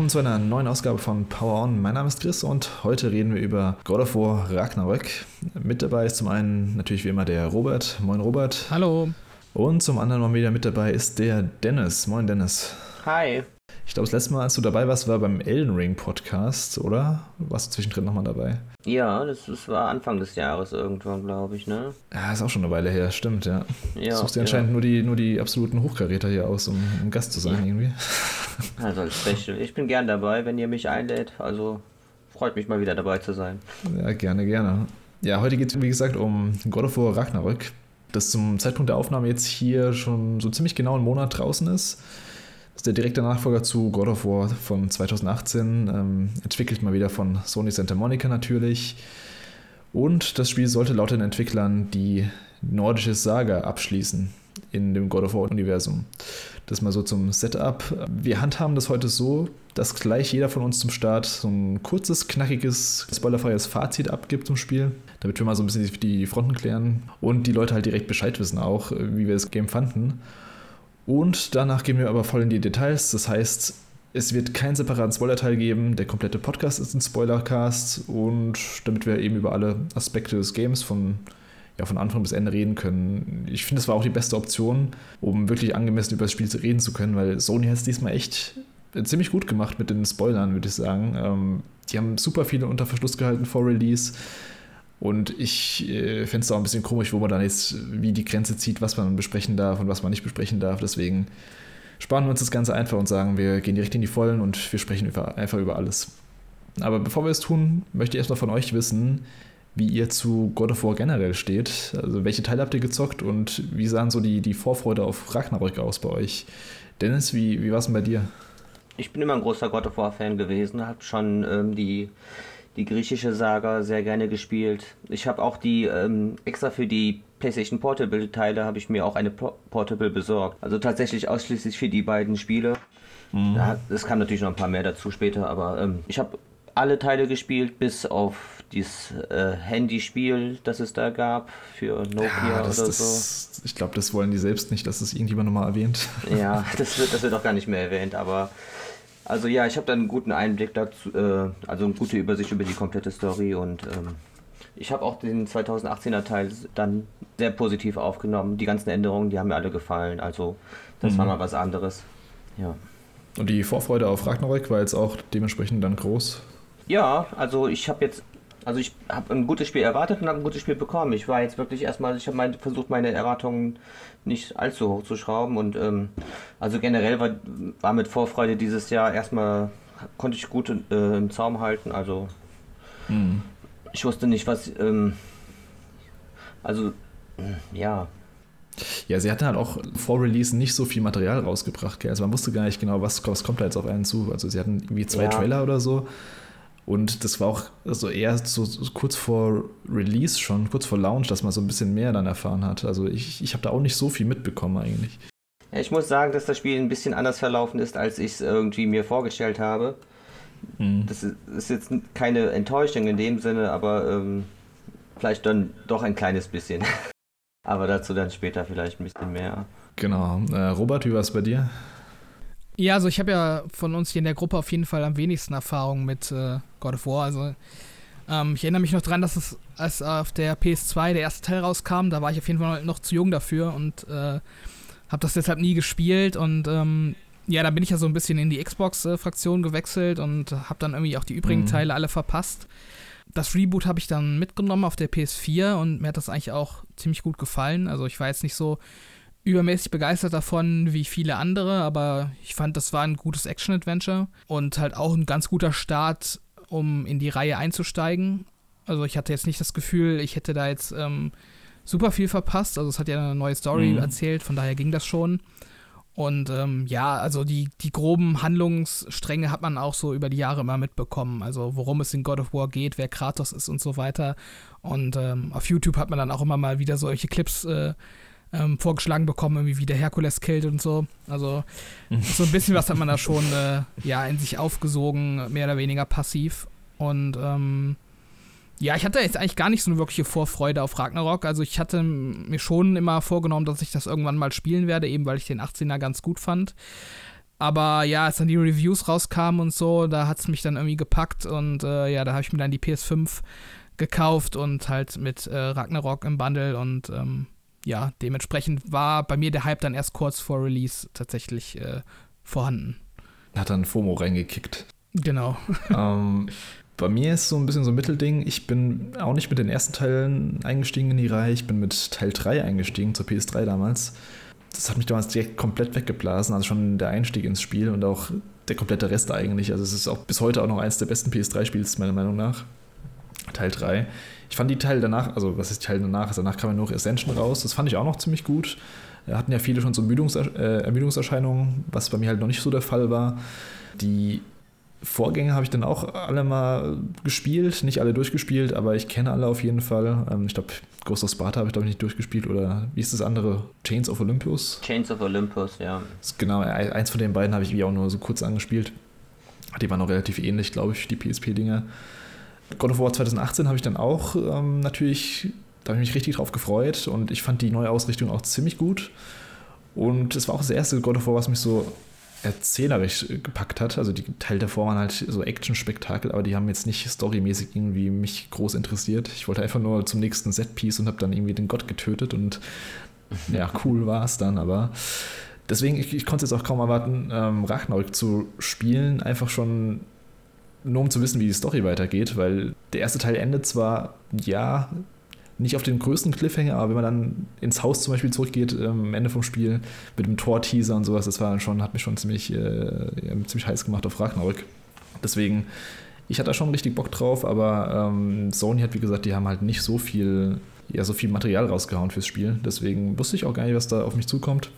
Willkommen zu einer neuen Ausgabe von Power On. Mein Name ist Chris und heute reden wir über God of War Ragnarök. Mit dabei ist zum einen natürlich wie immer der Robert. Moin Robert. Hallo. Und zum anderen mal wieder mit dabei ist der Dennis. Moin Dennis. Hi. Ich glaube, das letzte Mal, als du dabei warst, war beim Elden Ring Podcast, oder? Warst du zwischendrin nochmal dabei? Ja, das, das war Anfang des Jahres irgendwann, glaube ich, ne? Ja, ist auch schon eine Weile her, stimmt, ja. ja Suchst dir anscheinend ja. nur, die, nur die absoluten Hochkaräter hier aus, um, um Gast zu sein, ja. irgendwie. Also als Special. Ich bin gern dabei, wenn ihr mich einlädt. Also freut mich mal wieder dabei zu sein. Ja, gerne, gerne. Ja, heute geht es, wie gesagt, um God of War Ragnarök, das zum Zeitpunkt der Aufnahme jetzt hier schon so ziemlich genau einen Monat draußen ist. Das ist der direkte Nachfolger zu God of War von 2018, ähm, entwickelt mal wieder von Sony Santa Monica natürlich. Und das Spiel sollte laut den Entwicklern die nordische Saga abschließen in dem God of War-Universum. Das mal so zum Setup. Wir handhaben das heute so, dass gleich jeder von uns zum Start so ein kurzes, knackiges, spoilerfreies Fazit abgibt zum Spiel, damit wir mal so ein bisschen die Fronten klären und die Leute halt direkt Bescheid wissen auch, wie wir das Game fanden. Und danach gehen wir aber voll in die Details. Das heißt, es wird keinen separaten Spoiler-Teil geben. Der komplette Podcast ist ein Spoilercast und damit wir eben über alle Aspekte des Games von, ja, von Anfang bis Ende reden können. Ich finde, es war auch die beste Option, um wirklich angemessen über das Spiel reden zu können, weil Sony hat es diesmal echt ziemlich gut gemacht mit den Spoilern, würde ich sagen. Ähm, die haben super viele unter Verschluss gehalten vor Release. Und ich äh, fände es auch ein bisschen komisch, wo man dann jetzt wie die Grenze zieht, was man besprechen darf und was man nicht besprechen darf. Deswegen sparen wir uns das Ganze einfach und sagen, wir gehen direkt in die Vollen und wir sprechen über, einfach über alles. Aber bevor wir es tun, möchte ich erstmal von euch wissen, wie ihr zu God of War generell steht. Also welche Teile habt ihr gezockt und wie sahen so die, die Vorfreude auf Ragnarök aus bei euch? Dennis, wie, wie war es denn bei dir? Ich bin immer ein großer God of War-Fan gewesen, habe schon ähm, die die griechische Saga sehr gerne gespielt. Ich habe auch die ähm, extra für die PlayStation Portable Teile habe ich mir auch eine Portable besorgt. Also tatsächlich ausschließlich für die beiden Spiele. Mhm. Es kam natürlich noch ein paar mehr dazu später, aber ähm, ich habe alle Teile gespielt, bis auf dieses äh, Handyspiel, das es da gab für Nokia ja, das, oder das, so. Ich glaube, das wollen die selbst nicht, dass das irgendjemand nochmal erwähnt. Ja, das wird, das wird auch gar nicht mehr erwähnt, aber also ja, ich habe da einen guten Einblick dazu, äh, also eine gute Übersicht über die komplette Story und ähm, ich habe auch den 2018er Teil dann sehr positiv aufgenommen. Die ganzen Änderungen, die haben mir alle gefallen. Also das mhm. war mal was anderes. Ja. Und die Vorfreude auf Ragnarök war jetzt auch dementsprechend dann groß? Ja, also ich habe jetzt also ich habe ein gutes Spiel erwartet und habe ein gutes Spiel bekommen. Ich war jetzt wirklich erstmal, ich habe mein, versucht, meine Erwartungen nicht allzu hoch zu schrauben und ähm, also generell war, war mit Vorfreude dieses Jahr erstmal, konnte ich gut äh, im Zaum halten. Also mhm. ich wusste nicht, was, ähm, also ja. Ja, sie hatten halt auch vor Release nicht so viel Material rausgebracht. Gell? Also man wusste gar nicht genau, was, was kommt da jetzt auf einen zu. Also sie hatten irgendwie zwei ja. Trailer oder so. Und das war auch also eher so, so, kurz vor Release schon, kurz vor Launch, dass man so ein bisschen mehr dann erfahren hat. Also ich, ich habe da auch nicht so viel mitbekommen eigentlich. Ja, ich muss sagen, dass das Spiel ein bisschen anders verlaufen ist, als ich es irgendwie mir vorgestellt habe. Mhm. Das ist, ist, jetzt keine Enttäuschung in dem Sinne, aber ähm, vielleicht dann doch ein kleines bisschen. aber dazu dann später vielleicht ein bisschen mehr. Genau. Äh, Robert, wie war es bei dir? Ja, also ich habe ja von uns hier in der Gruppe auf jeden Fall am wenigsten Erfahrung mit äh, God of War. Also ähm, ich erinnere mich noch dran, dass es als auf der PS2 der erste Teil rauskam, da war ich auf jeden Fall noch zu jung dafür und äh, habe das deshalb nie gespielt und ähm, ja, da bin ich ja so ein bisschen in die Xbox-Fraktion gewechselt und habe dann irgendwie auch die übrigen mhm. Teile alle verpasst. Das Reboot habe ich dann mitgenommen auf der PS4 und mir hat das eigentlich auch ziemlich gut gefallen. Also ich war jetzt nicht so übermäßig begeistert davon wie viele andere, aber ich fand, das war ein gutes Action-Adventure und halt auch ein ganz guter Start, um in die Reihe einzusteigen. Also ich hatte jetzt nicht das Gefühl, ich hätte da jetzt ähm, super viel verpasst. Also es hat ja eine neue Story mhm. erzählt, von daher ging das schon. Und ähm, ja, also die, die groben Handlungsstränge hat man auch so über die Jahre immer mitbekommen. Also worum es in God of War geht, wer Kratos ist und so weiter. Und ähm, auf YouTube hat man dann auch immer mal wieder solche Clips äh, ähm, vorgeschlagen bekommen, irgendwie wie der Herkules killt und so. Also so ein bisschen was hat man da schon äh, ja, in sich aufgesogen, mehr oder weniger passiv. Und ähm, ja, ich hatte jetzt eigentlich gar nicht so eine wirkliche Vorfreude auf Ragnarok. Also ich hatte mir schon immer vorgenommen, dass ich das irgendwann mal spielen werde, eben weil ich den 18er ganz gut fand. Aber ja, als dann die Reviews rauskamen und so, da hat es mich dann irgendwie gepackt und äh, ja, da habe ich mir dann die PS5 gekauft und halt mit äh, Ragnarok im Bundle und ähm, ja, dementsprechend war bei mir der Hype dann erst kurz vor Release tatsächlich äh, vorhanden. Hat dann FOMO reingekickt. Genau. ähm, bei mir ist so ein bisschen so ein Mittelding. Ich bin auch nicht mit den ersten Teilen eingestiegen in die Reihe. Ich bin mit Teil 3 eingestiegen, zur PS3 damals das hat mich damals direkt komplett weggeblasen. Also schon der Einstieg ins Spiel und auch der komplette Rest eigentlich. Also es ist auch bis heute auch noch eines der besten PS3-Spiels, meiner Meinung nach. Teil 3. Ich fand die Teile danach, also was ist Teil danach? Also danach kam ja noch Ascension raus. Das fand ich auch noch ziemlich gut. Da hatten ja viele schon so äh, Ermüdungserscheinungen, was bei mir halt noch nicht so der Fall war. Die Vorgänge habe ich dann auch alle mal gespielt, nicht alle durchgespielt, aber ich kenne alle auf jeden Fall. Ähm, ich glaube, Ghost of Sparta habe ich glaube ich nicht durchgespielt oder wie ist das andere? Chains of Olympus? Chains of Olympus, ja. Genau, eins von den beiden habe ich wie auch nur so kurz angespielt. Die waren noch relativ ähnlich, glaube ich, die PSP-Dinge. God of War 2018 habe ich dann auch ähm, natürlich, da habe ich mich richtig drauf gefreut und ich fand die neue Ausrichtung auch ziemlich gut. Und es war auch das erste God of War, was mich so erzählerisch gepackt hat. Also die Teil davor waren halt so Action-Spektakel, aber die haben jetzt nicht storymäßig irgendwie mich groß interessiert. Ich wollte einfach nur zum nächsten Setpiece und habe dann irgendwie den Gott getötet und ja, cool war es dann, aber deswegen, ich, ich konnte es auch kaum erwarten, ähm, Ragnarök zu spielen, einfach schon nur um zu wissen, wie die Story weitergeht, weil der erste Teil endet zwar, ja, nicht auf den größten Cliffhanger, aber wenn man dann ins Haus zum Beispiel zurückgeht, ähm, am Ende vom Spiel mit dem Tor-Teaser und sowas, das war dann schon, hat mich schon ziemlich, äh, ziemlich heiß gemacht auf Ragnarök. Deswegen, ich hatte da schon richtig Bock drauf, aber ähm, Sony hat, wie gesagt, die haben halt nicht so viel, ja, so viel Material rausgehauen fürs Spiel. Deswegen wusste ich auch gar nicht, was da auf mich zukommt.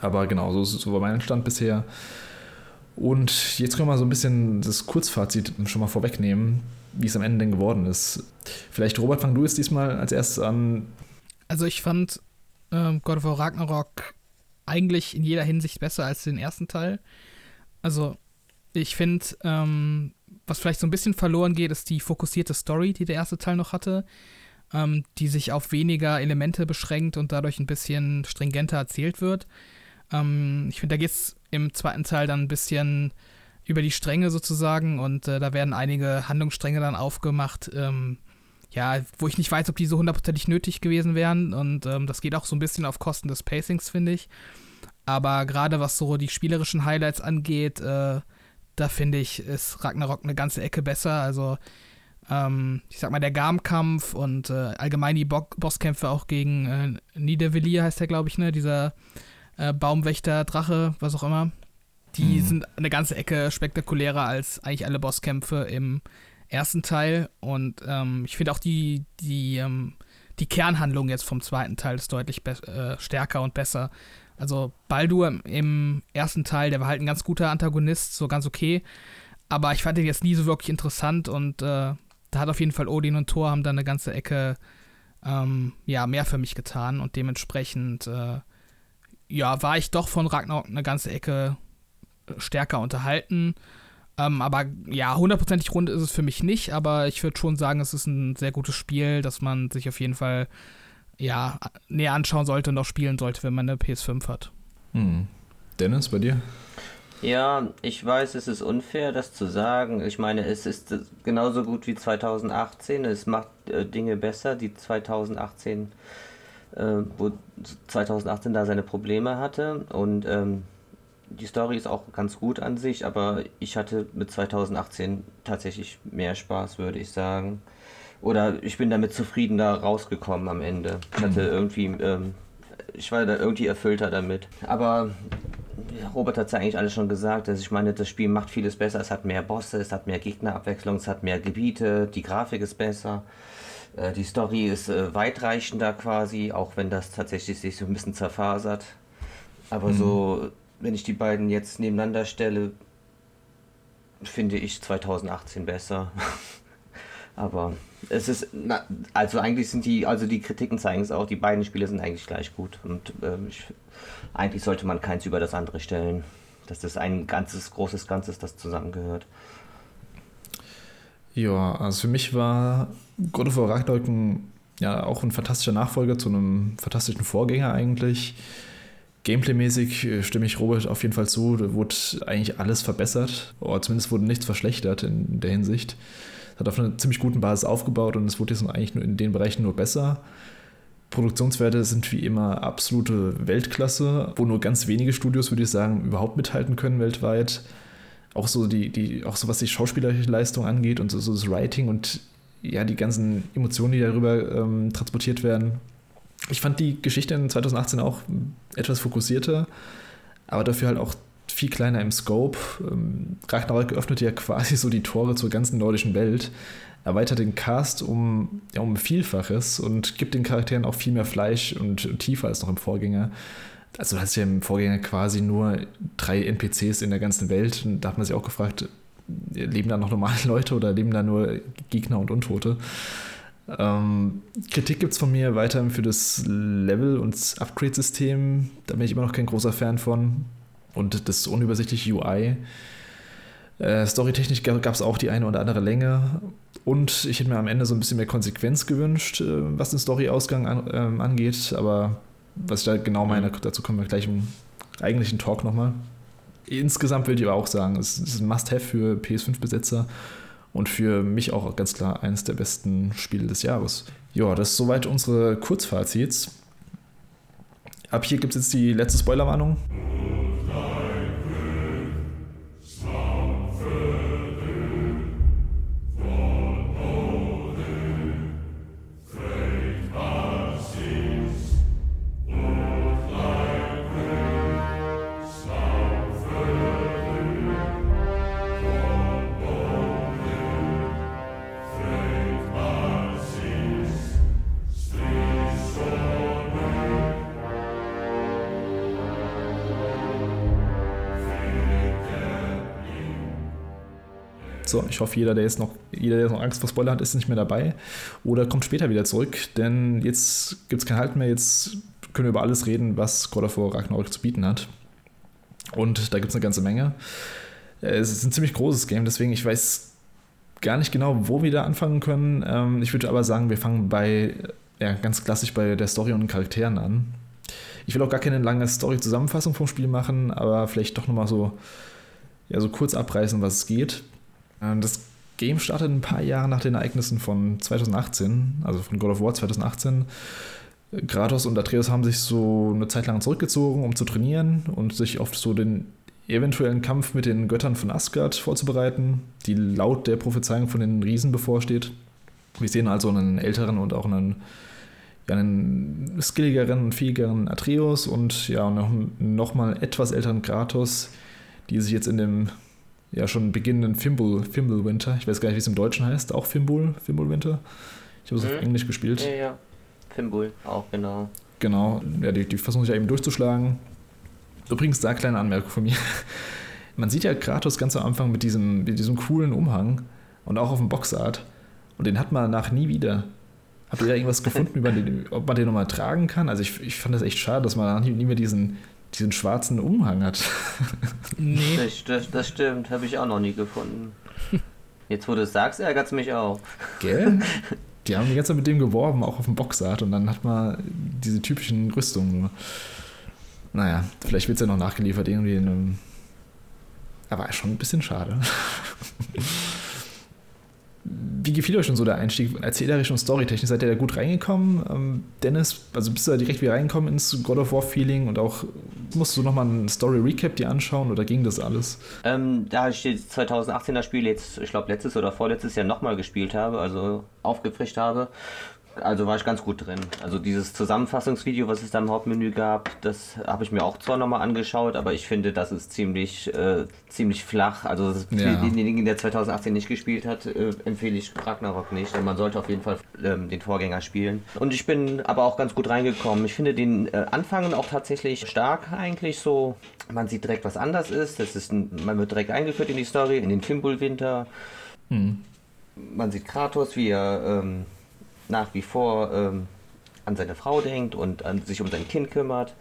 Aber genau, so, so war mein Stand bisher. Und jetzt können wir mal so ein bisschen das Kurzfazit schon mal vorwegnehmen wie es am Ende denn geworden ist. Vielleicht, Robert, fang du es diesmal als erstes an. Also ich fand ähm, God of War Ragnarok eigentlich in jeder Hinsicht besser als den ersten Teil. Also ich finde, ähm, was vielleicht so ein bisschen verloren geht, ist die fokussierte Story, die der erste Teil noch hatte, ähm, die sich auf weniger Elemente beschränkt und dadurch ein bisschen stringenter erzählt wird. Ähm, ich finde, da geht es im zweiten Teil dann ein bisschen über die Stränge sozusagen und äh, da werden einige Handlungsstränge dann aufgemacht, ähm, ja, wo ich nicht weiß, ob die so hundertprozentig nötig gewesen wären und ähm, das geht auch so ein bisschen auf Kosten des Pacings, finde ich. Aber gerade was so die spielerischen Highlights angeht, äh, da finde ich, ist Ragnarok eine ganze Ecke besser. Also, ähm, ich sag mal, der Garmkampf und äh, allgemein die Bo Bosskämpfe auch gegen äh, Niedervilliers heißt der, glaube ich, ne? Dieser äh, Baumwächter, Drache, was auch immer. Die mhm. sind eine ganze Ecke spektakulärer als eigentlich alle Bosskämpfe im ersten Teil. Und ähm, ich finde auch die, die, ähm, die Kernhandlung jetzt vom zweiten Teil ist deutlich äh, stärker und besser. Also Baldur im, im, ersten Teil, der war halt ein ganz guter Antagonist, so ganz okay. Aber ich fand ihn jetzt nie so wirklich interessant und äh, da hat auf jeden Fall Odin und Thor haben da eine ganze Ecke ähm, ja, mehr für mich getan und dementsprechend äh, ja, war ich doch von Ragnarok eine ganze Ecke stärker unterhalten. Ähm, aber ja, hundertprozentig rund ist es für mich nicht, aber ich würde schon sagen, es ist ein sehr gutes Spiel, das man sich auf jeden Fall ja, näher anschauen sollte und auch spielen sollte, wenn man eine PS5 hat. Hm. Dennis, bei dir? Ja, ich weiß, es ist unfair, das zu sagen. Ich meine, es ist genauso gut wie 2018. Es macht äh, Dinge besser, die 2018, äh, wo 2018 da seine Probleme hatte. Und ähm, die Story ist auch ganz gut an sich, aber ich hatte mit 2018 tatsächlich mehr Spaß, würde ich sagen. Oder ich bin damit zufrieden da rausgekommen am Ende. Ich hatte mhm. irgendwie, ähm, ich war da irgendwie erfüllter damit. Aber Robert hat es ja eigentlich alles schon gesagt. Also ich meine, das Spiel macht vieles besser. Es hat mehr Bosse, es hat mehr Gegnerabwechslung, es hat mehr Gebiete, die Grafik ist besser. Äh, die Story ist äh, weitreichender quasi, auch wenn das tatsächlich sich so ein bisschen zerfasert. Aber mhm. so wenn ich die beiden jetzt nebeneinander stelle, finde ich 2018 besser. Aber es ist, na, also eigentlich sind die, also die Kritiken zeigen es auch, die beiden Spiele sind eigentlich gleich gut. Und ähm, ich, eigentlich sollte man keins über das andere stellen. Das ist ein ganzes, großes Ganzes, das zusammengehört. Ja, also für mich war God of War Ragnarok ja auch ein fantastischer Nachfolger zu einem fantastischen Vorgänger eigentlich Gameplay-mäßig äh, stimme ich Robert auf jeden Fall zu. Da wurde eigentlich alles verbessert, oder zumindest wurde nichts verschlechtert in der Hinsicht. Es hat auf einer ziemlich guten Basis aufgebaut und es wurde jetzt eigentlich nur in den Bereichen nur besser. Produktionswerte sind wie immer absolute Weltklasse, wo nur ganz wenige Studios, würde ich sagen, überhaupt mithalten können weltweit. Auch so die, die, auch so was die schauspielerische Leistung angeht und so, so das Writing und ja, die ganzen Emotionen, die darüber ähm, transportiert werden. Ich fand die Geschichte in 2018 auch etwas fokussierter, aber dafür halt auch viel kleiner im Scope. Ähm, Ragnarök öffnet ja quasi so die Tore zur ganzen nordischen Welt, erweitert den Cast um, ja, um Vielfaches und gibt den Charakteren auch viel mehr Fleisch und, und Tiefe als noch im Vorgänger. Also du hast ja im Vorgänger quasi nur drei NPCs in der ganzen Welt und da hat man sich auch gefragt, leben da noch normale Leute oder leben da nur Gegner und Untote? Ähm, Kritik gibt es von mir weiterhin für das Level- und Upgrade-System. Da bin ich immer noch kein großer Fan von. Und das unübersichtliche UI. Äh, Storytechnisch gab es auch die eine oder andere Länge. Und ich hätte mir am Ende so ein bisschen mehr Konsequenz gewünscht, äh, was den Storyausgang an, ähm, angeht. Aber was ich da genau meine, mhm. dazu kommen wir gleich im eigentlichen Talk nochmal. Insgesamt würde ich aber auch sagen, es ist ein Must-Have für PS5-Besitzer und für mich auch ganz klar eines der besten Spiele des Jahres. Ja, das ist soweit unsere Kurzfazits. Ab hier gibt es jetzt die letzte Spoilerwarnung. So, ich hoffe, jeder, der jetzt noch, jeder, der noch Angst vor Spoiler hat, ist nicht mehr dabei oder kommt später wieder zurück, denn jetzt gibt es kein Halt mehr. Jetzt können wir über alles reden, was God of War Ragnarok zu bieten hat. Und da gibt es eine ganze Menge. Es ist ein ziemlich großes Game, deswegen ich weiß gar nicht genau, wo wir da anfangen können. Ähm, ich würde aber sagen, wir fangen bei, ja, ganz klassisch bei der Story und den Charakteren an. Ich will auch gar keine lange Story-Zusammenfassung vom Spiel machen, aber vielleicht doch nochmal so, ja, so kurz abreißen, was es geht. Ähm, das Game startet ein paar Jahre nach den Ereignissen von 2018, also von God of War 2018. Kratos und Atreus haben sich so eine Zeit lang zurückgezogen, um zu trainieren und sich auf so den eventuellen Kampf mit den Göttern von Asgard vorzubereiten, die laut der Prophezeiung von den Riesen bevorsteht. Wir sehen also einen älteren und auch einen, ja, einen skilligeren und fähigeren Atreus und ja, noch, noch mal etwas älteren Kratos, die sich jetzt in dem ja schon beginnenden Fimbul, Fimbul Winter. Ich weiß gar nicht, wie es im Deutschen heißt. Auch Fimbul, Fimbul Winter. Ich habe es hm. auf Englisch gespielt. Ja, ja. Fimbul, auch genau. Genau, ja, die, die versuchen sich ja eben durchzuschlagen. Übrigens, da kleine Anmerkung von mir. Man sieht ja Kratos ganz am Anfang mit diesem, mit diesem coolen Umhang und auch auf dem Boxart. Und den hat man danach nie wieder. Habt ihr da irgendwas gefunden, über den, ob man den nochmal tragen kann? Also ich, ich fand das echt schade, dass man nie mehr diesen, diesen schwarzen Umhang hat. Nee. Das, das, das stimmt, habe ich auch noch nie gefunden. Jetzt, wo du es sagst, ärgert es mich auch. Gell? Die haben die ganze Zeit mit dem geworben, auch auf dem Boxart, und dann hat man diese typischen Rüstungen. Naja, vielleicht wird es ja noch nachgeliefert, irgendwie in einem. Aber schon ein bisschen schade. Wie gefiel euch schon so der Einstieg erzählerisch und storytechnisch? Seid ihr da gut reingekommen? Ähm, Dennis, also bist du da direkt wieder reingekommen ins God of War Feeling und auch musst du nochmal einen Story Recap dir anschauen oder ging das alles? Ähm, da ich das 2018er Spiel jetzt, ich glaube letztes oder vorletztes Jahr nochmal gespielt habe, also aufgefrischt habe, also war ich ganz gut drin. Also dieses Zusammenfassungsvideo, was es da im Hauptmenü gab, das habe ich mir auch zwar nochmal angeschaut, aber ich finde, das ist ziemlich, äh, ziemlich flach. Also ja. für denjenigen, der 2018 nicht gespielt hat, äh, empfehle ich Ragnarok nicht. Und man sollte auf jeden Fall ähm, den Vorgänger spielen. Und ich bin aber auch ganz gut reingekommen. Ich finde den äh, Anfang auch tatsächlich stark eigentlich so. Man sieht direkt, was anders ist. Das ist ein, man wird direkt eingeführt in die Story, in den Fimbul-Winter. Hm. Man sieht Kratos, wie er... Ähm, nach wie vor ähm, an seine Frau denkt und an, sich um sein Kind kümmert.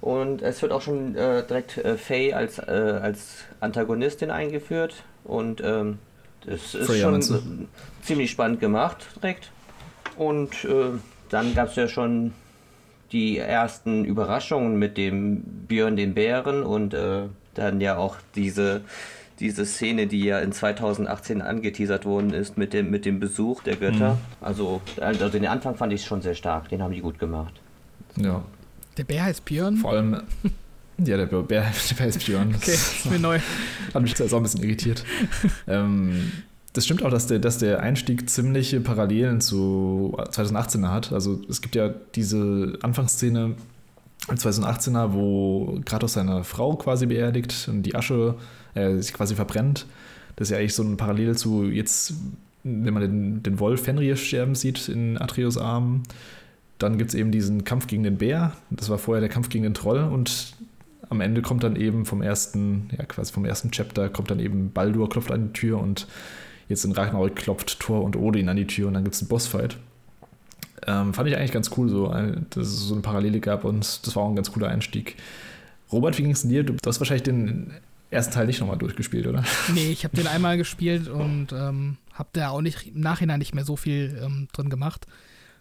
Und es wird auch schon äh, direkt äh, Faye als, äh, als Antagonistin eingeführt. Und ähm, das ist Freya, schon ziemlich spannend gemacht direkt. Und äh, dann gab es ja schon die ersten Überraschungen mit dem Björn den Bären und äh, dann ja auch diese, diese Szene, die ja in 2018 angeteasert worden ist mit dem, mit dem Besuch der Götter. Mhm. Also, also den Anfang fand ich schon sehr stark, den haben die gut gemacht. Ja. Der Bär heißt Björn? Vor allem. Ja, der Bär, der Bär heißt Björn. Okay, ist mir neu. Hat mich jetzt auch ein bisschen irritiert. ähm, das stimmt auch, dass der, dass der Einstieg ziemliche Parallelen zu 2018er hat. Also es gibt ja diese Anfangsszene 2018er, wo Kratos seine Frau quasi beerdigt und die Asche äh, sich quasi verbrennt. Das ist ja eigentlich so ein Parallel zu jetzt, wenn man den, den Wolf Fenrir sterben sieht in Atreus Armen. Dann gibt es eben diesen Kampf gegen den Bär. Das war vorher der Kampf gegen den Troll und am Ende kommt dann eben vom ersten, ja quasi vom ersten Chapter, kommt dann eben Baldur, klopft an die Tür und Jetzt in Ragnarök klopft Thor und Odin an die Tür und dann gibt es einen Bossfight. Ähm, fand ich eigentlich ganz cool, so, dass es so eine Parallele gab und das war auch ein ganz cooler Einstieg. Robert, wie ging es dir? Du hast wahrscheinlich den ersten Teil nicht nochmal durchgespielt, oder? Nee, ich habe den einmal gespielt und ähm, habe da auch nicht, im Nachhinein nicht mehr so viel ähm, drin gemacht.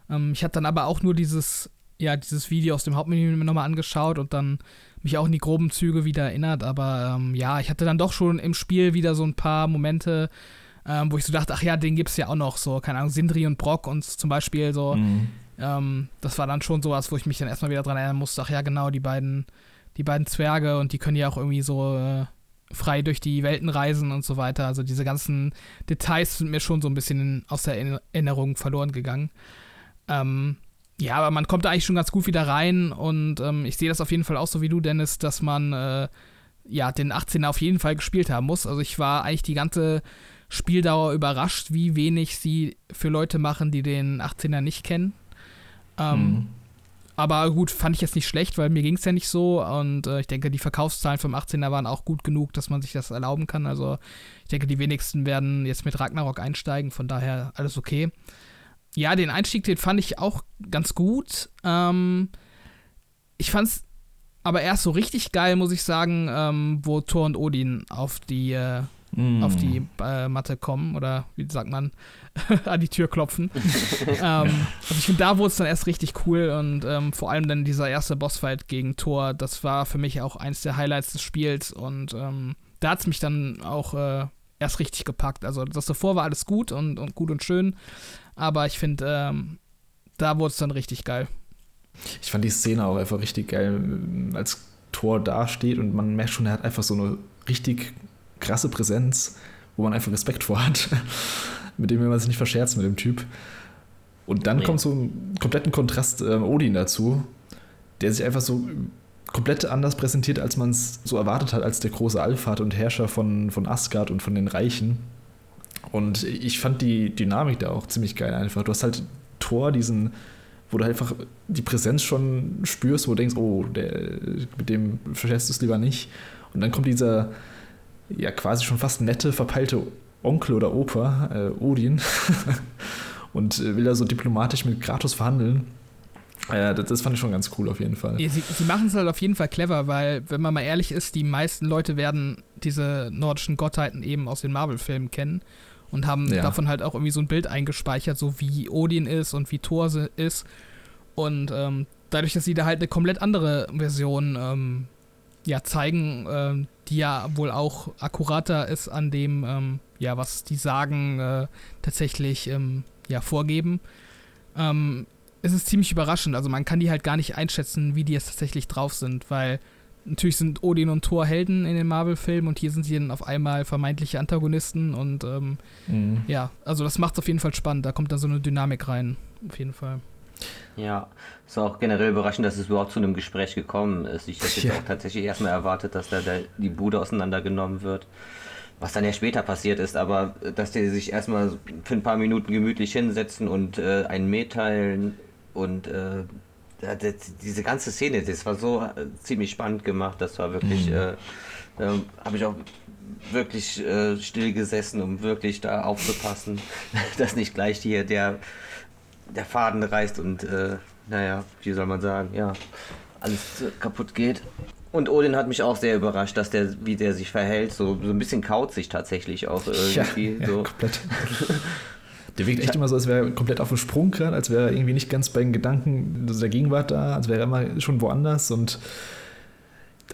Ähm, ich habe dann aber auch nur dieses, ja, dieses Video aus dem Hauptmenü nochmal angeschaut und dann mich auch in die groben Züge wieder erinnert. Aber ähm, ja, ich hatte dann doch schon im Spiel wieder so ein paar Momente, ähm, wo ich so dachte, ach ja, den gibt es ja auch noch, so, keine Ahnung, Sindri und Brock und zum Beispiel so. Mhm. Ähm, das war dann schon sowas, wo ich mich dann erstmal wieder dran erinnern musste, ach ja, genau, die beiden, die beiden Zwerge und die können ja auch irgendwie so äh, frei durch die Welten reisen und so weiter. Also diese ganzen Details sind mir schon so ein bisschen aus der Erinnerung verloren gegangen. Ähm, ja, aber man kommt da eigentlich schon ganz gut wieder rein und ähm, ich sehe das auf jeden Fall auch so wie du, Dennis, dass man äh, ja den 18er auf jeden Fall gespielt haben muss. Also ich war eigentlich die ganze Spieldauer überrascht, wie wenig sie für Leute machen, die den 18er nicht kennen. Ähm, mhm. Aber gut, fand ich jetzt nicht schlecht, weil mir ging es ja nicht so. Und äh, ich denke, die Verkaufszahlen vom 18er waren auch gut genug, dass man sich das erlauben kann. Also ich denke, die wenigsten werden jetzt mit Ragnarok einsteigen, von daher alles okay. Ja, den Einstieg, den fand ich auch ganz gut. Ähm, ich fand's aber erst so richtig geil, muss ich sagen, ähm, wo Thor und Odin auf die äh, mm. auf die äh, Matte kommen oder wie sagt man, an die Tür klopfen. ähm, also ich finde, da wurde es dann erst richtig cool und ähm, vor allem dann dieser erste Bossfight gegen Thor, das war für mich auch eins der Highlights des Spiels und ähm, da hat es mich dann auch äh, erst richtig gepackt. Also das davor war alles gut und, und gut und schön, aber ich finde, ähm, da wurde es dann richtig geil. Ich fand die Szene auch einfach richtig geil, als Thor dasteht und man merkt schon, er hat einfach so eine richtig krasse Präsenz, wo man einfach Respekt vor hat. mit dem will man sich nicht verscherzt mit dem Typ. Und dann nee. kommt so ein kompletten Kontrast äh, Odin dazu, der sich einfach so komplett anders präsentiert, als man es so erwartet hat, als der große Allvater und Herrscher von, von Asgard und von den Reichen. Und ich fand die Dynamik da auch ziemlich geil einfach. Du hast halt Thor, diesen, wo du halt einfach die Präsenz schon spürst, wo du denkst, oh, der, mit dem verscherzt du es lieber nicht. Und dann kommt dieser, ja quasi schon fast nette, verpeilte Onkel oder Opa, äh, Odin, und äh, will da so diplomatisch mit Kratos verhandeln. Ja, das, das, fand ich schon ganz cool auf jeden Fall. Sie, sie machen es halt auf jeden Fall clever, weil, wenn man mal ehrlich ist, die meisten Leute werden diese nordischen Gottheiten eben aus den Marvel-Filmen kennen und haben ja. davon halt auch irgendwie so ein Bild eingespeichert, so wie Odin ist und wie Thor ist. Und ähm, dadurch, dass sie da halt eine komplett andere Version ähm, ja, zeigen, äh, die ja wohl auch akkurater ist an dem, ähm, ja, was die Sagen äh, tatsächlich ähm, ja, vorgeben. Ähm, es ist ziemlich überraschend. Also man kann die halt gar nicht einschätzen, wie die jetzt tatsächlich drauf sind, weil natürlich sind Odin und Thor Helden in den Marvel-Filmen und hier sind sie dann auf einmal vermeintliche Antagonisten und ähm, mhm. ja, also das macht es auf jeden Fall spannend. Da kommt dann so eine Dynamik rein, auf jeden Fall. Ja, ist auch generell überraschend, dass es überhaupt zu einem Gespräch gekommen ist. Ich hätte ja. auch tatsächlich erstmal erwartet, dass da der, die Bude auseinandergenommen wird. Was dann ja später passiert ist, aber dass die sich erstmal für ein paar Minuten gemütlich hinsetzen und äh, einen Met teilen und äh, diese ganze Szene, das war so äh, ziemlich spannend gemacht. Das war wirklich, mhm. äh, habe ich auch wirklich äh, still gesessen, um wirklich da aufzupassen, dass nicht gleich hier der der Faden reißt und, äh, naja, wie soll man sagen, ja, alles kaputt geht. Und Odin hat mich auch sehr überrascht, dass der, wie der sich verhält, so, so ein bisschen kaut sich tatsächlich auch irgendwie. Ja, so. komplett. Der wirkt echt immer so, als wäre er komplett auf dem Sprung gerade, als wäre er irgendwie nicht ganz bei den Gedanken der Gegenwart da, als wäre er immer schon woanders und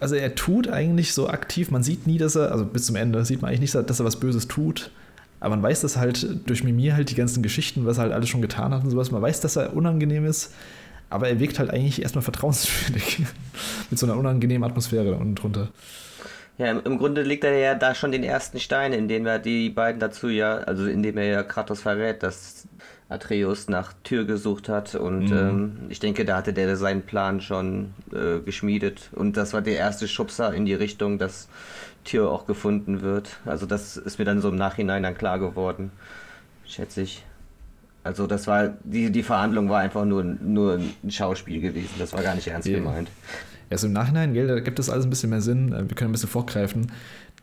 also er tut eigentlich so aktiv, man sieht nie, dass er, also bis zum Ende sieht man eigentlich nicht, dass er was Böses tut, aber man weiß das halt durch Mimir halt die ganzen Geschichten, was er halt alles schon getan hat und sowas, man weiß, dass er unangenehm ist, aber er wirkt halt eigentlich erstmal vertrauenswürdig mit so einer unangenehmen Atmosphäre unten drunter. Ja, im, Grunde legt er ja da schon den ersten Stein, indem er die beiden dazu ja, also indem er ja Kratos verrät, dass Atreus nach Tür gesucht hat und mhm. ähm, ich denke, da hatte der seinen Plan schon äh, geschmiedet und das war der erste Schubser in die Richtung, dass Tür auch gefunden wird. Also das ist mir dann so im Nachhinein dann klar geworden, schätze ich. Also das war, die, die Verhandlung war einfach nur, nur ein Schauspiel gewesen, das war gar nicht ernst gemeint. Erst im Nachhinein, gell, da gibt es alles ein bisschen mehr Sinn. Wir können ein bisschen vorgreifen.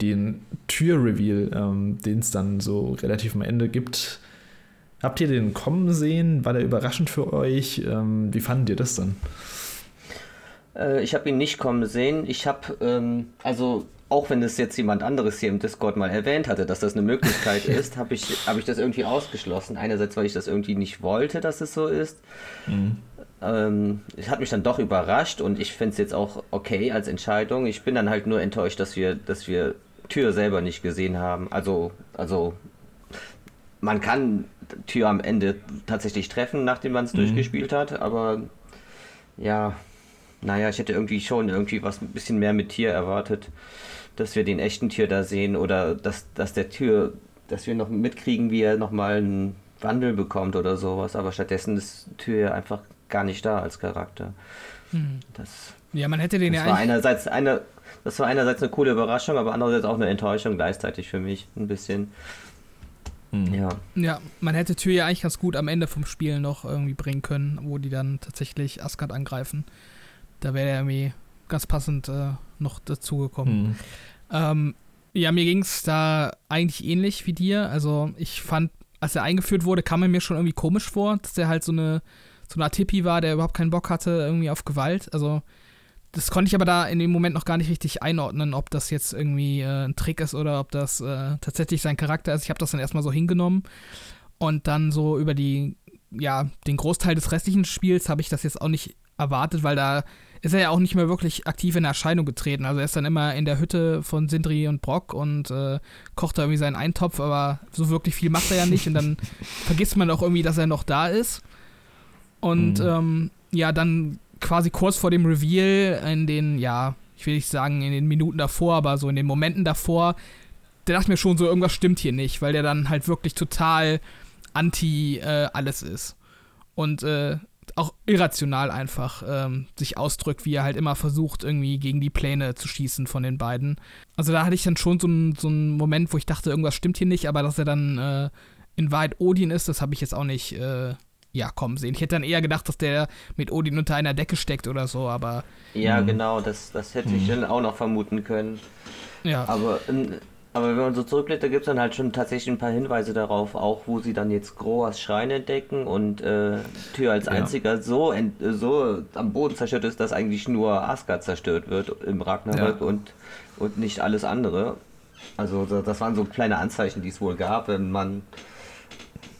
Den Tür-Reveal, ähm, den es dann so relativ am Ende gibt, habt ihr den kommen sehen? War der überraschend für euch? Ähm, wie fandet ihr das dann? Äh, ich habe ihn nicht kommen sehen. Ich habe, ähm, also auch wenn es jetzt jemand anderes hier im Discord mal erwähnt hatte, dass das eine Möglichkeit ist, habe ich, hab ich das irgendwie ausgeschlossen. Einerseits, weil ich das irgendwie nicht wollte, dass es so ist. Mhm. Ähm, es hat mich dann doch überrascht und ich finde es jetzt auch okay als Entscheidung. Ich bin dann halt nur enttäuscht, dass wir, dass wir Tür selber nicht gesehen haben. Also, also man kann Tür am Ende tatsächlich treffen, nachdem man es mhm. durchgespielt hat, aber ja, naja, ich hätte irgendwie schon irgendwie was ein bisschen mehr mit Tier erwartet, dass wir den echten Tier da sehen oder dass, dass der Tür, dass wir noch mitkriegen, wie er nochmal einen Wandel bekommt oder sowas, aber stattdessen ist Tür ja einfach gar nicht da als Charakter. Hm. Das, ja, man hätte den das ja war einerseits eine, Das war einerseits eine coole Überraschung, aber andererseits auch eine Enttäuschung gleichzeitig für mich ein bisschen. Hm. Ja. ja, man hätte Tür ja eigentlich ganz gut am Ende vom Spiel noch irgendwie bringen können, wo die dann tatsächlich Asgard angreifen. Da wäre er irgendwie ganz passend äh, noch dazugekommen. Mhm. Ähm, ja, mir ging es da eigentlich ähnlich wie dir. Also ich fand, als er eingeführt wurde, kam er mir schon irgendwie komisch vor, dass er halt so eine so eine Art Tippi war, der überhaupt keinen Bock hatte irgendwie auf Gewalt. Also das konnte ich aber da in dem Moment noch gar nicht richtig einordnen, ob das jetzt irgendwie äh, ein Trick ist oder ob das äh, tatsächlich sein Charakter ist. Ich habe das dann erstmal so hingenommen und dann so über die, ja, den Großteil des restlichen Spiels habe ich das jetzt auch nicht erwartet, weil da ist er ja auch nicht mehr wirklich aktiv in Erscheinung getreten. Also er ist dann immer in der Hütte von Sindri und Brock und äh, kocht da irgendwie seinen Eintopf, aber so wirklich viel macht er ja nicht und dann vergisst man auch irgendwie, dass er noch da ist. Und mhm. ähm, ja, dann quasi kurz vor dem Reveal, in den, ja, ich will nicht sagen in den Minuten davor, aber so in den Momenten davor, der dachte mir schon so, irgendwas stimmt hier nicht, weil der dann halt wirklich total anti äh, alles ist. Und äh, auch irrational einfach ähm, sich ausdrückt, wie er halt immer versucht, irgendwie gegen die Pläne zu schießen von den beiden. Also da hatte ich dann schon so einen so Moment, wo ich dachte, irgendwas stimmt hier nicht, aber dass er dann äh, in Wahrheit Odin ist, das habe ich jetzt auch nicht äh, ja, kommen sehen. Ich hätte dann eher gedacht, dass der mit Odin unter einer Decke steckt oder so, aber. Ja, mh. genau, das, das hätte ich hm. dann auch noch vermuten können. Ja. Aber, aber wenn man so zurückblickt, da gibt es dann halt schon tatsächlich ein paar Hinweise darauf, auch wo sie dann jetzt Groas Schrein entdecken und äh, Tür als einziger ja. so, so am Boden zerstört ist, dass eigentlich nur Asgard zerstört wird im Ragnarök ja. und, und nicht alles andere. Also das waren so kleine Anzeichen, die es wohl gab, wenn man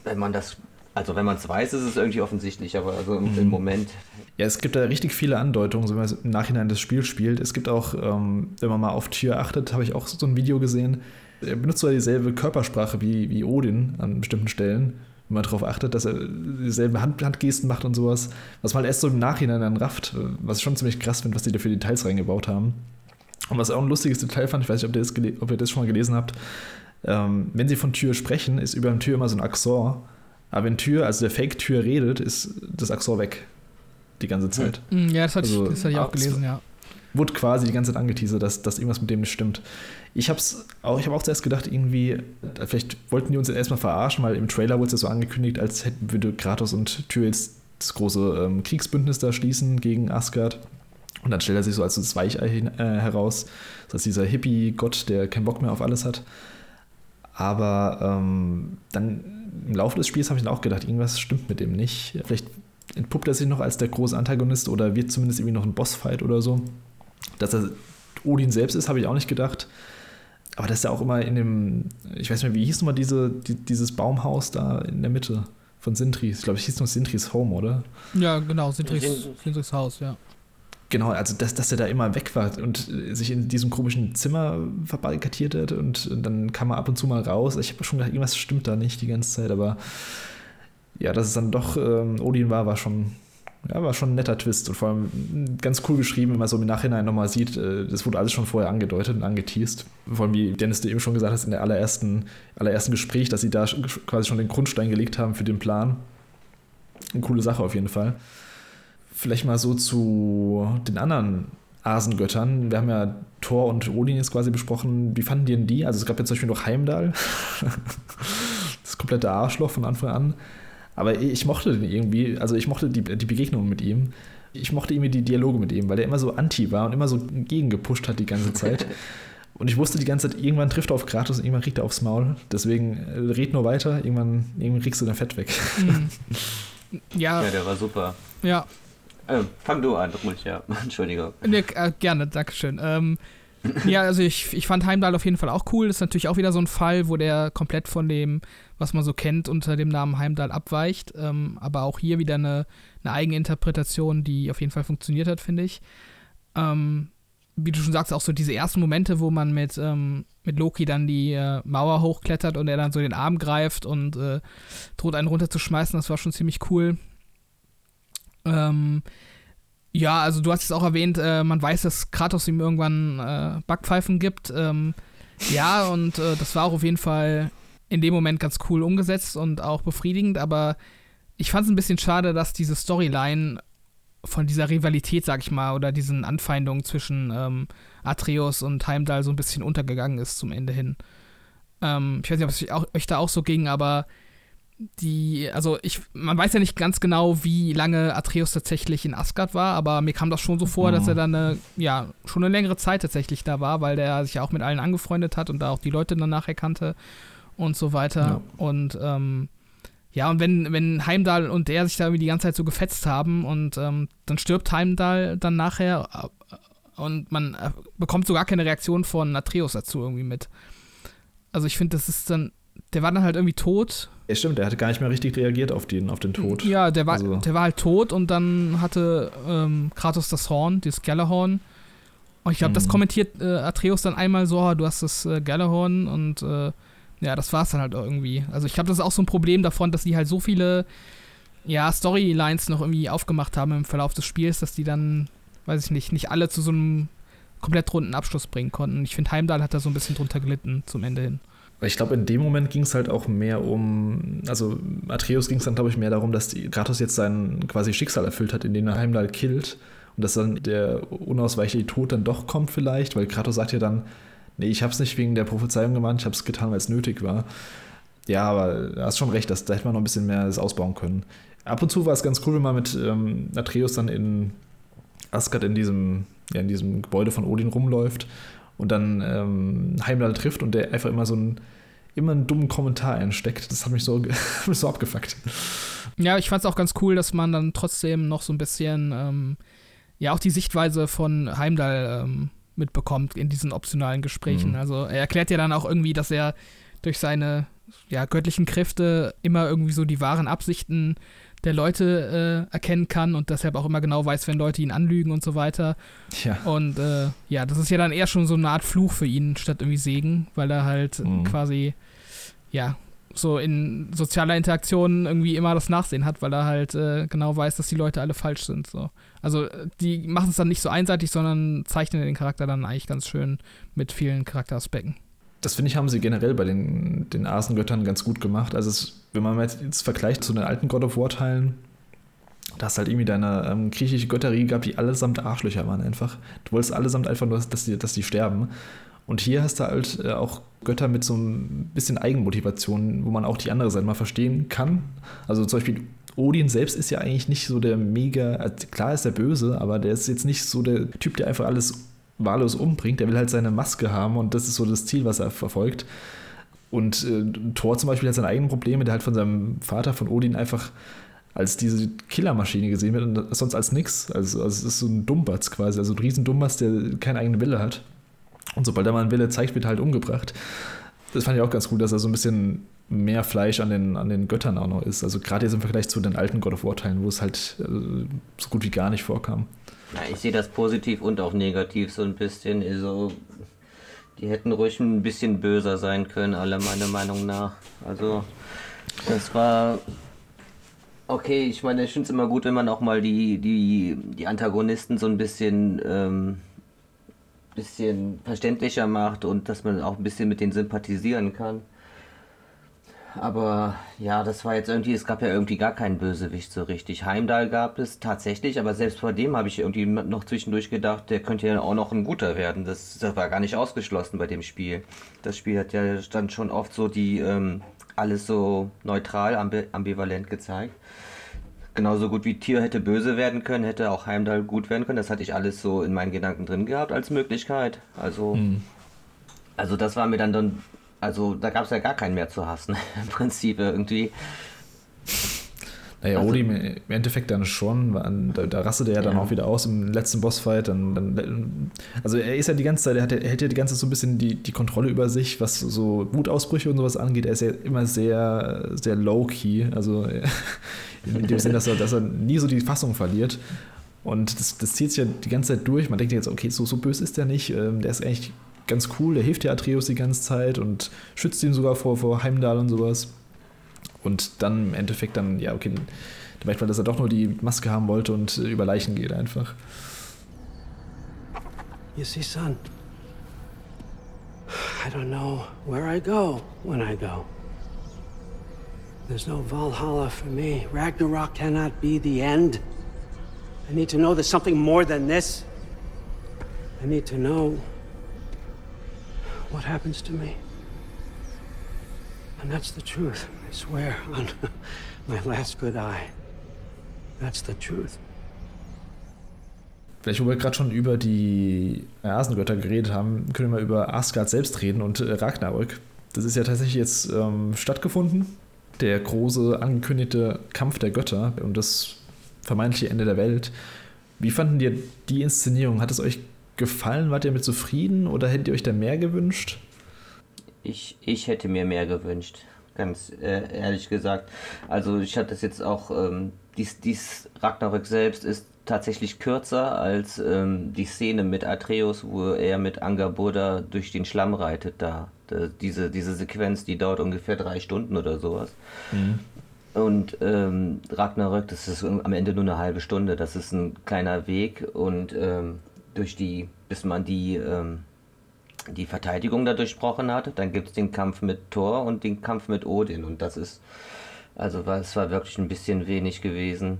wenn man das also wenn man es weiß, ist es irgendwie offensichtlich, aber also im, mhm. im, Moment. Ja, es gibt da richtig viele Andeutungen, wenn man im Nachhinein das Spiel spielt. Es gibt auch, ähm, wenn man mal auf Tür achtet, habe ich auch so ein Video gesehen. Er benutzt zwar dieselbe Körpersprache wie, wie Odin an bestimmten Stellen, wenn man darauf achtet, dass er dieselben Hand, Handgesten macht und sowas, was man halt erst so im Nachhinein dann rafft, was ich schon ziemlich krass finde, was die da für Details reingebaut haben. Und was auch ein lustiges Detail fand, ich weiß nicht, ob ihr das, ob ihr das schon mal gelesen habt, ähm, wenn sie von Tür sprechen, ist über dem Tür immer so ein Accent aber wenn Tür, also der Fake-Tür redet, ist das Axor weg. Die ganze Zeit. Hm, ja, das hatte, also, ich, das hatte ich auch gelesen, ja. Wurde quasi die ganze Zeit angeteasert, dass, dass irgendwas mit dem nicht stimmt. Ich habe auch, hab auch zuerst gedacht, irgendwie, vielleicht wollten die uns jetzt erstmal verarschen, weil im Trailer wurde es ja so angekündigt, als hätten würde Kratos und Tür jetzt das große ähm, Kriegsbündnis da schließen gegen Asgard. Und dann stellt er sich so als das Weichei äh, heraus, als dieser Hippie-Gott, der keinen Bock mehr auf alles hat. Aber ähm, dann im Laufe des Spiels habe ich dann auch gedacht, irgendwas stimmt mit dem nicht. Vielleicht entpuppt er sich noch als der große Antagonist oder wird zumindest irgendwie noch ein Bossfight oder so. Dass er Odin selbst ist, habe ich auch nicht gedacht. Aber das ist ja auch immer in dem, ich weiß nicht mehr, wie hieß nochmal diese, die, dieses Baumhaus da in der Mitte von Sintris? Ich glaube, es hieß nur Sintris Home, oder? Ja, genau, Sintris, Sintris Haus, ja. Genau, also dass, dass er da immer weg war und sich in diesem komischen Zimmer verbarrikadiert hat und, dann kam er ab und zu mal raus. Ich habe schon gedacht, irgendwas stimmt da nicht die ganze Zeit, aber ja, dass es dann doch ähm, Odin war, war schon, ja, war schon ein netter Twist und vor allem ganz cool geschrieben, wenn man so im Nachhinein nochmal sieht, äh, das wurde alles schon vorher angedeutet und angeteased. Vor allem, wie Dennis du eben schon gesagt hast, in der allerersten, allerersten Gespräch, dass sie da quasi schon den Grundstein gelegt haben für den Plan. Eine coole Sache auf jeden Fall. Vielleicht mal so zu den anderen Asengöttern. Wir haben ja Thor und Odin jetzt quasi besprochen. Wie fanden die denn die? Also es gab ja zum Beispiel noch Heimdall. das komplette Arschloch von Anfang an. Aber ich mochte den irgendwie, also ich mochte die, die Begegnungen mit ihm. Ich mochte irgendwie die Dialoge mit ihm, weil der immer so anti war und immer so gegengepusht hat die ganze Zeit. Und ich wusste die ganze Zeit, irgendwann trifft er auf Kratos und irgendwann kriegt er aufs Maul. Deswegen äh, red nur weiter, irgendwann, irgendwann kriegst du dein Fett weg. Mhm. Ja. Ja, der war super. Ja, äh, fang du an, ruhig, ja. Entschuldigung. Nee, äh, gerne, Dankeschön. Ähm, ja, also ich, ich fand Heimdall auf jeden Fall auch cool. Das ist natürlich auch wieder so ein Fall, wo der komplett von dem, was man so kennt, unter dem Namen Heimdall abweicht. Ähm, aber auch hier wieder eine, eine Eigeninterpretation, die auf jeden Fall funktioniert hat, finde ich. Ähm, wie du schon sagst, auch so diese ersten Momente, wo man mit, ähm, mit Loki dann die äh, Mauer hochklettert und er dann so den Arm greift und äh, droht einen runterzuschmeißen, das war schon ziemlich cool. Ähm, ja, also du hast es auch erwähnt, äh, man weiß, dass Kratos ihm irgendwann äh, Backpfeifen gibt. Ähm, ja, und äh, das war auch auf jeden Fall in dem Moment ganz cool umgesetzt und auch befriedigend, aber ich fand es ein bisschen schade, dass diese Storyline von dieser Rivalität, sag ich mal, oder diesen Anfeindungen zwischen ähm, Atreus und Heimdall so ein bisschen untergegangen ist zum Ende hin. Ähm, ich weiß nicht, ob es euch da auch so ging, aber die, also ich, man weiß ja nicht ganz genau, wie lange Atreus tatsächlich in Asgard war, aber mir kam das schon so vor, mhm. dass er dann eine, ja, schon eine längere Zeit tatsächlich da war, weil der sich ja auch mit allen angefreundet hat und da auch die Leute danach erkannte und so weiter. Ja. Und ähm, ja, und wenn, wenn Heimdall und der sich da irgendwie die ganze Zeit so gefetzt haben und ähm, dann stirbt Heimdall dann nachher äh, und man äh, bekommt so gar keine Reaktion von Atreus dazu irgendwie mit. Also ich finde, das ist dann, der war dann halt irgendwie tot ja, stimmt, der hatte gar nicht mehr richtig reagiert auf den, auf den Tod. Ja, der war, also. der war halt tot und dann hatte ähm, Kratos das Horn, dieses Galahorn. Und ich glaube, mhm. das kommentiert äh, Atreus dann einmal so, oh, du hast das äh, Galahorn und äh, ja, das war es dann halt irgendwie. Also ich glaube, das ist auch so ein Problem davon, dass die halt so viele ja, Storylines noch irgendwie aufgemacht haben im Verlauf des Spiels, dass die dann, weiß ich nicht, nicht alle zu so einem komplett runden Abschluss bringen konnten. Ich finde, Heimdall hat da so ein bisschen drunter gelitten zum Ende hin. Ich glaube, in dem Moment ging es halt auch mehr um, also Atreus ging es dann, glaube ich, mehr darum, dass Kratos jetzt sein quasi Schicksal erfüllt hat, indem er Heimdall killt und dass dann der unausweichliche Tod dann doch kommt vielleicht, weil Kratos sagt ja dann, nee, ich habe es nicht wegen der Prophezeiung gemacht, ich habe es getan, weil es nötig war. Ja, aber du hast schon recht, dass, da hätte man noch ein bisschen mehr das ausbauen können. Ab und zu war es ganz cool, wenn man mit ähm, Atreus dann in Asgard in diesem, ja, in diesem Gebäude von Odin rumläuft und dann ähm, Heimdall trifft und der einfach immer so einen, immer einen dummen Kommentar einsteckt. Das hat mich so, mich so abgefuckt. Ja, ich fand es auch ganz cool, dass man dann trotzdem noch so ein bisschen, ähm, ja, auch die Sichtweise von Heimdall ähm, mitbekommt in diesen optionalen Gesprächen. Mhm. Also er erklärt ja dann auch irgendwie, dass er durch seine ja, göttlichen Kräfte immer irgendwie so die wahren Absichten der Leute äh, erkennen kann und deshalb auch immer genau weiß, wenn Leute ihn anlügen und so weiter. Ja. Und äh, ja, das ist ja dann eher schon so eine Art Fluch für ihn statt irgendwie Segen, weil er halt mhm. quasi, ja, so in sozialer Interaktion irgendwie immer das Nachsehen hat, weil er halt äh, genau weiß, dass die Leute alle falsch sind. So. Also die machen es dann nicht so einseitig, sondern zeichnen den Charakter dann eigentlich ganz schön mit vielen Charakteraspekten das finde ich, haben sie generell bei den, den Asengöttern ganz gut gemacht. Also, es, wenn man jetzt vergleicht zu den alten God of War-Teilen, da hast halt irgendwie deine ähm, griechische Götterie gehabt, die allesamt Arschlöcher waren einfach. Du wolltest allesamt einfach nur, dass die, dass die sterben. Und hier hast du halt äh, auch Götter mit so ein bisschen Eigenmotivation, wo man auch die andere Seite mal verstehen kann. Also zum Beispiel Odin selbst ist ja eigentlich nicht so der mega, also klar ist der böse, aber der ist jetzt nicht so der Typ, der einfach alles wahllos umbringt. Der will halt seine Maske haben und das ist so das Ziel, was er verfolgt. Und äh, Thor zum Beispiel hat seine eigenen Probleme, der halt von seinem Vater, von Odin, einfach als diese Killermaschine gesehen wird und sonst als nix. Also, also es ist so ein Dummbatz quasi, also ein riesen Dummbatz, der keinen eigenen Wille hat. Und sobald er mal einen Wille zeigt, wird er halt umgebracht. Das fand ich auch ganz gut, dass er so ein bisschen mehr Fleisch an den, an den Göttern auch noch ist. Also gerade jetzt im Vergleich zu den alten God of War-Teilen, wo es halt äh, so gut wie gar nicht vorkam. Ja, ich sehe das positiv und auch negativ so ein bisschen. Also, die hätten ruhig ein bisschen böser sein können, alle meiner Meinung nach. Also, das war. Okay, ich meine, ich finde es immer gut, wenn man auch mal die, die, die Antagonisten so ein bisschen, ähm, bisschen verständlicher macht und dass man auch ein bisschen mit denen sympathisieren kann. Aber ja, das war jetzt irgendwie, es gab ja irgendwie gar keinen Bösewicht so richtig. Heimdall gab es tatsächlich, aber selbst vor dem habe ich irgendwie noch zwischendurch gedacht, der könnte ja auch noch ein guter werden. Das, das war gar nicht ausgeschlossen bei dem Spiel. Das Spiel hat ja dann schon oft so die ähm, alles so neutral, ambi ambivalent gezeigt. Genauso gut wie Tier hätte böse werden können, hätte auch Heimdall gut werden können. Das hatte ich alles so in meinen Gedanken drin gehabt als Möglichkeit. Also, mhm. also das war mir dann, dann also da gab es ja gar keinen mehr zu hassen, im Prinzip irgendwie. Naja, also, Odin im Endeffekt dann schon, da, da rastet er ja dann ja. auch wieder aus im letzten Bossfight. Dann, dann, also er ist ja die ganze Zeit, er, hat, er hält ja die ganze Zeit so ein bisschen die, die Kontrolle über sich, was so Wutausbrüche und sowas angeht. Er ist ja immer sehr, sehr low-key, also in dem Sinne, dass er, dass er nie so die Fassung verliert. Und das, das zieht sich ja die ganze Zeit durch. Man denkt jetzt, okay, so, so böse ist der nicht. Ähm, der ist eigentlich ganz cool. Der hilft ja Atreus die ganze Zeit und schützt ihn sogar vor, vor Heimdall und sowas. Und dann im Endeffekt dann, ja, okay, da merkt man, dass er doch nur die Maske haben wollte und über Leichen geht einfach. You see, son, I don't know where I go when I go. There's no Valhalla for me. Ragnarok cannot be the end. I need to know there's something more than this. I need to know what happens to me. And that's the truth. I swear on my last good eye. That's the truth. Vielleicht, wo wir gerade schon über die Asengötter geredet haben, können wir mal über Asgard selbst reden und äh, Ragnarök. Das ist ja tatsächlich jetzt ähm, stattgefunden. Der große angekündigte Kampf der Götter und das vermeintliche Ende der Welt. Wie fanden dir die Inszenierung? Hat es euch gefallen? Wart ihr damit zufrieden oder hättet ihr euch da mehr gewünscht? Ich, ich hätte mir mehr gewünscht, ganz äh, ehrlich gesagt. Also ich hatte das jetzt auch, ähm, dies, dies Ragnarök selbst ist tatsächlich kürzer als ähm, die Szene mit Atreus, wo er mit Angerboda durch den Schlamm reitet da. da. diese, diese Sequenz, die dauert ungefähr drei Stunden oder sowas. Mhm. Und ähm, Ragnarök, das ist am Ende nur eine halbe Stunde. Das ist ein kleiner Weg und ähm, durch die, bis man die, ähm, die Verteidigung da durchbrochen hat. Dann gibt es den Kampf mit Thor und den Kampf mit Odin. Und das ist, also es war wirklich ein bisschen wenig gewesen.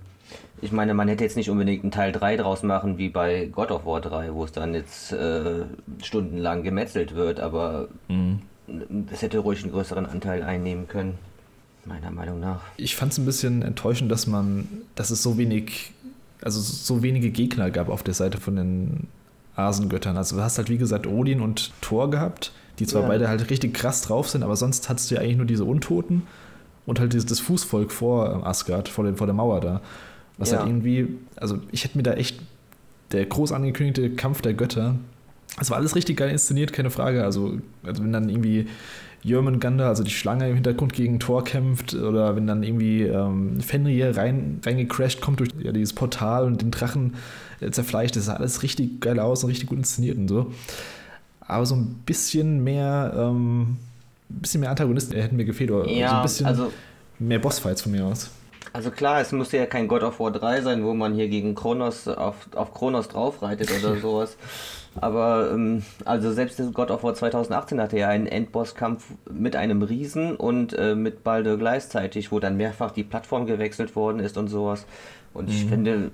Ich meine, man hätte jetzt nicht unbedingt einen Teil 3 draus machen, wie bei God of War 3, wo es dann jetzt äh, stundenlang gemetzelt wird, aber mhm. es hätte ruhig einen größeren Anteil einnehmen können, meiner Meinung nach. Ich fand es ein bisschen enttäuschend, dass man, dass es so wenig also so wenige Gegner gab auf der Seite von den Asengöttern. Also du hast halt wie gesagt Odin und Thor gehabt, die zwar ja. beide halt richtig krass drauf sind, aber sonst hattest du ja eigentlich nur diese Untoten und halt dieses, das Fußvolk vor Asgard, vor, dem, vor der Mauer da. Was ja. halt irgendwie, also ich hätte mir da echt der groß angekündigte Kampf der Götter, es war alles richtig geil inszeniert, keine Frage. Also, also wenn dann irgendwie Jörmungandr, also die Schlange im Hintergrund gegen Thor kämpft oder wenn dann irgendwie ähm, Fenrir rein, reingecrashed kommt durch ja, dieses Portal und den Drachen äh, zerfleischt, das sah alles richtig geil aus und richtig gut inszeniert und so. Aber so ein bisschen mehr, ähm, ein bisschen mehr Antagonisten hätten mir gefehlt oder ja, so ein bisschen also, mehr Bossfights von mir aus. Also klar, es musste ja kein God of War 3 sein, wo man hier gegen Kronos auf, auf Kronos draufreitet oder sowas. Aber ähm, also selbst God of War 2018 hatte ja einen Endbosskampf mit einem Riesen und äh, mit Baldur gleichzeitig, wo dann mehrfach die Plattform gewechselt worden ist und sowas. Und ich mhm. finde,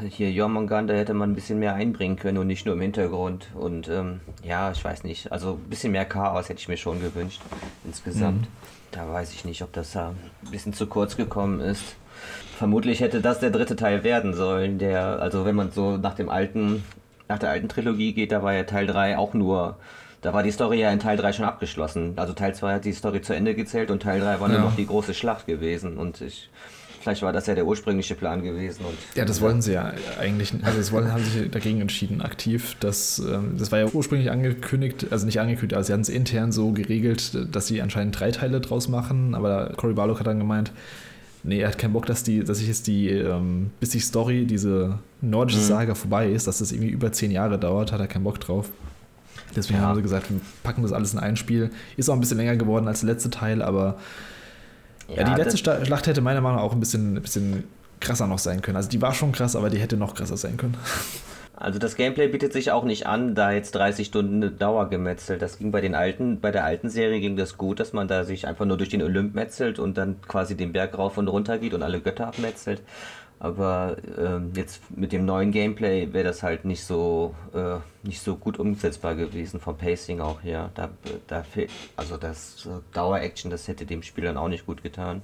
äh, hier Jormungandr hätte man ein bisschen mehr einbringen können und nicht nur im Hintergrund. Und ähm, ja, ich weiß nicht. Also ein bisschen mehr Chaos hätte ich mir schon gewünscht insgesamt. Mhm. Da weiß ich nicht, ob das da ein bisschen zu kurz gekommen ist. Vermutlich hätte das der dritte Teil werden sollen, der, also wenn man so nach dem alten nach der alten Trilogie geht, da war ja Teil 3 auch nur, da war die Story ja in Teil 3 schon abgeschlossen. Also Teil 2 hat die Story zu Ende gezählt und Teil 3 war ja. nur noch die große Schlacht gewesen. Und ich, Vielleicht war das ja der ursprüngliche Plan gewesen. Und, ja, das wollten sie ja eigentlich, also das wollen, haben sich dagegen entschieden, aktiv. Das, ähm, das war ja ursprünglich angekündigt, also nicht angekündigt, aber sie hatten es intern so geregelt, dass sie anscheinend drei Teile draus machen, aber Cory Barlow hat dann gemeint, nee, er hat keinen Bock, dass die, dass ich jetzt die, ähm, bis die Story, diese nordische mhm. Saga vorbei ist, dass das irgendwie über zehn Jahre dauert, hat er keinen Bock drauf. Deswegen ja. haben sie gesagt, wir packen das alles in ein Spiel. Ist auch ein bisschen länger geworden als der letzte Teil, aber ja, ja die letzte Schlacht hätte meiner Meinung nach auch ein bisschen, ein bisschen krasser noch sein können. Also die war schon krass, aber die hätte noch krasser sein können. Also das Gameplay bietet sich auch nicht an, da jetzt 30 Stunden Dauer gemetzelt. Das ging bei den alten, bei der alten Serie ging das gut, dass man da sich einfach nur durch den Olymp metzelt und dann quasi den Berg rauf und runter geht und alle Götter abmetzelt. Aber ähm, jetzt mit dem neuen Gameplay wäre das halt nicht so äh, nicht so gut umsetzbar gewesen vom Pacing auch her. Da, da fehlt also das äh, Dauer-Action, das hätte dem Spiel dann auch nicht gut getan.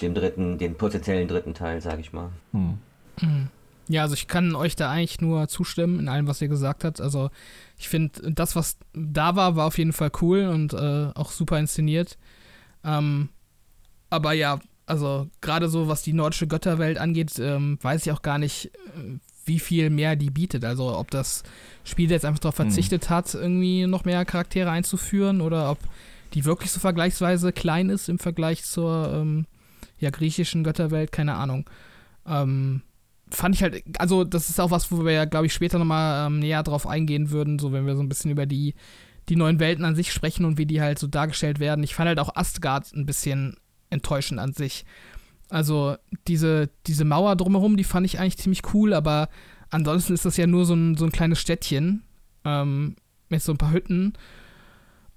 Dem dritten, den potenziellen dritten Teil, sag ich mal. Hm. hm. Ja, also ich kann euch da eigentlich nur zustimmen in allem, was ihr gesagt habt. Also ich finde, das, was da war, war auf jeden Fall cool und äh, auch super inszeniert. Ähm, aber ja, also gerade so, was die nordische Götterwelt angeht, ähm, weiß ich auch gar nicht, äh, wie viel mehr die bietet. Also ob das Spiel jetzt einfach darauf mhm. verzichtet mhm. hat, irgendwie noch mehr Charaktere einzuführen oder ob die wirklich so vergleichsweise klein ist im Vergleich zur ähm, ja, griechischen Götterwelt, keine Ahnung. Ähm, fand ich halt, also das ist auch was, wo wir ja, glaube ich, später nochmal ähm, näher drauf eingehen würden, so wenn wir so ein bisschen über die, die neuen Welten an sich sprechen und wie die halt so dargestellt werden. Ich fand halt auch Astgard ein bisschen enttäuschend an sich. Also diese, diese Mauer drumherum, die fand ich eigentlich ziemlich cool, aber ansonsten ist das ja nur so ein, so ein kleines Städtchen ähm, mit so ein paar Hütten.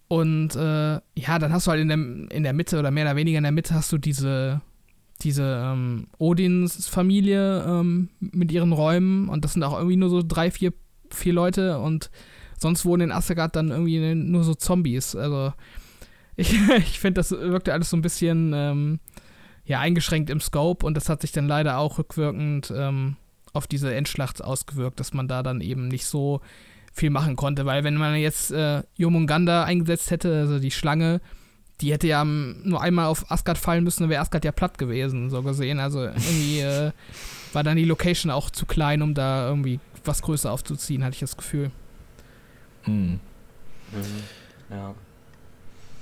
Und äh, ja, dann hast du halt in der, in der Mitte oder mehr oder weniger in der Mitte hast du diese, diese ähm, Odins Familie ähm, mit ihren Räumen. Und das sind auch irgendwie nur so drei, vier, vier Leute. Und sonst wohnen in Asgard dann irgendwie nur so Zombies. Also ich, ich finde, das wirkte alles so ein bisschen ähm, ja, eingeschränkt im Scope. Und das hat sich dann leider auch rückwirkend ähm, auf diese Endschlacht ausgewirkt, dass man da dann eben nicht so viel machen konnte, weil wenn man jetzt äh, Jomunganda eingesetzt hätte, also die Schlange, die hätte ja nur einmal auf Asgard fallen müssen, dann wäre Asgard ja platt gewesen, so gesehen. Also irgendwie äh, war dann die Location auch zu klein, um da irgendwie was größer aufzuziehen, hatte ich das Gefühl. Hm. Mhm. Ja.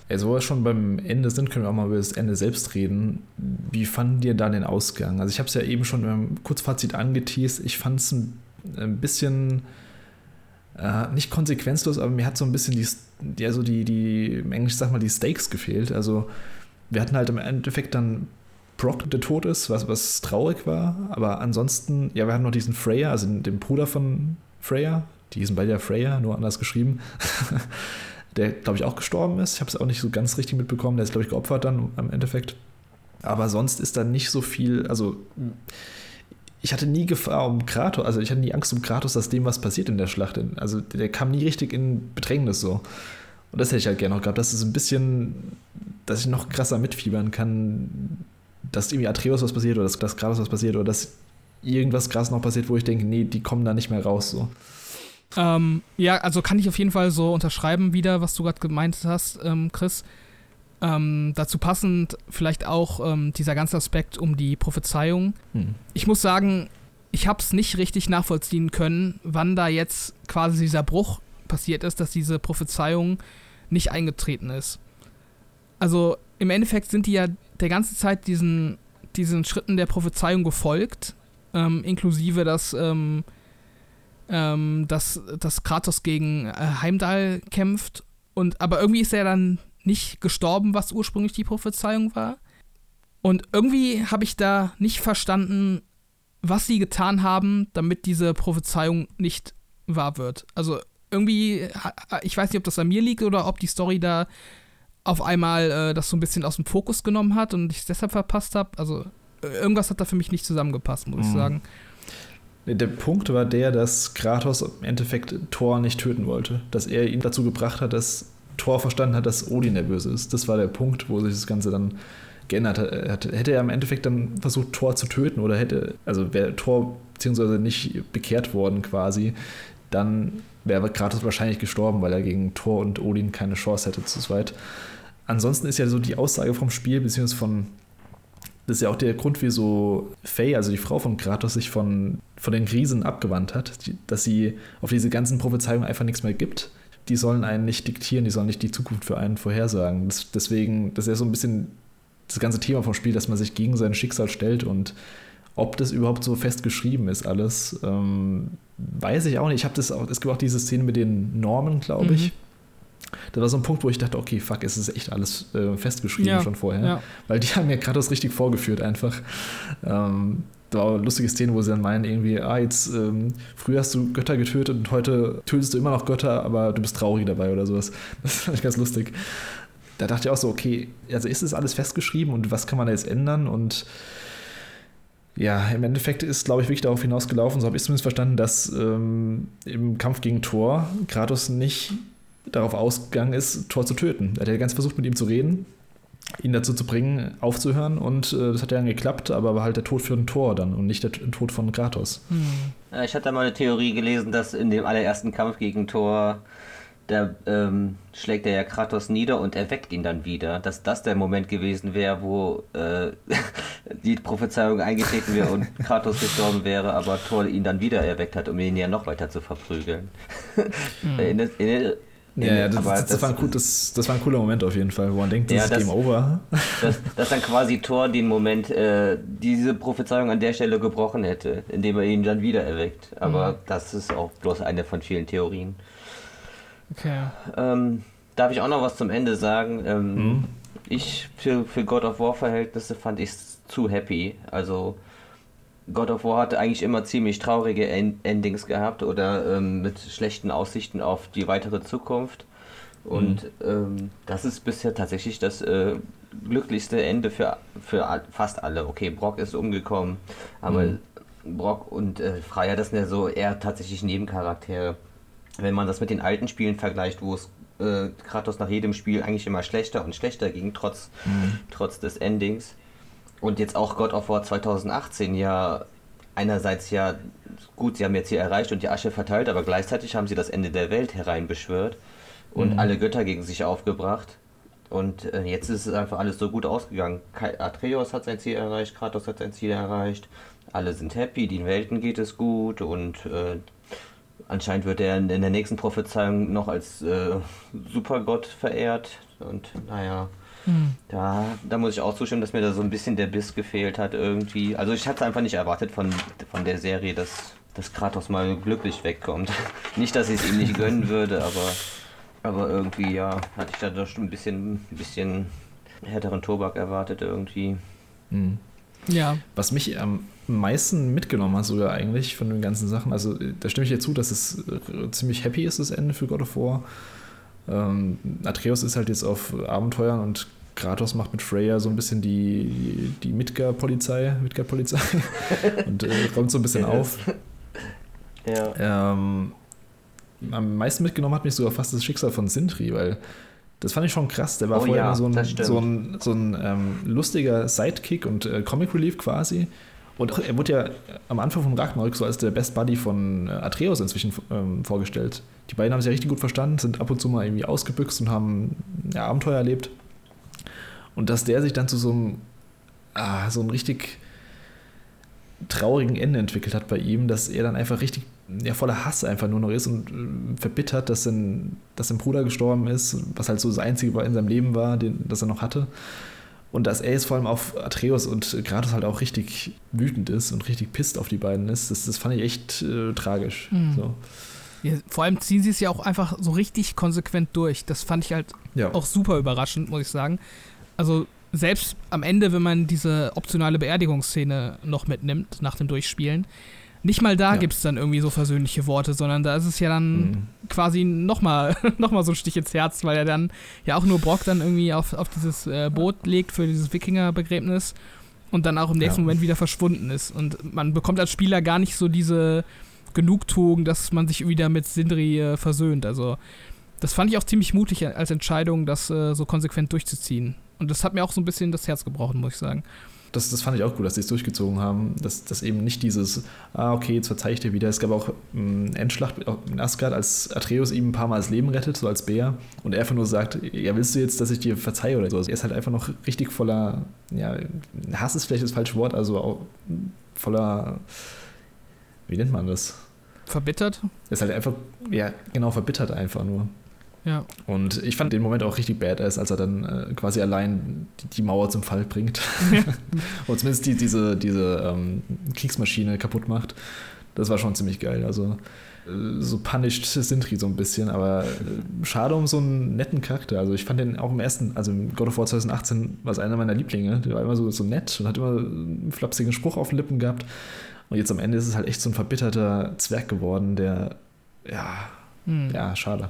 Also, wo wir schon beim Ende sind, können wir auch mal über das Ende selbst reden. Wie fanden dir da den Ausgang? Also, ich habe es ja eben schon im Kurzfazit angeteased. Ich fand es ein, ein, bisschen äh, nicht konsequenzlos, aber mir hat so ein bisschen die, also die, die, im Englisch sag mal, die Stakes gefehlt. Also, wir hatten halt im Endeffekt dann Brock, der tot ist, was, was traurig war. Aber ansonsten, ja, wir hatten noch diesen Freya, also den Bruder von Freya. Die hießen beide ja Freya, nur anders geschrieben. der, glaube ich, auch gestorben ist. Ich habe es auch nicht so ganz richtig mitbekommen. Der ist, glaube ich, geopfert dann am Endeffekt. Aber sonst ist da nicht so viel, also ich hatte nie Gefahr um Kratos, also ich hatte nie Angst um Kratos, dass dem was passiert in der Schlacht. Also der kam nie richtig in Bedrängnis so. Und das hätte ich halt gerne noch gehabt. Das ist ein bisschen, dass ich noch krasser mitfiebern kann, dass irgendwie Atreus was passiert oder dass, dass Kratos was passiert oder dass irgendwas krass noch passiert, wo ich denke, nee, die kommen da nicht mehr raus so. Ähm, ja, also kann ich auf jeden Fall so unterschreiben wieder, was du gerade gemeint hast, ähm, Chris. Ähm, dazu passend vielleicht auch ähm, dieser ganze Aspekt um die Prophezeiung. Hm. Ich muss sagen, ich habe es nicht richtig nachvollziehen können, wann da jetzt quasi dieser Bruch passiert ist, dass diese Prophezeiung nicht eingetreten ist. Also im Endeffekt sind die ja der ganze Zeit diesen, diesen Schritten der Prophezeiung gefolgt, ähm, inklusive dass ähm, ähm, dass, dass Kratos gegen äh, Heimdall kämpft. Und, aber irgendwie ist er dann nicht gestorben, was ursprünglich die Prophezeiung war. Und irgendwie habe ich da nicht verstanden, was sie getan haben, damit diese Prophezeiung nicht wahr wird. Also irgendwie, ich weiß nicht, ob das an mir liegt oder ob die Story da auf einmal äh, das so ein bisschen aus dem Fokus genommen hat und ich es deshalb verpasst habe. Also irgendwas hat da für mich nicht zusammengepasst, muss mhm. ich sagen. Der Punkt war der, dass Kratos im Endeffekt Thor nicht töten wollte. Dass er ihn dazu gebracht hat, dass Thor verstanden hat, dass Odin der Böse ist. Das war der Punkt, wo sich das Ganze dann geändert hat. Hätte er im Endeffekt dann versucht, Thor zu töten oder hätte, also wäre Thor beziehungsweise nicht bekehrt worden quasi, dann wäre Kratos wahrscheinlich gestorben, weil er gegen Thor und Odin keine Chance hätte zu zweit. Ansonsten ist ja so die Aussage vom Spiel, beziehungsweise von das ist ja auch der Grund, wieso Faye, also die Frau von Kratos, sich von, von den Riesen abgewandt hat, dass sie auf diese ganzen Prophezeiungen einfach nichts mehr gibt. Die sollen einen nicht diktieren, die sollen nicht die Zukunft für einen vorhersagen. Das, deswegen, das ist ja so ein bisschen das ganze Thema vom Spiel, dass man sich gegen sein Schicksal stellt und ob das überhaupt so fest geschrieben ist, alles, ähm, weiß ich auch nicht. Ich habe das auch, es gibt auch diese Szene mit den Normen, glaube mhm. ich. Das war so ein Punkt, wo ich dachte, okay, fuck, es ist echt alles äh, festgeschrieben ja, schon vorher. Ja. Weil die haben ja gerade das richtig vorgeführt einfach. Ähm, war eine lustige Szene, wo sie dann meinen, irgendwie, ah, jetzt, ähm, früher hast du Götter getötet und heute tötest du immer noch Götter, aber du bist traurig dabei oder sowas. Das fand ich ganz lustig. Da dachte ich auch so, okay, also ist das alles festgeschrieben und was kann man da jetzt ändern? Und ja, im Endeffekt ist, glaube ich, wirklich darauf hinausgelaufen, so habe ich zumindest verstanden, dass ähm, im Kampf gegen Thor Kratos nicht darauf ausgegangen ist, Thor zu töten. Er hat ja ganz versucht, mit ihm zu reden, ihn dazu zu bringen, aufzuhören und äh, das hat ja dann geklappt, aber war halt der Tod für den Thor dann und nicht der Tod von Kratos. Hm. Ich hatte mal eine Theorie gelesen, dass in dem allerersten Kampf gegen Thor da ähm, schlägt er ja Kratos nieder und erweckt ihn dann wieder. Dass das der Moment gewesen wäre, wo äh, die Prophezeiung eingetreten wäre und Kratos gestorben wäre, aber Thor ihn dann wieder erweckt hat, um ihn ja noch weiter zu verprügeln. Mhm. in, in, in, ja, das, das, das, war ein cool, das, das, war ein cooler Moment auf jeden Fall, wo man denkt, das ja, ist Game Over. Dass, dass dann quasi Thor den Moment, äh, diese Prophezeiung an der Stelle gebrochen hätte, indem er ihn dann wieder erweckt. Aber mhm. das ist auch bloß eine von vielen Theorien. Okay. Ähm, darf ich auch noch was zum Ende sagen? Ähm, mhm. Ich, für, für God of War Verhältnisse fand ich es zu happy. Also, God of War hatte eigentlich immer ziemlich traurige End Endings gehabt oder ähm, mit schlechten Aussichten auf die weitere Zukunft. Und mhm. ähm, das ist bisher tatsächlich das äh, glücklichste Ende für, für fast alle. Okay, Brock ist umgekommen, aber mhm. Brock und äh, Freya, das sind ja so eher tatsächlich Nebencharaktere wenn man das mit den alten Spielen vergleicht, wo es äh, Kratos nach jedem Spiel eigentlich immer schlechter und schlechter ging, trotz, mhm. trotz des Endings. Und jetzt auch God of War 2018 ja einerseits ja, gut, sie haben jetzt hier erreicht und die Asche verteilt, aber gleichzeitig haben sie das Ende der Welt hereinbeschwört und mhm. alle Götter gegen sich aufgebracht. Und äh, jetzt ist es einfach alles so gut ausgegangen. Atreus hat sein Ziel erreicht, Kratos hat sein Ziel erreicht, alle sind happy, den Welten geht es gut und äh, Anscheinend wird er in, der nächsten Prophezeiung noch als äh, Supergott verehrt. Und naja, hm. da, da muss ich auch zustimmen, dass mir da so ein bisschen der Biss gefehlt hat irgendwie. Also ich hatte es einfach nicht erwartet von, von der Serie, dass, dass Kratos mal glücklich wegkommt. nicht, dass ich es ihm nicht gönnen würde, aber, aber irgendwie, ja, hatte ich da doch ein bisschen, ein bisschen härteren Tobak erwartet irgendwie. Hm. Ja. Was mich am meisten mitgenommen hat, sogar eigentlich von den ganzen Sachen. Also, da stimme ich dir zu, dass es äh, ziemlich happy ist, das Ende für God of War. Ähm, Atreus ist halt jetzt auf Abenteuern und Kratos macht mit Freya so ein bisschen die, die Midgar-Polizei, Midgar-Polizei und äh, räumt so ein bisschen auf. Ja. Ähm, am meisten mitgenommen hat mich sogar fast das Schicksal von Sindri, weil das fand ich schon krass. Der war oh, vorher ja, so ein, so ein, so ein ähm, lustiger Sidekick und äh, Comic Relief quasi. Und er wurde ja am Anfang von Ragnarök so als der Best Buddy von äh, Atreus inzwischen ähm, vorgestellt. Die beiden haben sich ja richtig gut verstanden, sind ab und zu mal irgendwie ausgebüxt und haben ja, Abenteuer erlebt. Und dass der sich dann zu so einem, ah, so einem richtig traurigen Ende entwickelt hat bei ihm, dass er dann einfach richtig ja, voller Hass einfach nur noch ist und äh, verbittert, dass sein, dass sein Bruder gestorben ist, was halt so das Einzige in seinem Leben war, den, das er noch hatte. Und dass er jetzt vor allem auf Atreus und Kratos halt auch richtig wütend ist und richtig pisst auf die beiden ist, das, das fand ich echt äh, tragisch. Mhm. So. Ja, vor allem ziehen sie es ja auch einfach so richtig konsequent durch. Das fand ich halt ja. auch super überraschend, muss ich sagen. Also selbst am Ende, wenn man diese optionale Beerdigungsszene noch mitnimmt nach dem Durchspielen, nicht mal da ja. gibt es dann irgendwie so versöhnliche Worte, sondern da ist es ja dann mhm. quasi nochmal noch mal so ein Stich ins Herz, weil er dann ja auch nur Brock dann irgendwie auf, auf dieses äh, Boot legt für dieses Wikingerbegräbnis und dann auch im nächsten ja. Moment wieder verschwunden ist. Und man bekommt als Spieler gar nicht so diese Genugtuung, dass man sich wieder mit Sindri äh, versöhnt. Also das fand ich auch ziemlich mutig als Entscheidung, das äh, so konsequent durchzuziehen. Und das hat mir auch so ein bisschen das Herz gebrochen, muss ich sagen. das, das fand ich auch gut, dass sie es durchgezogen haben, dass, dass eben nicht dieses, ah, okay, jetzt verzeih ich dir wieder. Es gab auch eine Endschlacht in Asgard, als Atreus ihm ein paar Mal das Leben rettet, so als Bär, und er einfach nur sagt, ja, willst du jetzt, dass ich dir verzeihe oder so? Er ist halt einfach noch richtig voller, ja, Hass ist vielleicht das falsche Wort, also auch voller, wie nennt man das? Verbittert? Er ist halt einfach, ja, genau, verbittert einfach nur. Ja. Und ich fand den Moment auch richtig badass, als er dann äh, quasi allein die, die, Mauer zum Fall bringt. Und zumindest die, diese, diese ähm, Kriegsmaschine kaputt macht. Das war schon ziemlich geil. Also äh, so punished Sintri so ein bisschen, aber äh, schade um so einen netten Charakter. Also ich fand den auch im ersten, also im God of War 2018 war es einer meiner Lieblinge. Der war immer so, so nett und hat immer einen flapsigen Spruch auf den Lippen gehabt. Und jetzt am Ende ist es halt echt so ein verbitterter Zwerg geworden, der, ja, hm. ja, schade.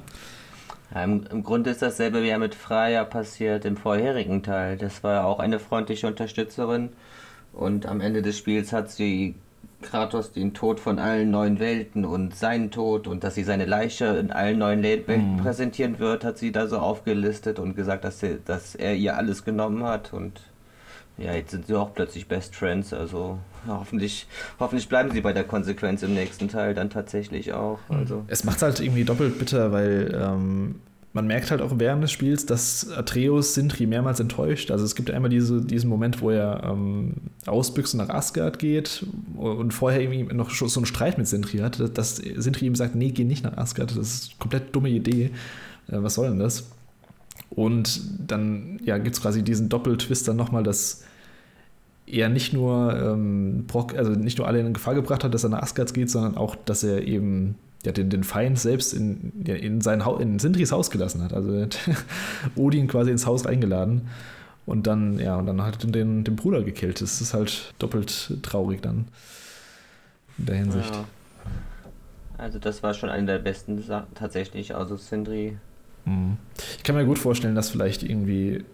Ja, im, im, Grunde ist dasselbe wie ja mit Freya passiert im vorherigen Teil. Das war ja auch eine freundliche Unterstützerin und am Ende des Spiels hat sie Kratos den Tod von allen neuen Welten und seinen Tod und dass sie seine Leiche in allen neuen Welten mhm. präsentieren wird, hat sie da so aufgelistet und gesagt, dass, sie, dass er ihr alles genommen hat und ja, jetzt sind sie auch plötzlich Best Friends, also hoffentlich, hoffentlich bleiben sie bei der Konsequenz im nächsten Teil dann tatsächlich auch. Mhm. Also. Es macht halt irgendwie doppelt bitter, weil ähm, man merkt halt auch während des Spiels, dass Atreus Sintri mehrmals enttäuscht. Also es gibt einmal diese, diesen Moment, wo er ähm, ausbüchst und nach Asgard geht und vorher irgendwie noch so einen Streit mit Sintri hat, dass Sintri ihm sagt, nee, geh nicht nach Asgard, das ist eine komplett dumme Idee. Äh, was soll denn das? Und dann ja, gibt es quasi diesen Doppeltwist dann nochmal, dass er nicht nur ähm, Brock, also nicht nur alle in Gefahr gebracht hat, dass er nach Asgard geht, sondern auch, dass er eben ja, den, den Feind selbst in, in sein ha in Sindris Haus gelassen hat. Also hat Odin quasi ins Haus eingeladen und dann, ja, und dann hat er den, den Bruder gekillt. Das ist halt doppelt traurig dann. In der Hinsicht. Ja. Also das war schon eine der besten Sachen tatsächlich, also Sindri. Mhm. Ich kann mir gut vorstellen, dass vielleicht irgendwie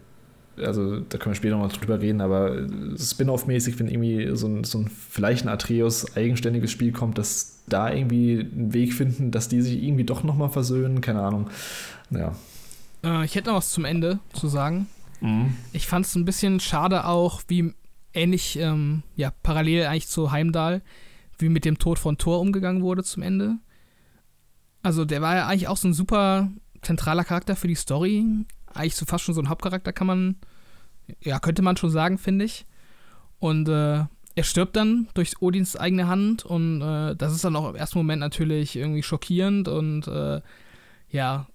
also da können wir später noch mal drüber reden, aber Spin-off-mäßig, wenn irgendwie so ein, so ein vielleicht ein Atreus eigenständiges Spiel kommt, dass da irgendwie einen Weg finden, dass die sich irgendwie doch nochmal versöhnen, keine Ahnung. Ja. Äh, ich hätte noch was zum Ende zu sagen. Mhm. Ich fand es ein bisschen schade auch, wie ähnlich, ähm, ja, parallel eigentlich zu Heimdall, wie mit dem Tod von Thor umgegangen wurde zum Ende. Also der war ja eigentlich auch so ein super zentraler Charakter für die Story, eigentlich so fast schon so ein Hauptcharakter, kann man, ja, könnte man schon sagen, finde ich. Und äh, er stirbt dann durch Odins eigene Hand und äh, das ist dann auch im ersten Moment natürlich irgendwie schockierend und äh, ja,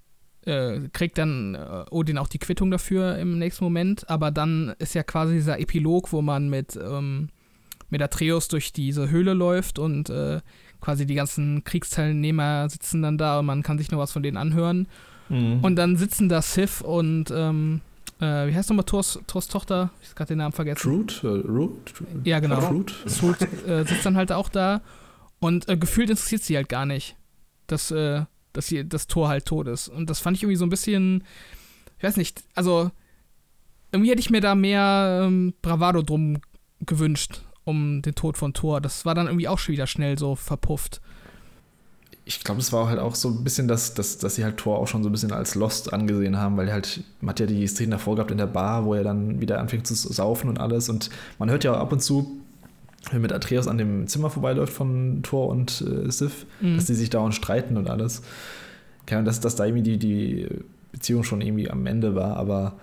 äh, kriegt dann äh, Odin auch die Quittung dafür im nächsten Moment, aber dann ist ja quasi dieser Epilog, wo man mit, ähm, mit Atreus durch diese Höhle läuft und äh, quasi die ganzen Kriegsteilnehmer sitzen dann da und man kann sich noch was von denen anhören. Mhm. Und dann sitzen da Sif und, ähm, äh, wie heißt nochmal Thors, Thors Tochter? Ich habe gerade den Namen vergessen. Truth? Uh, Root? Ja, genau. Truth? Truth äh, sitzt dann halt auch da und äh, gefühlt interessiert sie halt gar nicht, dass, äh, dass sie, das Tor halt tot ist. Und das fand ich irgendwie so ein bisschen, ich weiß nicht, also irgendwie hätte ich mir da mehr ähm, Bravado drum gewünscht um den Tod von Thor. Das war dann irgendwie auch schon wieder schnell so verpufft ich glaube, es war halt auch so ein bisschen, dass, dass, dass sie halt Thor auch schon so ein bisschen als Lost angesehen haben, weil halt, man hat ja die Szene davor gehabt in der Bar, wo er dann wieder anfängt zu saufen und alles. Und man hört ja auch ab und zu, wenn mit Atreus an dem Zimmer vorbeiläuft von Thor und äh, Sif, mhm. dass die sich dauernd streiten und alles. Keine Ahnung, dass, dass da irgendwie die, die Beziehung schon irgendwie am Ende war, aber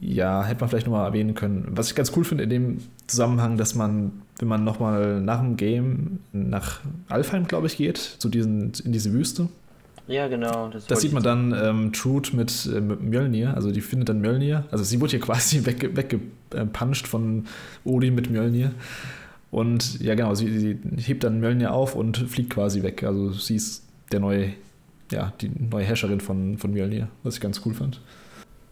ja, hätte man vielleicht nochmal erwähnen können. Was ich ganz cool finde in dem Zusammenhang, dass man, wenn man nochmal nach dem Game nach Alfheim, glaube ich, geht, zu diesen, in diese Wüste. Ja, genau. Das, das sieht man dann ähm, Truth mit, äh, mit Mjölnir, also die findet dann Mjölnir. Also sie wurde hier quasi wegge weggepuncht von Odin mit Mjölnir. Und ja, genau, sie, sie, hebt dann Mjölnir auf und fliegt quasi weg. Also sie ist der neue, ja, die neue Herrscherin von, von Mjölnir, was ich ganz cool fand.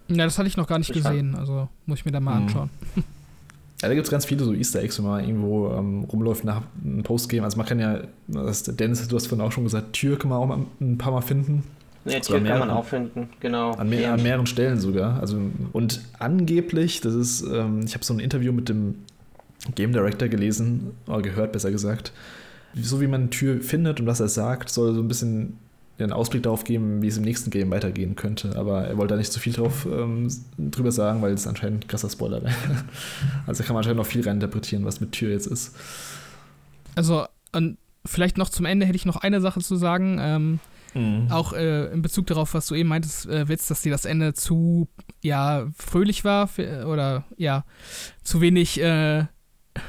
Ja, das hatte ich noch gar nicht ich gesehen, also muss ich mir da mal mhm. Ja, da gibt es ganz viele so Easter Eggs, wenn man irgendwo ähm, rumläuft nach einem Postgame. Also man kann ja, das, Dennis, du hast vorhin auch schon gesagt, Tür kann man auch mal ein paar Mal finden. Ja, Tür kann man auch finden, genau. An, mehr, an, mehreren Stellen sogar. Also, und angeblich, das ist, ähm, ich habe so ein Interview mit dem Game Director gelesen, oder gehört besser gesagt, so wie man eine Tür findet und was er sagt, soll so ein bisschen einen Ausblick darauf geben, wie es im nächsten Game weitergehen könnte. Aber er wollte da nicht zu viel drauf ähm, drüber sagen, weil es anscheinend ein krasser Spoiler wäre. Also kann man anscheinend noch viel reininterpretieren, was mit Tür jetzt ist. Also, und vielleicht noch zum Ende hätte ich noch eine Sache zu sagen. Ähm, mhm. Auch äh, in Bezug darauf, was du eben meintest, äh, Witz, dass dir das Ende zu ja, fröhlich war für, oder ja, zu wenig äh,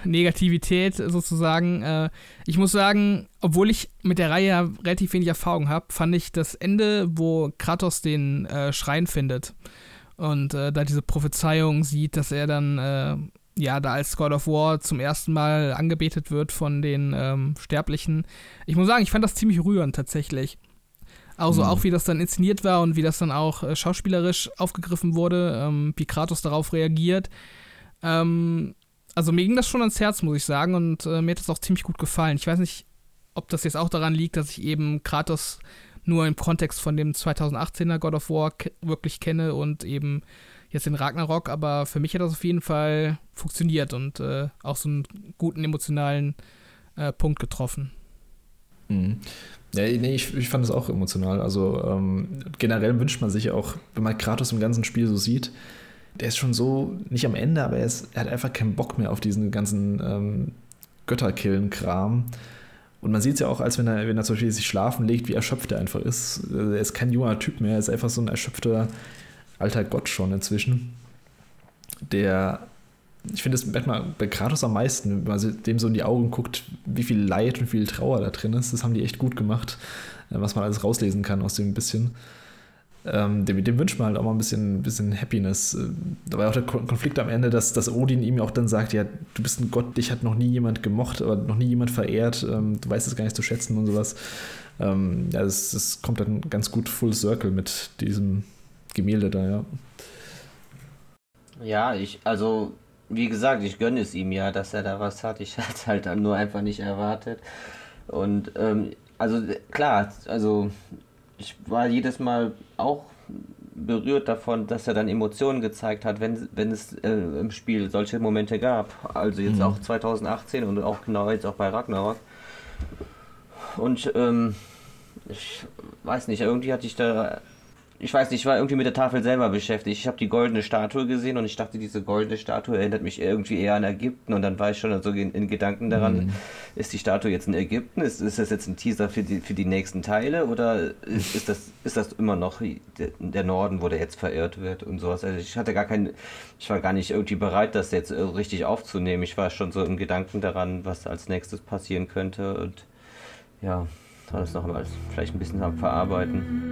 Negativität sozusagen. Äh, ich muss sagen, obwohl ich mit der Reihe ja relativ wenig Erfahrung habe, fand ich das Ende, wo Kratos den äh, Schrein findet und äh, da diese Prophezeiung sieht, dass er dann äh, ja da als God of War zum ersten Mal angebetet wird von den ähm, Sterblichen. Ich muss sagen, ich fand das ziemlich rührend tatsächlich. Also mhm. auch wie das dann inszeniert war und wie das dann auch äh, schauspielerisch aufgegriffen wurde, ähm, wie Kratos darauf reagiert. Ähm, also mir ging das schon ans Herz, muss ich sagen, und äh, mir hat das auch ziemlich gut gefallen. Ich weiß nicht, ob das jetzt auch daran liegt, dass ich eben Kratos nur im Kontext von dem 2018er God of War wirklich kenne und eben jetzt den Ragnarok, aber für mich hat das auf jeden Fall funktioniert und äh, auch so einen guten emotionalen äh, Punkt getroffen. Mhm. Ja, nee, ich, ich fand es auch emotional. Also ähm, generell wünscht man sich auch, wenn man Kratos im ganzen Spiel so sieht, der ist schon so, nicht am Ende, aber er, ist, er hat einfach keinen Bock mehr auf diesen ganzen ähm, Götterkillen-Kram. Und man sieht es ja auch, als wenn er, wenn er zum Beispiel sich schlafen legt, wie erschöpft er einfach ist. Er ist kein junger Typ mehr, er ist einfach so ein erschöpfter alter Gott schon inzwischen. Der, ich finde, das merkt man bei Kratos am meisten, wenn man dem so in die Augen guckt, wie viel Leid und viel Trauer da drin ist. Das haben die echt gut gemacht, äh, was man alles rauslesen kann aus dem bisschen ähm, dem, dem, wünscht man halt auch mal ein bisschen, bisschen Happiness. Äh, da war auch der Konflikt am Ende, dass, dass Odin ihm auch dann sagt, ja, du bist ein Gott, dich hat noch nie jemand gemocht, aber noch nie jemand verehrt, ähm, du weißt es gar nicht zu schätzen und sowas. Ähm, ja, es kommt dann ganz gut Full Circle mit diesem Gemälde da, ja. Ja, ich, also, wie gesagt, ich gönne es ihm ja, dass er da was hat. Ich hatte es halt nur einfach nicht erwartet. Und, ähm, also, klar, also ich war jedes Mal auch berührt davon, dass er dann Emotionen gezeigt hat, wenn, wenn es äh, im Spiel solche Momente gab. Also jetzt mhm. auch 2018 und auch genau jetzt auch bei Ragnarok. Und ähm, ich weiß nicht, irgendwie hatte ich da ich weiß nicht, ich war irgendwie mit der Tafel selber beschäftigt. Ich habe die goldene Statue gesehen und ich dachte, diese goldene Statue erinnert mich irgendwie eher an Ägypten und dann war ich schon so in, in Gedanken daran, mhm. ist die Statue jetzt in Ägypten? Ist, ist das jetzt ein Teaser für die, für die nächsten Teile oder ist, ist, das, ist das immer noch der, der Norden, wo der jetzt verirrt wird und sowas? Also ich hatte gar keinen, ich war gar nicht irgendwie bereit, das jetzt richtig aufzunehmen. Ich war schon so in Gedanken daran, was als nächstes passieren könnte und ja, alles noch mal vielleicht ein bisschen Verarbeiten.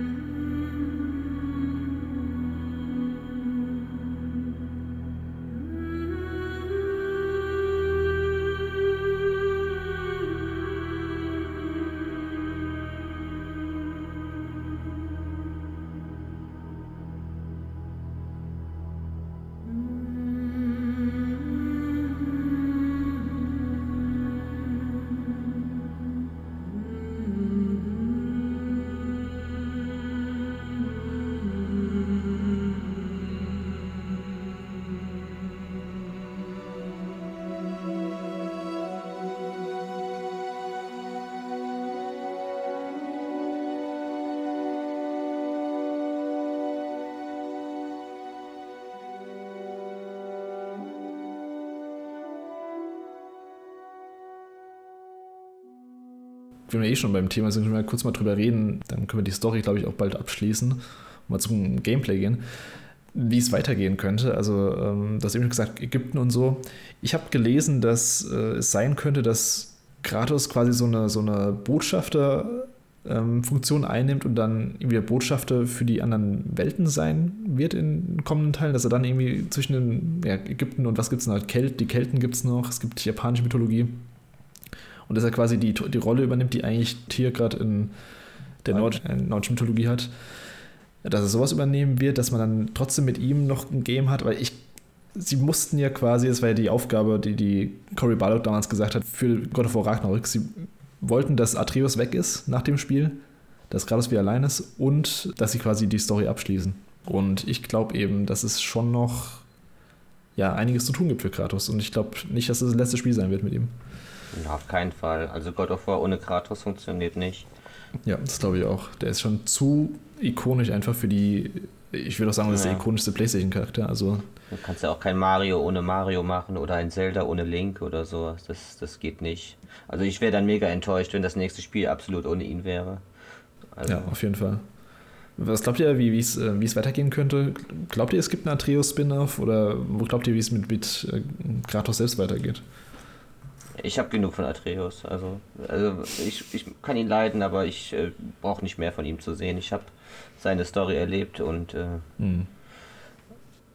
Eh schon beim Thema sind, können wir kurz mal drüber reden. Dann können wir die Story, glaube ich, auch bald abschließen und mal zum Gameplay gehen, wie es weitergehen könnte. Also, ähm, du hast eben gesagt, Ägypten und so. Ich habe gelesen, dass äh, es sein könnte, dass Kratos quasi so eine, so eine Botschafter. Funktion einnimmt und dann irgendwie der Botschafter für die anderen Welten sein wird in kommenden Teilen, dass er dann irgendwie zwischen den ja, Ägypten und was gibt es noch? Kelt, die Kelten gibt es noch, es gibt japanische Mythologie und dass er quasi die, die Rolle übernimmt, die eigentlich Tier gerade in der Nord äh, nordischen Mythologie hat. Dass er sowas übernehmen wird, dass man dann trotzdem mit ihm noch ein Game hat, weil ich sie mussten ja quasi, das war ja die Aufgabe, die die Cory Barlock damals gesagt hat, für God of War Ragnarök, sie wollten, dass Atreus weg ist nach dem Spiel, dass Kratos wieder allein ist und dass sie quasi die Story abschließen. Und ich glaube eben, dass es schon noch ja, einiges zu tun gibt für Kratos und ich glaube nicht, dass es das letzte Spiel sein wird mit ihm. Ja, auf keinen Fall. Also God of War ohne Kratos funktioniert nicht. Ja, das glaube ich auch. Der ist schon zu ikonisch einfach für die, ich würde auch sagen, das ist der ikonischste PlayStation-Charakter. Also Du kannst ja auch kein Mario ohne Mario machen oder ein Zelda ohne Link oder so. Das, das geht nicht. Also ich wäre dann mega enttäuscht, wenn das nächste Spiel absolut ohne ihn wäre. Also ja, auf jeden Fall. Was glaubt ihr, wie es äh, es weitergehen könnte? Glaubt ihr, es gibt einen Atreus-Spin-Off oder wo glaubt ihr, wie es mit, mit äh, Kratos selbst weitergeht? Ich habe genug von Atreus. Also, also ich, ich kann ihn leiden, aber ich äh, brauche nicht mehr von ihm zu sehen. Ich habe seine Story erlebt und äh, hm.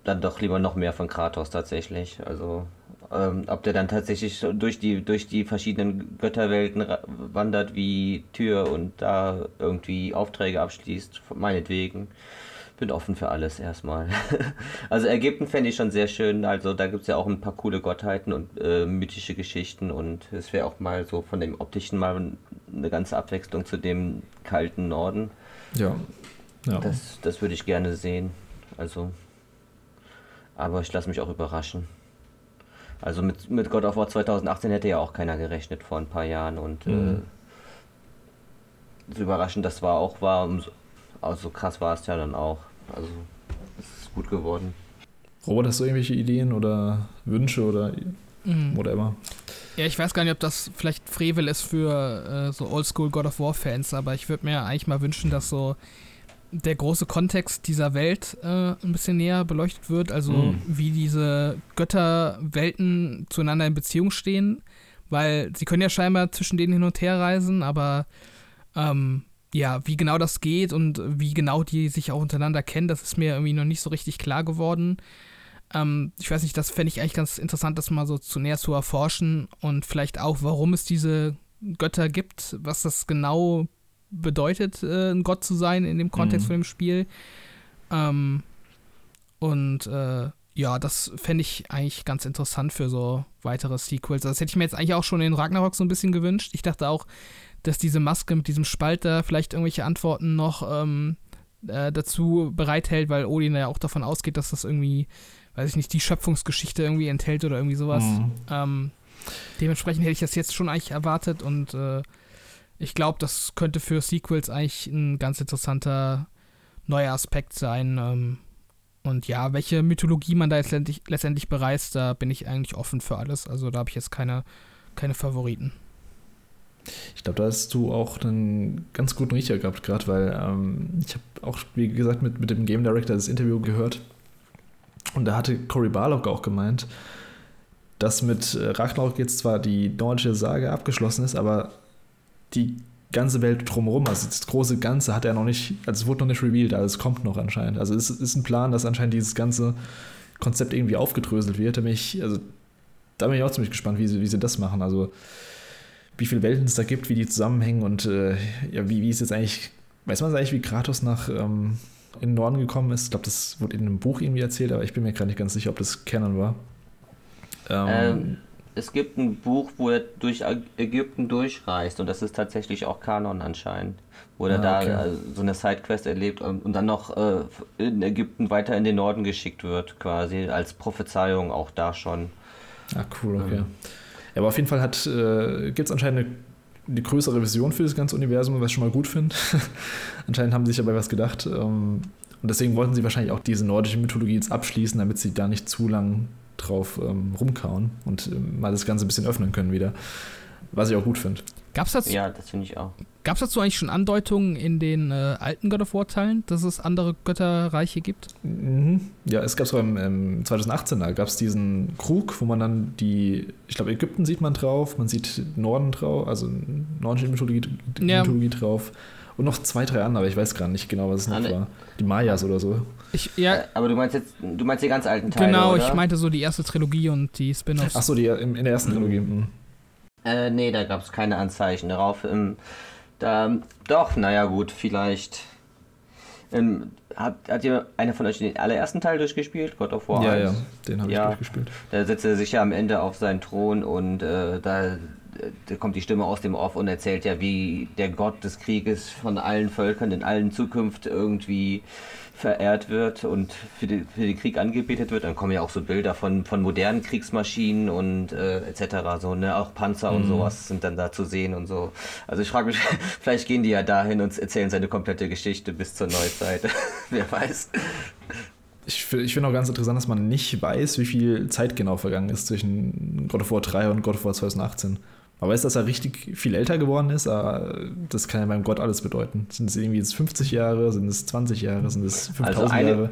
dann doch lieber noch mehr von Kratos tatsächlich. Also ähm, ob der dann tatsächlich durch die, durch die verschiedenen Götterwelten wandert wie Tür und da irgendwie Aufträge abschließt, meinetwegen. Bin offen für alles erstmal. also Ägypten fände ich schon sehr schön. Also da gibt es ja auch ein paar coole Gottheiten und äh, mythische Geschichten und es wäre auch mal so von dem optischen mal eine ganze Abwechslung zu dem kalten Norden. Ja. ja. Das, das würde ich gerne sehen. Also. Aber ich lasse mich auch überraschen. Also mit, mit God of War 2018 hätte ja auch keiner gerechnet vor ein paar Jahren und mhm. äh, so überraschend das war auch war, also krass war es ja dann auch. Also es ist gut geworden. Robert, hast du irgendwelche Ideen oder Wünsche oder mhm. whatever? Ja, ich weiß gar nicht, ob das vielleicht Frevel ist für äh, so Oldschool God of War Fans, aber ich würde mir eigentlich mal wünschen, dass so der große Kontext dieser Welt äh, ein bisschen näher beleuchtet wird, also mhm. wie diese Götterwelten zueinander in Beziehung stehen, weil sie können ja scheinbar zwischen denen hin und her reisen, aber ähm, ja, wie genau das geht und wie genau die sich auch untereinander kennen, das ist mir irgendwie noch nicht so richtig klar geworden. Ähm, ich weiß nicht, das fände ich eigentlich ganz interessant, das mal so zu näher zu erforschen und vielleicht auch, warum es diese Götter gibt, was das genau bedeutet, äh, ein Gott zu sein in dem Kontext mhm. von dem Spiel. Ähm, und äh, ja, das fände ich eigentlich ganz interessant für so weitere Sequels. Das hätte ich mir jetzt eigentlich auch schon in Ragnarok so ein bisschen gewünscht. Ich dachte auch, dass diese Maske mit diesem Spalter vielleicht irgendwelche Antworten noch ähm, äh, dazu bereithält, weil Odin ja auch davon ausgeht, dass das irgendwie, weiß ich nicht, die Schöpfungsgeschichte irgendwie enthält oder irgendwie sowas. Mhm. Ähm, dementsprechend hätte ich das jetzt schon eigentlich erwartet und äh, ich glaube, das könnte für Sequels eigentlich ein ganz interessanter neuer Aspekt sein. Ähm, und ja, welche Mythologie man da letztendlich, letztendlich bereist, da bin ich eigentlich offen für alles. Also da habe ich jetzt keine, keine Favoriten. Ich glaube, da hast du auch einen ganz guten Riecher gehabt, gerade weil ähm, ich habe auch, wie gesagt, mit, mit dem Game Director das Interview gehört. Und da hatte Cory Barlog auch gemeint, dass mit äh, Ragnarok jetzt zwar die nordische Sage abgeschlossen ist, aber die ganze Welt drumherum, also das große Ganze hat er noch nicht, also es wurde noch nicht revealed, also es kommt noch anscheinend. Also es ist ein Plan, dass anscheinend dieses ganze Konzept irgendwie aufgedröselt wird. Da bin ich, also da bin ich auch ziemlich gespannt, wie sie, wie sie das machen. Also wie viele Welten es da gibt, wie die zusammenhängen und äh, ja, wie, wie ist jetzt eigentlich, weiß man eigentlich, wie Kratos nach ähm, in den Norden gekommen ist? Ich glaube, das wurde in einem Buch irgendwie erzählt, aber ich bin mir gerade nicht ganz sicher, ob das Canon war. Ähm, ähm, es gibt ein Buch, wo er durch Ägypten durchreist und das ist tatsächlich auch Kanon anscheinend, wo er ah, okay. da äh, so eine Sidequest erlebt und, und dann noch äh, in Ägypten weiter in den Norden geschickt wird, quasi als Prophezeiung auch da schon. Ah, cool, okay. Ja, aber auf jeden Fall äh, gibt es anscheinend eine, eine, größere Vision für das ganze Universum, was ich schon mal gut finde. anscheinend haben sie sich dabei was gedacht. Ähm, und deswegen wollten sie wahrscheinlich auch diese nordische Mythologie jetzt abschließen, damit sie da nicht zu lang drauf ähm, rumkauen und ähm, mal das Ganze ein bisschen öffnen können wieder. Was ich auch gut finde. Gab's dazu, ja, das finde ich auch. Gab es dazu eigentlich schon Andeutungen in den äh, alten God of War-Teilen, dass es andere Götterreiche gibt? Mhm. Ja, es gab es beim ähm, 2018, da gab es diesen Krug, wo man dann die, ich glaube, Ägypten sieht man drauf, man sieht Norden drauf, also nordische Mythologie, ja. Mythologie drauf. Und noch zwei, drei andere, aber ich weiß gar nicht genau, was es noch war. Die Mayas oder so. Ich, ja. Äh, aber du meinst jetzt, du meinst die ganz alten Teile, Genau, oder? ich meinte so die erste Trilogie und die Spin-offs. Achso, die in, in der ersten mhm. Trilogie. Mhm. Äh, nee, da gab es keine Anzeichen darauf. Ähm, da, doch, naja gut, vielleicht. Ähm, hat, hat ihr einer von euch den allerersten Teil durchgespielt? God of War Ja, 1? ja, den habe ja, ich durchgespielt. Da setzt er sich ja am Ende auf seinen Thron und äh, da da kommt die Stimme aus dem Off und erzählt ja, wie der Gott des Krieges von allen Völkern in allen Zukunft irgendwie verehrt wird und für, die, für den Krieg angebetet wird. Dann kommen ja auch so Bilder von, von modernen Kriegsmaschinen und äh, etc. So, ne? Auch Panzer mhm. und sowas sind dann da zu sehen und so. Also ich frage mich, vielleicht gehen die ja dahin und erzählen seine komplette Geschichte bis zur Neuzeit. Wer weiß. Ich, ich finde auch ganz interessant, dass man nicht weiß, wie viel Zeit genau vergangen ist zwischen God of War 3 und God of War 2018. Man weiß, dass er richtig viel älter geworden ist, aber das kann ja beim Gott alles bedeuten. Sind es irgendwie jetzt 50 Jahre, sind es 20 Jahre, sind es 5000 also eine, Jahre?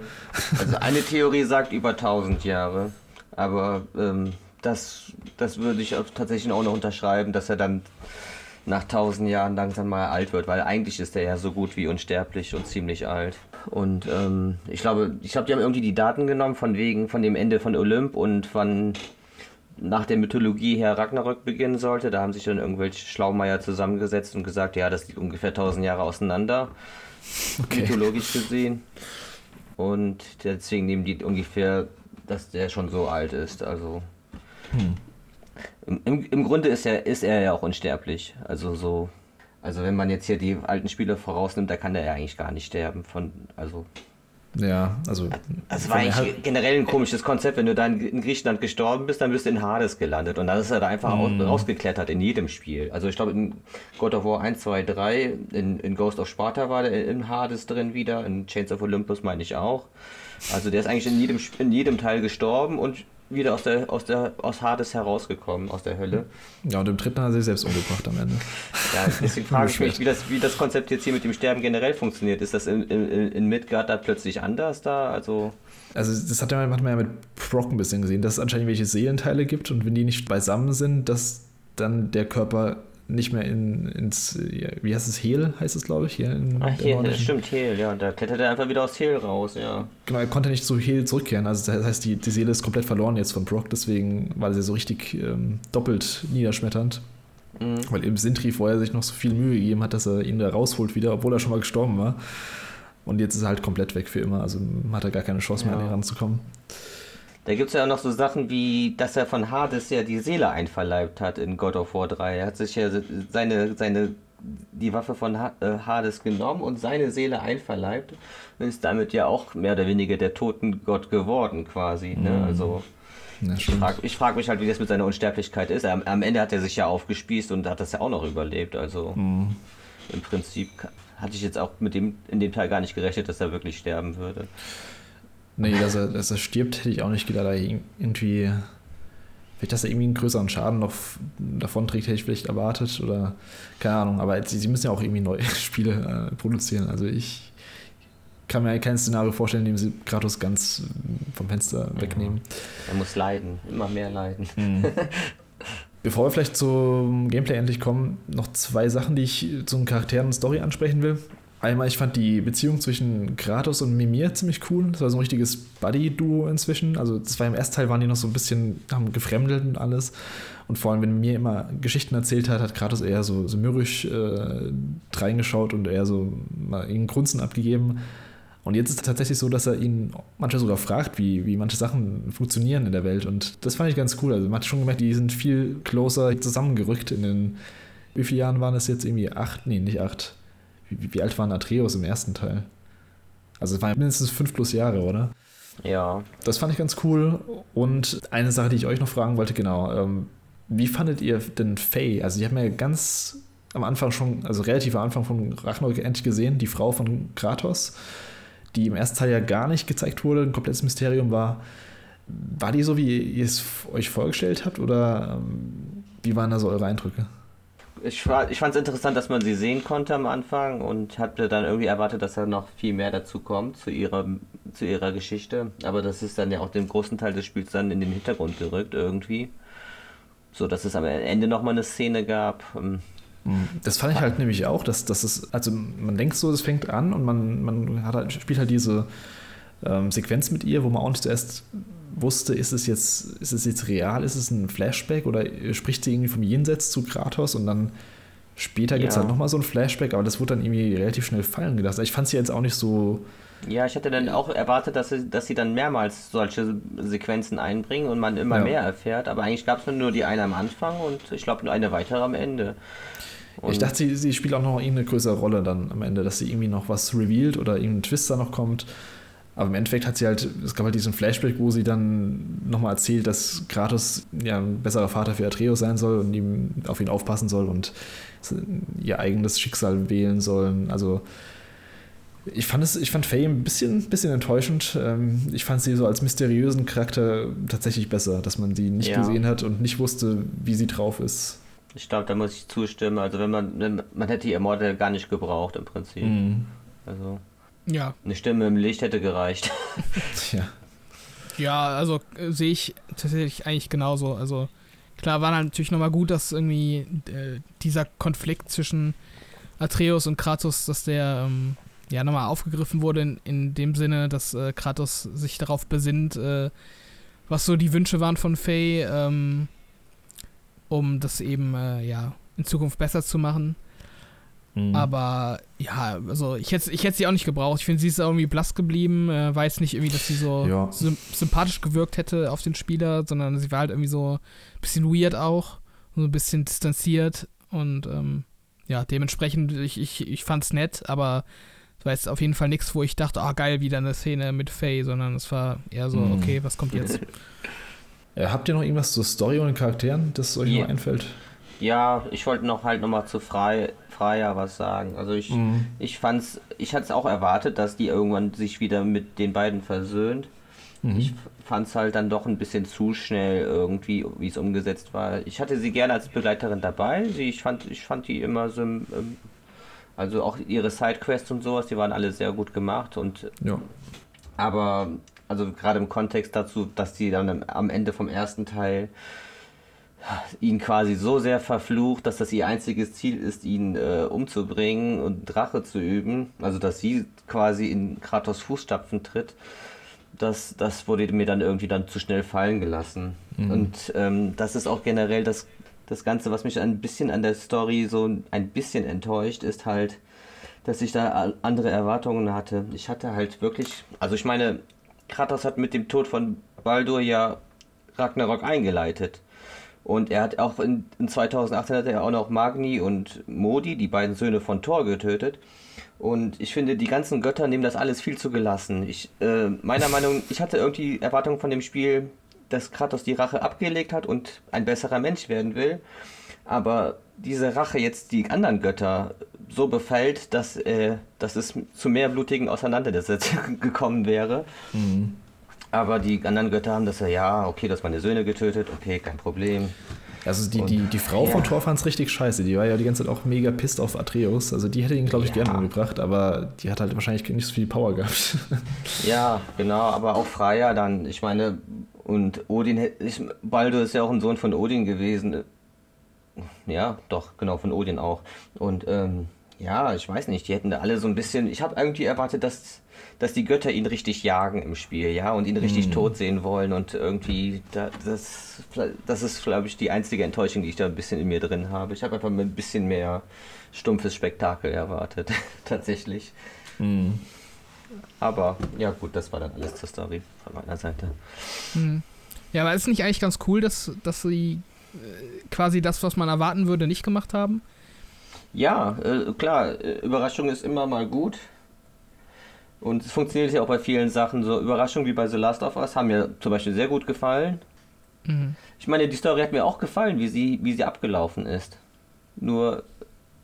Also eine Theorie sagt über 1000 Jahre, aber ähm, das, das würde ich tatsächlich auch noch unterschreiben, dass er dann nach 1000 Jahren langsam mal alt wird, weil eigentlich ist er ja so gut wie unsterblich und ziemlich alt. Und ähm, ich glaube, ich glaube, die haben irgendwie die Daten genommen von wegen von dem Ende von Olymp und von nach der Mythologie her Ragnarök beginnen sollte. Da haben sich dann irgendwelche Schlaumeier zusammengesetzt und gesagt, ja, das liegt ungefähr 1000 Jahre auseinander, okay. mythologisch gesehen. Und deswegen nehmen die ungefähr, dass der schon so alt ist. Also hm. im, im Grunde ist er, ist er ja auch unsterblich. Also so, also wenn man jetzt hier die alten Spiele vorausnimmt, da kann er ja eigentlich gar nicht sterben. Von, also ja, also. Das war eigentlich halt generell ein komisches Konzept. Wenn du da in Griechenland gestorben bist, dann bist du in Hades gelandet. Und dann ist er da einfach mm. rausgeklettert in jedem Spiel. Also ich glaube, in God of War 1, 2, 3, in, in Ghost of Sparta war der in Hades drin wieder, in Chains of Olympus meine ich auch. Also der ist eigentlich in jedem, in jedem Teil gestorben und wieder aus der, aus der, aus Hades herausgekommen, aus der Hölle. Ja, und im dritten hat er sich selbst umgebracht am Ende. Ja, deswegen frage ich mich, wie das, wie das Konzept jetzt hier mit dem Sterben generell funktioniert. Ist das in, in, in Midgard da plötzlich anders da? Also. Also das hat man, hat man ja mit Brock ein bisschen gesehen, dass es anscheinend welche Seelenteile gibt und wenn die nicht beisammen sind, dass dann der Körper nicht mehr in, ins, wie heißt es, Hehl, heißt es, glaube ich, hier in Ach, Hehl, das stimmt, Hehl, ja, da klettert er einfach wieder aus Hehl raus, ja. Genau, er konnte nicht zu Hehl zurückkehren, also das heißt, die, die Seele ist komplett verloren jetzt von Brock, deswegen war sie so richtig ähm, doppelt niederschmetternd. Mhm. Weil eben Sintri vorher sich noch so viel Mühe gegeben hat, dass er ihn da rausholt wieder, obwohl er schon mal gestorben war. Und jetzt ist er halt komplett weg für immer, also hat er gar keine Chance mehr, ja. an ihn ranzukommen. Da gibt es ja auch noch so Sachen wie, dass er von Hades ja die Seele einverleibt hat in God of War 3. Er hat sich ja seine, seine, die Waffe von äh, Hades genommen und seine Seele einverleibt und ist damit ja auch mehr oder weniger der Totengott geworden quasi. Ne? Mhm. Also ich frage frag mich halt, wie das mit seiner Unsterblichkeit ist. Am, am, Ende hat er sich ja aufgespießt und hat das ja auch noch überlebt. Also mhm. im Prinzip hatte ich jetzt auch mit dem in dem Teil gar nicht gerechnet, dass er wirklich sterben würde. Nee, dass er, dass er stirbt, hätte ich auch nicht gedacht. Irgendwie, vielleicht, dass er irgendwie einen größeren Schaden noch davon trägt, hätte ich vielleicht erwartet. Oder keine Ahnung. Aber sie, sie müssen ja auch irgendwie neue Spiele äh, produzieren. Also ich kann mir kein Szenario vorstellen, in dem sie Kratos ganz vom Fenster wegnehmen. Er muss leiden, immer mehr leiden. Mhm. Bevor wir vielleicht zum Gameplay endlich kommen, noch zwei Sachen, die ich zum Charakteren und Story ansprechen will. Einmal, ich fand die Beziehung zwischen Kratos und Mimir ziemlich cool. Das war so ein richtiges Buddy-Duo inzwischen. Also, das war im ersten Teil, waren die noch so ein bisschen, haben gefremdelt und alles. Und vor allem, wenn Mimir immer Geschichten erzählt hat, hat Kratos eher so, so mürrisch äh, reingeschaut und eher so mal ihn Grunzen abgegeben. Und jetzt ist es tatsächlich so, dass er ihn manchmal sogar fragt, wie, wie manche Sachen funktionieren in der Welt. Und das fand ich ganz cool. Also man hat schon gemerkt, die sind viel closer zusammengerückt in den. Wie viele Jahren waren es jetzt? Irgendwie acht? Nee, nicht acht wie, wie alt war Atreus im ersten Teil? Also es waren mindestens fünf plus Jahre, oder? Ja. Das fand ich ganz cool. Und eine Sache, die ich euch noch fragen wollte, genau. Ähm, wie fandet ihr denn Faye? Also, die haben ja ganz am Anfang schon, also relativ am Anfang von Ragnarok endlich gesehen, die Frau von Kratos, die im ersten Teil ja gar nicht gezeigt wurde, ein komplettes Mysterium war. War die so, wie ihr es euch vorgestellt habt, oder ähm, wie waren da so eure Eindrücke? Ich, ich fand es interessant, dass man sie sehen konnte am Anfang und hatte dann irgendwie erwartet, dass da noch viel mehr dazu kommt zu ihrer, zu ihrer Geschichte. Aber das ist dann ja auch den großen Teil des Spiels dann in den Hintergrund gerückt irgendwie. So dass es am Ende nochmal eine Szene gab. Ähm, das fand ich halt nämlich auch, dass, dass es, also man denkt so, es fängt an und man, man hat halt, spielt halt diese ähm, Sequenz mit ihr, wo man auch nicht zuerst wusste, ist es jetzt, ist es jetzt real, ist es ein Flashback oder spricht sie irgendwie vom Jenseits zu Kratos und dann später gibt es halt nochmal so ein Flashback, aber das wurde dann irgendwie relativ schnell fallen gelassen. Ich fand sie jetzt auch nicht so Ja, ich hätte dann auch erwartet, dass sie, dass sie dann mehrmals solche Sequenzen einbringen und man immer Ja. mehr erfährt. Aber eigentlich gab es nur die eine am Anfang und ich glaube nur eine weitere am Ende. Und ich dachte, sie, sie spielt auch noch irgendeine größere Rolle dann am Ende, dass sie irgendwie noch was revealed oder irgendein Twist da noch kommt. Aber im Endeffekt hat sie halt, es gab halt diesen Flashback, wo sie dann nochmal erzählt, dass Kratos ja ein besserer Vater für Atreus sein soll und ihm auf ihn aufpassen soll und ihr eigenes Schicksal wählen sollen. Also ich fand es, ich fand Faye ein bisschen, bisschen enttäuschend. Ähm, Ich fand sie so als mysteriösen Charakter tatsächlich besser, dass man sie nicht Ja. gesehen hat und nicht wusste, wie sie drauf ist. ich glaube, da muss ich zustimmen. Also wenn man, man hätte die Immortal gar nicht gebraucht im Prinzip. Mhm. Also Ja, eine Stimme im Licht hätte gereicht. Ja. ja, also äh, sehe ich tatsächlich eigentlich genauso. Also klar war natürlich nochmal gut, dass irgendwie äh, dieser Konflikt zwischen Atreus und Kratos, dass der ähm, ja nochmal aufgegriffen wurde in, in dem Sinne, dass äh, Kratos sich darauf besinnt, äh, was so die Wünsche waren von Faye, ähm, um das eben äh, ja in Zukunft besser zu machen. Mhm. Aber ja, also ich hätte ich hätte sie auch nicht gebraucht. Ich finde, sie ist irgendwie blass geblieben. Äh, weiß nicht irgendwie, dass sie so Ja. sym sympathisch gewirkt hätte auf den Spieler, sondern sie war halt irgendwie so ein bisschen weird auch. So ein bisschen distanziert. Und ähm, ja, dementsprechend, ich, ich, ich fand's nett, aber es war jetzt auf jeden Fall nichts, wo ich dachte, ah geil, wieder eine Szene mit Faye, sondern es war eher so, Mhm. okay, was kommt jetzt? Äh, habt ihr noch irgendwas zur Story und den Charakteren, das euch Ja. noch einfällt? Ja, ich wollte noch halt nochmal zu Frei, Freier was sagen. Also ich, Mhm. ich fand's, ich hatte es auch erwartet, dass die irgendwann sich wieder mit den beiden versöhnt. Mhm. Ich fand es halt dann doch ein bisschen zu schnell irgendwie, wie es umgesetzt war. Ich hatte sie gerne als Begleiterin dabei. Sie, ich, fand, ich fand die immer so, also auch ihre Sidequests und sowas, die waren alle sehr gut gemacht. Und Ja. aber, also gerade im Kontext dazu, dass die dann am Ende vom ersten Teil ihn quasi so sehr verflucht, dass das ihr einziges Ziel ist, ihn äh, umzubringen und Drache zu üben. Also dass sie quasi in Kratos Fußstapfen tritt. Das, das wurde mir dann irgendwie dann zu schnell fallen gelassen. Und ähm, das ist auch generell das, das Ganze, was mich ein bisschen an der Story so ein bisschen enttäuscht, ist halt, dass ich da andere Erwartungen hatte. Ich hatte halt wirklich, also ich meine, Kratos hat mit dem Tod von Baldur ja Ragnarok eingeleitet. Und er hat auch in, in 2018 hat er auch noch Magni und Modi, die beiden Söhne von Thor, getötet. Und ich finde, die ganzen Götter nehmen das alles viel zu gelassen. Ich, äh, meiner Meinung, ich hatte irgendwie Erwartungen von dem Spiel, dass Kratos die Rache abgelegt hat und ein besserer Mensch werden will. Aber diese Rache jetzt die anderen Götter so befällt, dass, äh, dass es zu mehr blutigen Auseinandersetzungen gekommen wäre. Aber die anderen Götter haben das ja, ja, okay, du hast meine Söhne getötet, okay, kein Problem. Also die, Und- die, die Frau ja. von Thor fand es richtig scheiße. Die war ja die ganze Zeit auch mega pisst auf Atreus. Also die hätte ihn, glaube ich, Ja. gerne umgebracht, aber die hat halt wahrscheinlich nicht so viel Power gehabt. Ja, genau, aber auch Freya dann, ich meine, und Odin, ich, Baldur ist ja auch ein Sohn von Odin gewesen. Ja, doch, genau, von Odin auch. Und ähm, ja, ich weiß nicht, die hätten da alle so ein bisschen, ich habe irgendwie erwartet, dass, dass die Götter ihn richtig jagen im Spiel, ja, und ihn richtig tot sehen wollen und irgendwie, da, das, das ist, glaube ich, die einzige Enttäuschung, die ich da ein bisschen in mir drin habe. Ich habe einfach ein bisschen mehr stumpfes Spektakel erwartet, tatsächlich. Aber ja gut, das war dann alles zur Story von meiner Seite. Hm. Ja, aber ist nicht eigentlich ganz cool, dass, dass sie äh, quasi das, was man erwarten würde, nicht gemacht haben? Ja, äh, klar, äh, Überraschung ist immer mal gut. Und es funktioniert ja auch bei vielen Sachen. So Überraschungen wie bei The Last of Us haben mir zum Beispiel sehr gut gefallen. Mhm. Ich meine, die Story hat mir auch gefallen, wie sie, wie sie abgelaufen ist. Nur,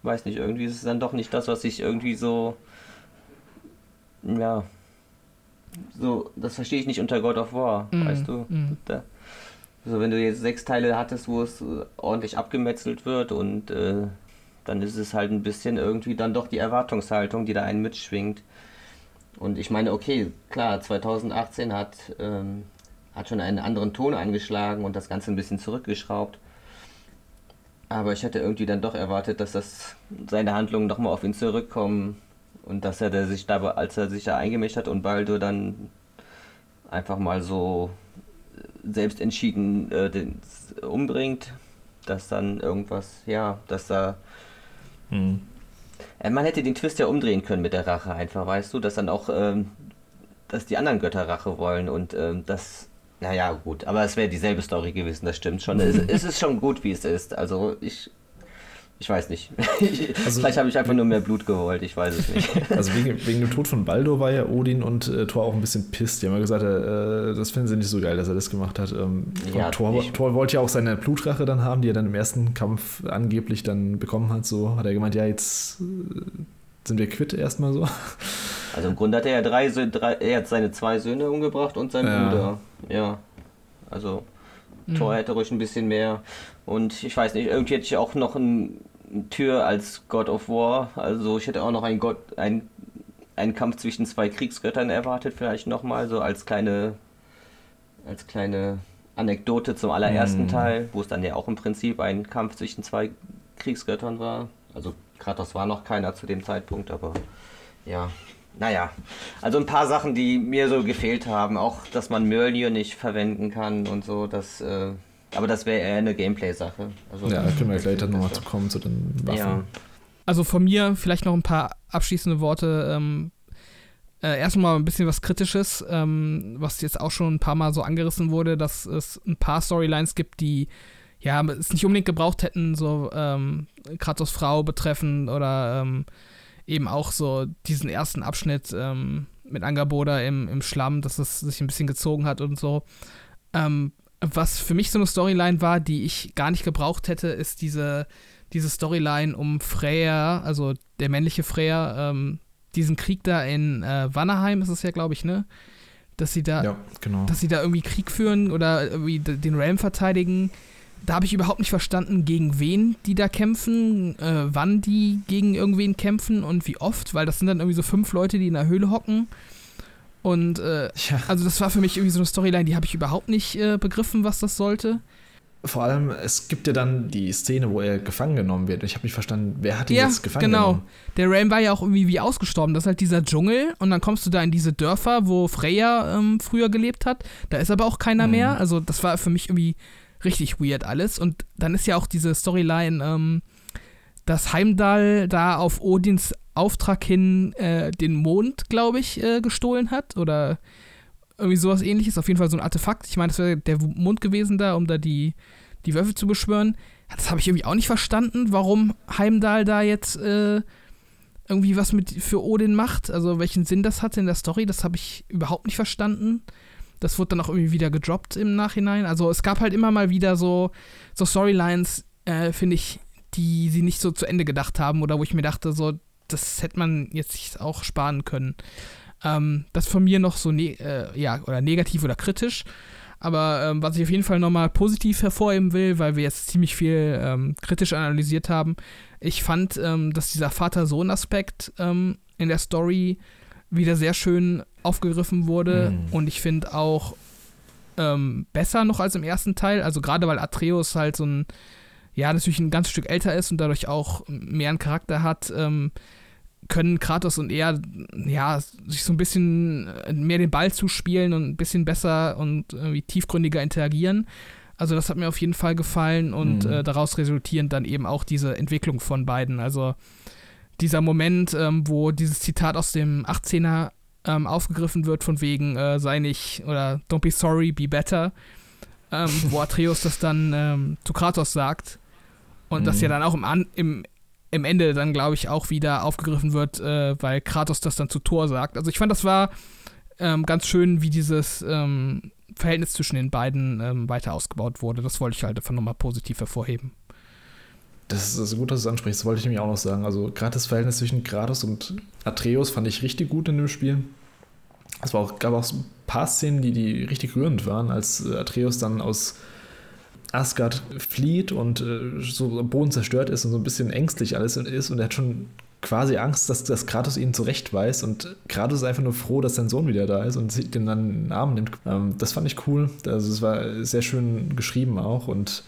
weiß nicht, irgendwie ist es dann doch nicht das, was ich irgendwie so. Ja. So, das verstehe ich nicht unter God of War, Mhm. weißt du? Mhm. Da, so, wenn du jetzt sechs Teile hattest, wo es äh, ordentlich abgemetzelt wird und äh, dann ist es halt ein bisschen irgendwie dann doch die Erwartungshaltung, die da einen mitschwingt. Und ich meine, okay, klar, 2018 hat, ähm, hat schon einen anderen Ton angeschlagen und das Ganze ein bisschen zurückgeschraubt. Aber ich hätte irgendwie dann doch erwartet, dass das seine Handlungen nochmal auf ihn zurückkommen und dass er sich dabei, als er sich da eingemischt hat und Baldur dann einfach mal so selbst entschieden äh, den, umbringt, dass dann irgendwas, ja, dass da Hm. äh, Man hätte den Twist ja umdrehen können mit der Rache einfach, weißt du, dass dann auch ähm, dass die anderen Götter Rache wollen und ähm, das, naja, gut, aber es wäre dieselbe Story gewesen, das stimmt schon. es, es ist schon gut, wie es ist. Also ich ich weiß nicht. Also, Vielleicht habe ich einfach nur mehr Blut gewollt, ich weiß es nicht. Also wegen, wegen dem Tod von Baldo war ja Odin und äh, Thor auch ein bisschen pisst. Die haben ja gesagt, äh, das finden sie nicht so geil, dass er das gemacht hat. Ähm, ja, Thor, Thor, wollte ja auch seine Blutrache dann haben, die er dann im ersten Kampf angeblich dann bekommen hat. So hat er gemeint, ja, jetzt äh, sind wir quitt erstmal so. Also im Grunde hat er ja drei, drei er hat seine zwei Söhne umgebracht und seinen ja. Bruder. Ja. Also mhm. Thor hätte ruhig ein bisschen mehr. Und ich weiß nicht, irgendwie hätte ich auch noch ein Tür als God of War. Also ich hätte auch noch einen, Gott, ein, einen Kampf zwischen zwei Kriegsgöttern erwartet, vielleicht nochmal, so als kleine, als kleine Anekdote zum allerersten mm. Teil, wo es dann ja auch im Prinzip ein Kampf zwischen zwei Kriegsgöttern war. Also Kratos war noch keiner zu dem Zeitpunkt, aber ja. Naja, also ein paar Sachen, die mir so gefehlt haben. Auch, dass man Mjölnir nicht verwenden kann und so, das äh, aber das wäre eher eine Gameplay-Sache. Also, ja, können wir gleich dann nochmal zu kommen zu den Waffen. Ja. Also von mir vielleicht noch ein paar abschließende Worte. Ähm, äh, erstmal ein bisschen was Kritisches, ähm, was jetzt auch schon ein paar Mal so angerissen wurde, dass es ein paar Storylines gibt, die ja es nicht unbedingt gebraucht hätten, so ähm, Kratos Frau betreffend oder ähm, eben auch so diesen ersten Abschnitt ähm, mit Angaboda im, im Schlamm, dass es sich ein bisschen gezogen hat und so. Ähm, was für mich so eine Storyline war, die ich gar nicht gebraucht hätte, ist diese, diese Storyline um Freya, also der männliche Freya, ähm, diesen Krieg da in äh, Wannerheim ist es ja, glaube ich, ne? Dass sie da, ja, genau. dass sie da irgendwie Krieg führen oder irgendwie den Realm verteidigen. Da habe ich überhaupt nicht verstanden, gegen wen die da kämpfen, äh, wann die gegen irgendwen kämpfen und wie oft, weil das sind dann irgendwie so fünf Leute, die in der Höhle hocken. Und äh, ja. also das war für mich irgendwie so eine Storyline, die habe ich überhaupt nicht äh, begriffen, was das sollte. Vor allem, es gibt ja dann die Szene, wo er gefangen genommen wird. Ich habe nicht verstanden, wer hat ihn ja, jetzt gefangen genau. genommen? Der Ram war ja auch irgendwie wie ausgestorben. Das ist halt dieser Dschungel und dann kommst du da in diese Dörfer, wo Freya ähm, früher gelebt hat. Da ist aber auch keiner mhm. mehr. Also das war für mich irgendwie richtig weird alles. Und dann ist ja auch diese Storyline, ähm, dass Heimdall da auf Odins Auftrag hin äh, den Mond, glaube ich, äh, gestohlen hat oder irgendwie sowas ähnliches. Auf jeden Fall so ein Artefakt. Ich meine, das wäre der Mond gewesen da, um da die, die Wölfe zu beschwören. Das habe ich irgendwie auch nicht verstanden, warum Heimdall da jetzt äh, irgendwie was mit für Odin macht. Also welchen Sinn das hatte in der Story, das habe ich überhaupt nicht verstanden. Das wurde dann auch irgendwie wieder gedroppt im Nachhinein. Also es gab halt immer mal wieder so, so Storylines, äh, finde ich, die sie nicht so zu Ende gedacht haben oder wo ich mir dachte, so, das hätte man jetzt auch sparen können. Ähm, das von mir noch so, ne äh, ja, oder negativ oder kritisch. Aber ähm, was ich auf jeden Fall nochmal positiv hervorheben will, weil wir jetzt ziemlich viel ähm, kritisch analysiert haben, ich fand, ähm, dass dieser Vater-Sohn-Aspekt ähm, in der Story wieder sehr schön aufgegriffen wurde. Mhm. Und ich finde auch ähm, besser noch als im ersten Teil. Also gerade weil Atreus halt so ein, ja, natürlich ein ganz Stück älter ist und dadurch auch mehr einen Charakter hat, ähm, können Kratos und er ja sich so ein bisschen äh, mehr den Ball zuspielen und ein bisschen besser und irgendwie tiefgründiger interagieren. Also das hat mir auf jeden Fall gefallen und mhm. äh, daraus resultierend dann eben auch diese Entwicklung von beiden. Also dieser Moment, ähm, wo dieses Zitat aus dem 18er ähm, aufgegriffen wird von wegen äh, sei nicht oder don't be sorry, be better, ähm, wo Atreus das dann ähm, zu Kratos sagt und mhm. das ja dann auch im, An im im Ende dann, glaube ich, auch wieder aufgegriffen wird, äh, weil Kratos das dann zu Thor sagt. Also ich fand, das war ähm, ganz schön, wie dieses ähm, Verhältnis zwischen den beiden ähm, weiter ausgebaut wurde. Das wollte ich halt einfach nochmal positiv hervorheben. Das ist gut, dass du es ansprichst. Das wollte ich nämlich auch noch sagen. Also gerade das Verhältnis zwischen Kratos und Atreus fand ich richtig gut in dem Spiel. Es war auch, gab auch ein paar Szenen, die, die richtig rührend waren, als Atreus dann aus Asgard flieht und äh, so Boden zerstört ist und so ein bisschen ängstlich alles ist und er hat schon quasi Angst, dass, dass Kratos ihn zurechtweist und Kratos ist einfach nur froh, dass sein Sohn wieder da ist und den dann in den Arm nimmt. Ähm, das fand ich cool. Also es war sehr schön geschrieben auch und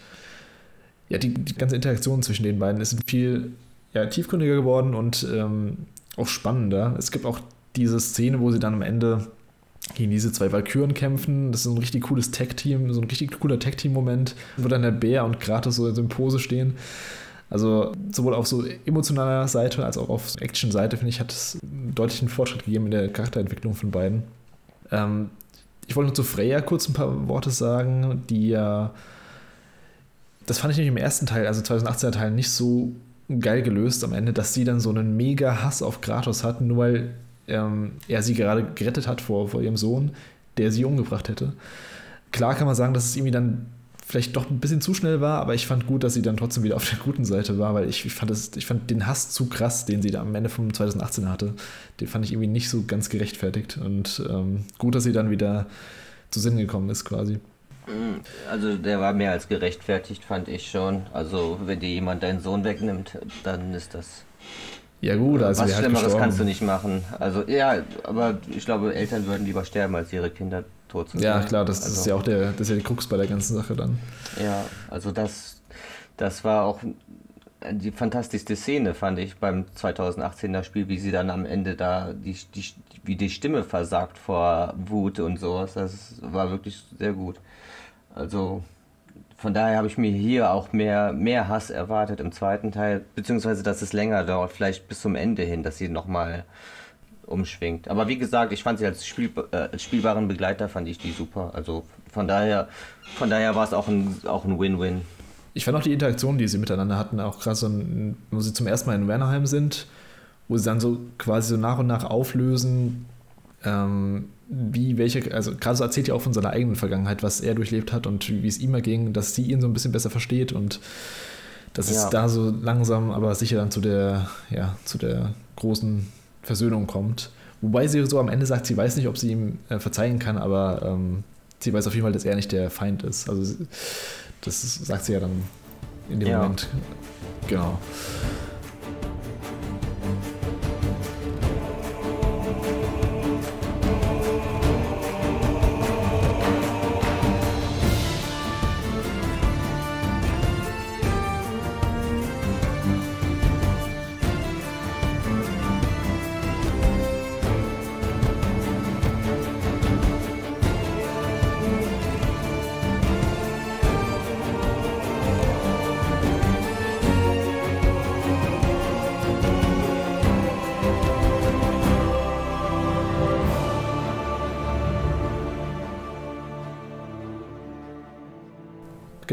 ja, die, die ganze Interaktion zwischen den beiden ist viel ja, tiefgründiger geworden und ähm, auch spannender. Es gibt auch diese Szene, wo sie dann am Ende gegen diese zwei Valkyren kämpfen. Das ist ein richtig cooles Tag-Team, so ein richtig cooler Tag-Team-Moment, wo dann der Bär und Kratos so in Pose stehen. Also sowohl auf so emotionaler Seite als auch auf Action-Seite, finde ich, hat es einen deutlichen Fortschritt gegeben in der Charakterentwicklung von beiden. Ähm, ich wollte nur zu Freya kurz ein paar Worte sagen, die ja. Das fand ich nämlich im ersten Teil, also 2018er Teil, nicht so geil gelöst am Ende, dass sie dann so einen mega Hass auf Kratos hat, nur weil ähm, er sie gerade gerettet hat vor, vor ihrem Sohn, der sie umgebracht hätte. Klar kann man sagen, dass es irgendwie dann vielleicht doch ein bisschen zu schnell war, aber ich fand gut, dass sie dann trotzdem wieder auf der guten Seite war, weil ich, ich, fand, das, ich fand den Hass zu krass, den sie da am Ende von 2018 hatte. Den fand ich irgendwie nicht so ganz gerechtfertigt. Und ähm, gut, dass sie dann wieder zu Sinn gekommen ist, quasi. Also der war mehr als gerechtfertigt, fand ich schon. Also wenn dir jemand deinen Sohn wegnimmt, dann ist das. Ja gut, also was Schlimmeres kannst du nicht machen. Also ja, aber ich glaube, Eltern würden lieber sterben, als ihre Kinder tot zu Ja, klar, das, also, ist ja auch der, das ist ja die Krux bei der ganzen Sache dann. Ja, also das, das war auch die fantastischste Szene, fand ich, beim 2018er Spiel, wie sie dann am Ende da, die, die, wie die Stimme versagt vor Wut und sowas. Das war wirklich sehr gut. Also von daher habe ich mir hier auch mehr, mehr Hass erwartet im zweiten Teil, beziehungsweise dass es länger dauert, vielleicht bis zum Ende hin, dass sie nochmal umschwingt. Aber wie gesagt, ich fand sie als, Spiel, äh, als spielbaren Begleiter fand ich die super. Also von daher, von daher war es auch ein auch ein Win-Win. Ich fand auch die Interaktion, die sie miteinander hatten, auch gerade so, wo sie zum ersten Mal in Wernerheim sind, wo sie dann so quasi so nach und nach auflösen, ähm, wie welche, also gerade so erzählt ja auch von seiner eigenen Vergangenheit, was er durchlebt hat und wie es ihm erging, dass sie ihn so ein bisschen besser versteht und dass ja. es da so langsam, aber sicher dann zu der, ja, zu der großen Versöhnung kommt. Wobei sie so am Ende sagt, sie weiß nicht, ob sie ihm äh, verzeihen kann, aber ähm, sie weiß auf jeden Fall, dass er nicht der Feind ist. Also das sagt sie ja dann in dem ja. Moment. Genau.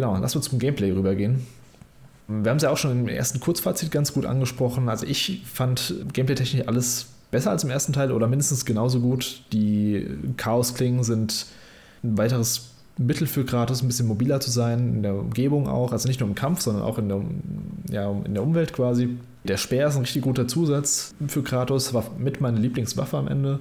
Genau, lass uns zum Gameplay rübergehen. Wir haben es ja auch schon im ersten Kurzfazit ganz gut angesprochen. Also ich fand gameplay-technisch alles besser als im ersten Teil oder mindestens genauso gut. Die Chaos-Klingen sind ein weiteres Mittel für Kratos, ein bisschen mobiler zu sein, in der Umgebung auch, also nicht nur im Kampf, sondern auch in der, ja, in der Umwelt quasi. Der Speer ist ein richtig guter Zusatz für Kratos, war mit meiner Lieblingswaffe am Ende.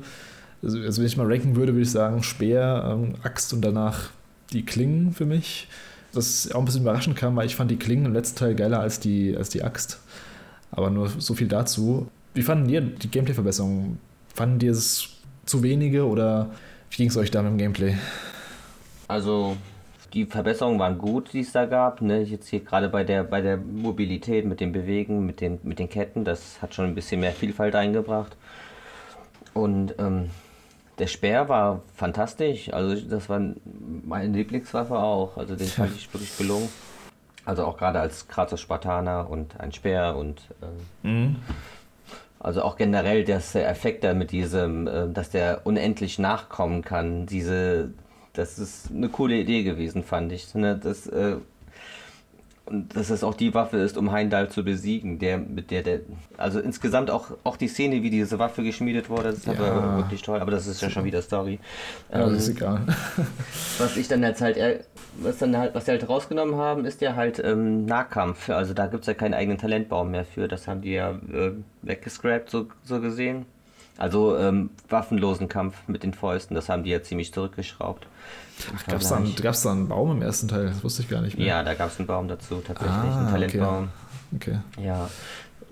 Also, also wenn ich mal ranken würde, würde ich sagen Speer, ähm, Axt und danach die Klingen für mich das auch ein bisschen überraschend kam, weil ich fand die Klingen im letzten Teil geiler als die, als die Axt. Aber nur so viel dazu. Wie fanden ihr die Gameplay-Verbesserungen? Fanden ihr es zu wenige oder wie ging es euch da mit dem Gameplay? Also, die Verbesserungen waren gut, die es da gab. Ne? Jetzt hier gerade bei der, bei der Mobilität, mit dem Bewegen, mit den, mit den Ketten, das hat schon ein bisschen mehr Vielfalt eingebracht. Und ähm, der Speer war fantastisch. Also das war meine Lieblingswaffe auch. Also den fand ich wirklich gelungen. Also auch gerade als Kratos Spartaner und ein Speer und äh, mhm. also auch generell das Effekt da mit diesem, äh, dass der unendlich nachkommen kann. Diese, das ist eine coole Idee gewesen, fand ich. Ne? Das äh, und dass es auch die Waffe ist, um Heimdall zu besiegen, der mit der der also insgesamt auch auch die Szene, wie diese Waffe geschmiedet wurde, das ist ja. aber wirklich toll, aber das ist ja schon wieder Story. Ja, ähm, ist egal. was ich dann jetzt halt was dann halt was sie halt rausgenommen haben, ist ja halt ähm, Nahkampf, also da gibt es ja keinen eigenen Talentbaum mehr für, das haben die ja äh, weggescrapt so so gesehen. Also ähm, waffenlosen Kampf mit den Fäusten, das haben die ja ziemlich zurückgeschraubt. Gab es da, gab's da einen Baum im ersten Teil? Das wusste ich gar nicht mehr. Ja, da gab es einen Baum dazu, tatsächlich, ah, einen Talentbaum. Okay. okay. Ja.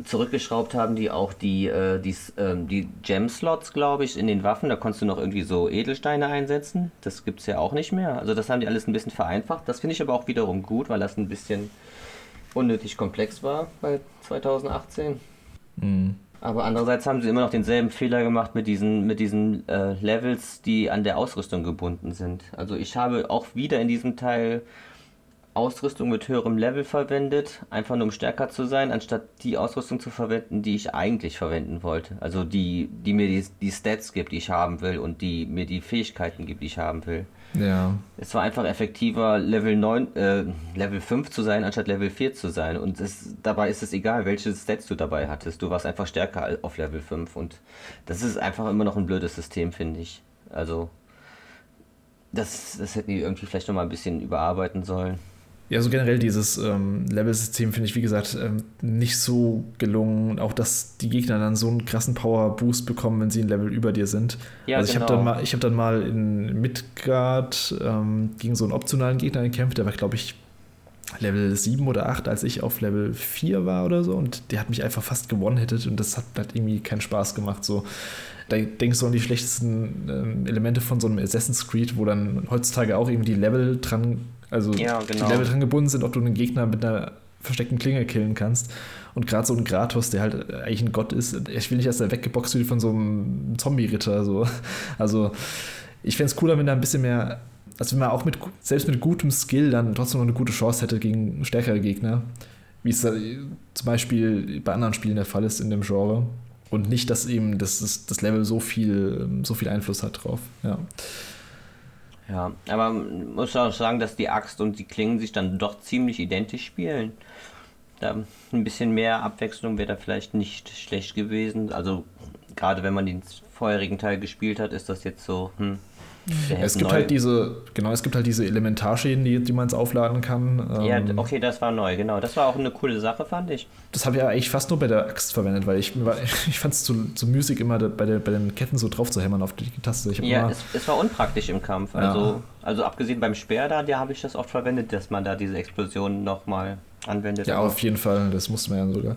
Zurückgeschraubt haben die auch die, äh, die, äh, die Gem-Slots, glaube ich, in den Waffen. Da konntest du noch irgendwie so Edelsteine einsetzen. Das gibt es ja auch nicht mehr. Also das haben die alles ein bisschen vereinfacht. Das finde ich aber auch wiederum gut, weil das ein bisschen unnötig komplex war bei 2018. Mhm. Aber andererseits haben sie immer noch denselben Fehler gemacht mit diesen, mit diesen äh, Levels, die an der Ausrüstung gebunden sind. Also ich habe auch wieder in diesem Teil Ausrüstung mit höherem Level verwendet, einfach nur um stärker zu sein, anstatt die Ausrüstung zu verwenden, die ich eigentlich verwenden wollte. Also die, die mir die, die Stats gibt, die ich haben will und die mir die Fähigkeiten gibt, die ich haben will. Ja. Es war einfach effektiver, Level 9, äh, Level 5 zu sein, anstatt Level 4 zu sein. Und es, dabei ist es egal, welche Stats du dabei hattest. Du warst einfach stärker auf Level 5. Und das ist einfach immer noch ein blödes System, finde ich. Also, das, das hätten die irgendwie vielleicht nochmal ein bisschen überarbeiten sollen. Ja, so generell dieses ähm, Level-System finde ich, wie gesagt, ähm, nicht so gelungen. Auch, dass die Gegner dann so einen krassen Power-Boost bekommen, wenn sie ein Level über dir sind. Ja, also ich genau. habe dann, mal- ich hab dann mal in Midgard ähm, gegen so einen optionalen Gegner gekämpft, der war, glaube ich, Level 7 oder 8, als ich auf Level 4 war oder so. Und der hat mich einfach fast gewonnen-hittet und das hat halt irgendwie keinen Spaß gemacht. So. Da denkst du an die schlechtesten ähm, Elemente von so einem Assassin's Creed, wo dann heutzutage auch irgendwie die Level dran, also Ja, genau. die Level dran gebunden sind, ob du einen Gegner mit einer versteckten Klinge killen kannst. Und gerade so ein Kratos, der halt eigentlich ein Gott ist, ich will nicht, dass er weggeboxt wird von so einem Zombie-Ritter. So. Also ich fände es cooler, wenn da ein bisschen mehr, also wenn man auch mit, selbst mit gutem Skill dann trotzdem noch eine gute Chance hätte gegen stärkere Gegner. Wie es zum Beispiel bei anderen Spielen der Fall ist in dem Genre. Und nicht, dass eben das, das, das Level so viel, so viel Einfluss hat drauf. Ja. Ja, aber man muss auch sagen, dass die Axt und die Klingen sich dann doch ziemlich identisch spielen. Da ein bisschen mehr Abwechslung wäre da vielleicht nicht schlecht gewesen. Also gerade wenn man den vorherigen Teil gespielt hat, ist das jetzt so, hm. Der Es gibt neu- halt diese, genau, es gibt halt diese Elementarschäden, die, die man jetzt aufladen kann. Ja, Ähm, okay, das war neu, genau. Das war auch eine coole Sache, fand ich. Das habe ich ja eigentlich fast nur bei der Axt verwendet, weil ich, ich fand es zu, zu müßig, immer bei, der, bei den Ketten so drauf zu hämmern auf die Taste. Ja, immer, es, es war unpraktisch im Kampf. Ja. Also, also abgesehen beim Speer da, da habe ich das oft verwendet, dass man da diese Explosion nochmal anwendet. ja, auf jeden Fall, das musste man ja sogar.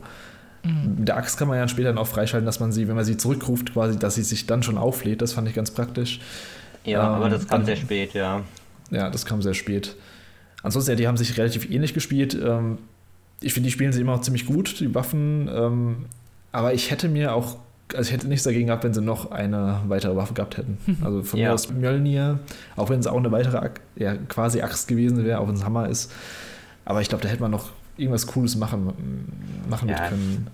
Mit der Axt kann man ja später dann auch freischalten, dass man sie, wenn man sie zurückruft, quasi, dass sie sich dann schon auflädt. Das fand ich ganz praktisch. Ja, aber ähm, das kam sehr spät, ja. Ja, das kam sehr spät. Ansonsten, ja, die haben sich relativ ähnlich gespielt. Ähm, ich finde, die spielen sie immer noch ziemlich gut, die Waffen. Ähm, aber ich hätte mir auch, also ich hätte nichts dagegen gehabt, wenn sie noch eine weitere Waffe gehabt hätten. Also von mir Ja. aus Mjölnir, auch wenn es auch eine weitere ja, quasi Axt gewesen wäre, auch wenn es ein Hammer ist. Aber ich glaube, da hätte man noch irgendwas Cooles machen, machen Ja. können.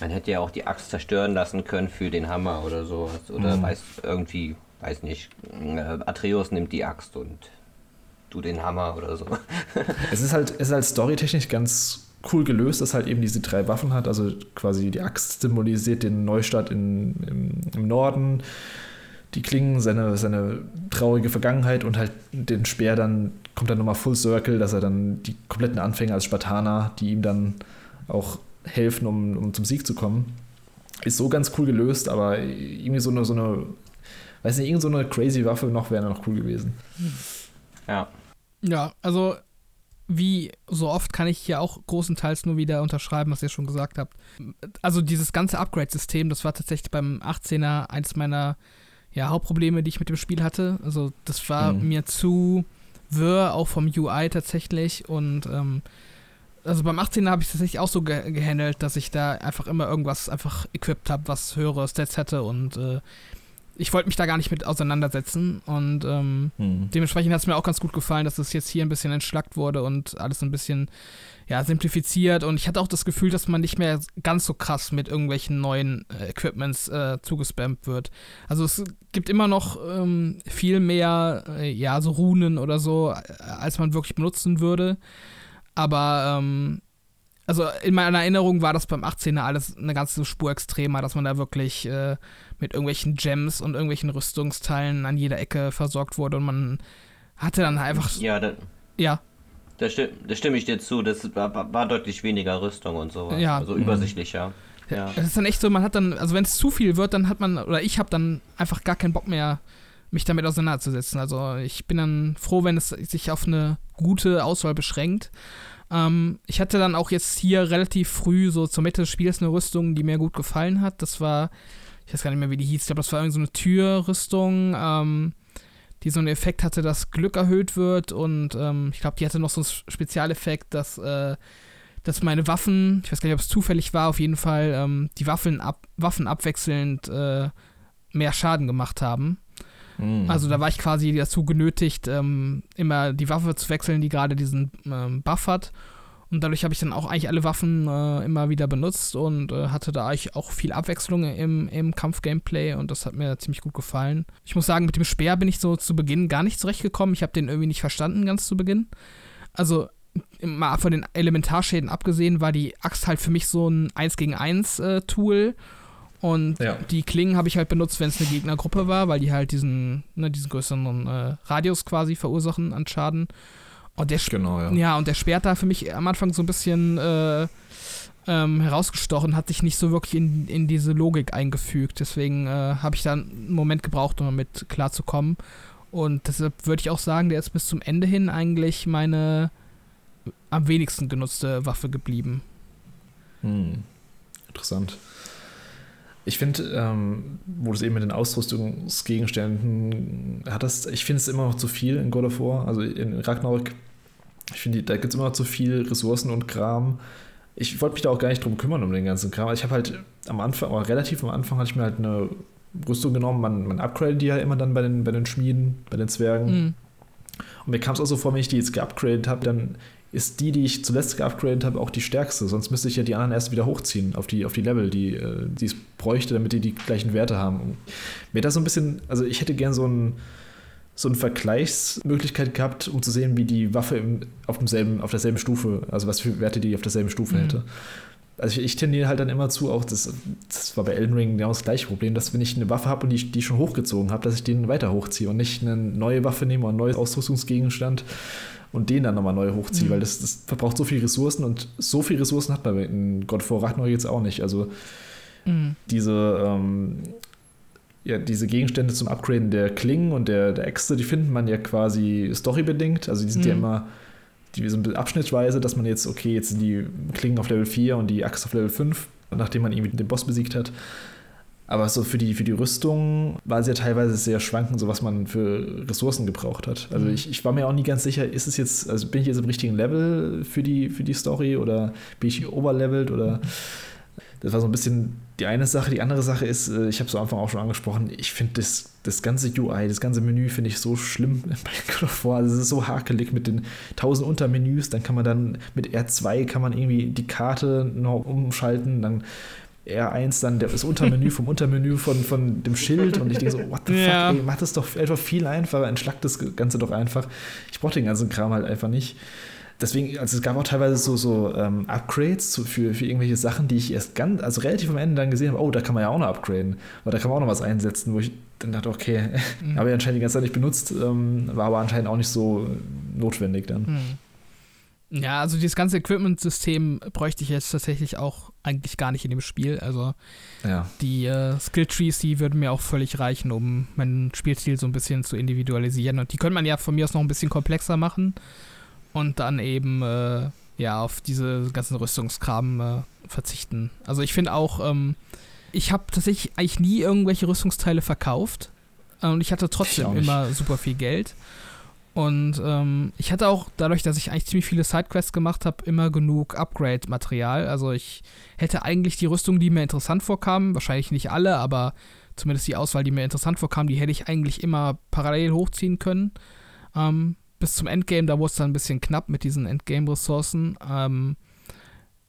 Man hätte ja auch die Axt zerstören lassen können für den Hammer oder sowas. Oder Mhm. weiß irgendwie, weiß nicht, äh, Atreus nimmt die Axt und du den Hammer oder so. Es ist halt, es ist halt storytechnisch ganz cool gelöst, dass halt eben diese drei Waffen hat. Also quasi die Axt symbolisiert den Neustart in, im, im Norden, die Klingen, seine, seine traurige Vergangenheit und halt den Speer dann kommt dann nochmal Full Circle, dass er dann die kompletten Anfänger als Spartaner, die ihm dann auch helfen, um, um zum Sieg zu kommen. Ist so ganz cool gelöst, aber irgendwie so eine, so eine, weiß nicht, irgend so eine crazy Waffe noch wäre noch cool gewesen. ja. Ja, also wie so oft kann ich hier auch großenteils nur wieder unterschreiben, was ihr schon gesagt habt. Also dieses ganze Upgrade-System, das war tatsächlich beim 18er eins meiner ja, Hauptprobleme, die ich mit dem Spiel hatte. Also das war Mhm. mir zu wirr, auch vom UI tatsächlich. Und ähm, also beim 18er habe ich es tatsächlich auch so ge gehandelt, dass ich da einfach immer irgendwas einfach equipped habe, was höhere Stats hätte und äh, ich wollte mich da gar nicht mit auseinandersetzen und ähm, Hm. Dementsprechend hat es mir auch ganz gut gefallen, dass es jetzt hier ein bisschen entschlackt wurde und alles ein bisschen ja, simplifiziert. Und ich hatte auch das Gefühl, dass man nicht mehr ganz so krass mit irgendwelchen neuen äh, Equipments äh, zugespammt wird. Also es gibt immer noch ähm, viel mehr, äh, ja, so Runen oder so, äh, als man wirklich benutzen würde. Aber ähm, also in meiner Erinnerung war das beim 18er alles eine ganze Spur extremer, dass man da wirklich äh, mit irgendwelchen Gems und irgendwelchen Rüstungsteilen an jeder Ecke versorgt wurde und man hatte dann einfach, Ja, da, ja, da, sti da stimme ich dir zu. Das war, war- deutlich weniger Rüstung und sowas. Ja. Also Mhm. übersichtlicher. Ja. es ist dann echt so, man hat dann, also wenn es zu viel wird, dann hat man, oder ich habe dann einfach gar keinen Bock mehr, mich damit auseinanderzusetzen. Also ich bin dann froh, wenn es sich auf eine gute Auswahl beschränkt. Ähm, ich hatte dann auch jetzt hier relativ früh, so zur Mitte des Spiels, eine Rüstung, die mir gut gefallen hat. Das war, ich weiß gar nicht mehr, wie die hieß, ich glaube, das war irgendwie so eine Türrüstung, ähm, die so einen Effekt hatte, dass Glück erhöht wird und ähm, ich glaube, die hatte noch so einen Spezialeffekt, dass, äh, dass meine Waffen, ich weiß gar nicht, ob es zufällig war, auf jeden Fall, ähm, die Waffen, ab, Waffen abwechselnd äh, mehr Schaden gemacht haben. Mhm. Also da war ich quasi dazu genötigt, ähm, immer die Waffe zu wechseln, die gerade diesen ähm, Buff hat. Und dadurch habe ich dann auch eigentlich alle Waffen äh, immer wieder benutzt und äh, hatte da eigentlich auch viel Abwechslung im, im Kampf-Gameplay und das hat mir ziemlich gut gefallen. Ich muss sagen, mit dem Speer bin ich so zu Beginn gar nicht zurechtgekommen. Ich habe den irgendwie nicht verstanden ganz zu Beginn. Also mal von den Elementarschäden abgesehen, war die Axt halt für mich so ein 1 gegen 1 äh, Tool. Und ja. die Klingen habe ich halt benutzt, wenn es eine Gegnergruppe war, weil die halt diesen, ne, diesen größeren äh, Radius quasi verursachen an Schaden. Und der, genau, ja. ja. und der Speer da für mich am Anfang so ein bisschen äh, ähm, herausgestochen, hat sich nicht so wirklich in, in diese Logik eingefügt. Deswegen äh, habe ich da einen Moment gebraucht, um damit klarzukommen. Und deshalb würde ich auch sagen, der ist bis zum Ende hin eigentlich meine am wenigsten genutzte Waffe geblieben. Hm. Interessant. Ich finde, ähm, wo du es eben mit den Ausrüstungsgegenständen hattest, ich finde es immer noch zu viel in God of War. Also in Ragnarok, ich finde, da gibt es immer noch zu viel Ressourcen und Kram. Ich wollte mich da auch gar nicht drum kümmern, um den ganzen Kram. Ich habe halt am Anfang, aber relativ am Anfang, hatte ich mir halt eine Rüstung genommen. Man, man upgradet die ja immer dann bei den, bei den Schmieden, bei den Zwergen. Mhm. Und mir kam es auch so vor, wenn ich die jetzt geupgradet habe, dann ist die, die ich zuletzt geupgradet habe, auch die stärkste. Sonst müsste ich ja die anderen erst wieder hochziehen auf die, auf die Level, die, äh, die es bräuchte, damit die die gleichen Werte haben. Mir das so ein bisschen, also ich hätte gern so ein so eine Vergleichsmöglichkeit gehabt, um zu sehen, wie die Waffe im, auf, demselben, auf derselben Stufe, also was für Werte die auf derselben Stufe mhm. hätte. Also ich, ich, tendiere halt dann immer zu, auch das, das war bei Elden Ring genau das gleiche Problem, dass wenn ich eine Waffe habe und die, die schon hochgezogen habe, dass ich den weiter hochziehe und nicht eine neue Waffe nehme oder ein neues Ausrüstungsgegenstand und den dann nochmal neu hochziehe, mhm. weil das, das verbraucht so viele Ressourcen und so viele Ressourcen hat man in God of War Ragnarok jetzt auch nicht. Also mhm. diese, ähm, ja, diese Gegenstände zum Upgraden der Klingen und der, der Äxte, die findet man ja quasi storybedingt. Also die sind mhm. ja immer die sind abschnittsweise, dass man jetzt, okay, jetzt sind die Klingen auf Level 4 und die Axt auf Level 5, nachdem man irgendwie den Boss besiegt hat. Aber so für die, für die Rüstung war es ja teilweise sehr schwankend, so was man für Ressourcen gebraucht hat. Also mhm. ich, ich war mir auch nie ganz sicher, ist es jetzt, also bin ich jetzt im richtigen Level für die, für die Story oder bin ich overlevelt oder das war so ein bisschen die eine Sache. Die andere Sache ist, äh, ich habe es am Anfang auch schon angesprochen, ich finde das, das ganze UI, das ganze Menü finde ich so schlimm bei God of War. Also es ist so hakelig mit den tausend Untermenüs. Dann kann man dann mit R2 kann man irgendwie die Karte noch umschalten. Dann R1 dann das Untermenü vom Untermenü von, von dem Schild und ich denke so, what the ja. fuck, ey, mach das doch einfach viel einfacher, entschlackt das Ganze doch einfach. Ich brauche den ganzen Kram halt einfach nicht. Deswegen, also es gab auch teilweise so, so ähm, Upgrades zu, für, für irgendwelche Sachen, die ich erst ganz, also relativ am Ende dann gesehen habe, oh, da kann man ja auch noch upgraden. Oder da kann man auch noch was einsetzen, wo ich dann dachte, okay, mhm. habe ich anscheinend die ganze Zeit nicht benutzt, ähm, war aber anscheinend auch nicht so notwendig dann. Mhm. Ja, also dieses ganze Equipment-System bräuchte ich jetzt tatsächlich auch eigentlich gar nicht in dem Spiel. Also ja. die äh, Skill-Trees, die würden mir auch völlig reichen, um meinen Spielstil so ein bisschen zu individualisieren. Und die könnte man ja von mir aus noch ein bisschen komplexer machen und dann eben äh, ja auf diese ganzen Rüstungskram äh, verzichten. Also ich finde auch, ähm, ich habe tatsächlich eigentlich nie irgendwelche Rüstungsteile verkauft. Und ich hatte trotzdem ich immer super viel Geld. Und ähm, ich hatte auch, dadurch, dass ich eigentlich ziemlich viele Sidequests gemacht habe, immer genug Upgrade-Material. Also ich hätte eigentlich die Rüstung, die mir interessant vorkamen, wahrscheinlich nicht alle, aber zumindest die Auswahl, die mir interessant vorkam, die hätte ich eigentlich immer parallel hochziehen können. Ähm, bis zum Endgame, da wurde es dann ein bisschen knapp mit diesen Endgame-Ressourcen. Ähm,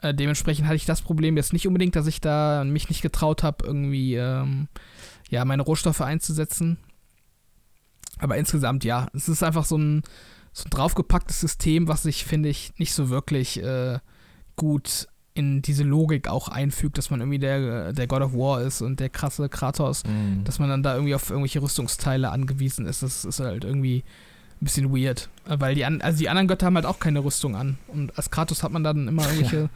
äh, dementsprechend hatte ich das Problem jetzt nicht unbedingt, dass ich da mich nicht getraut habe, irgendwie ähm, ja, meine Rohstoffe einzusetzen. Aber insgesamt, ja, es ist einfach so ein, so ein draufgepacktes System, was sich, finde ich, nicht so wirklich äh, gut in diese Logik auch einfügt, dass man irgendwie der, der God of War ist und der krasse Kratos, mm. dass man dann da irgendwie auf irgendwelche Rüstungsteile angewiesen ist. Das ist halt irgendwie bisschen weird. Weil die, an, also die anderen Götter haben halt auch keine Rüstung an. Und als Kratos hat man dann immer irgendwelche ja.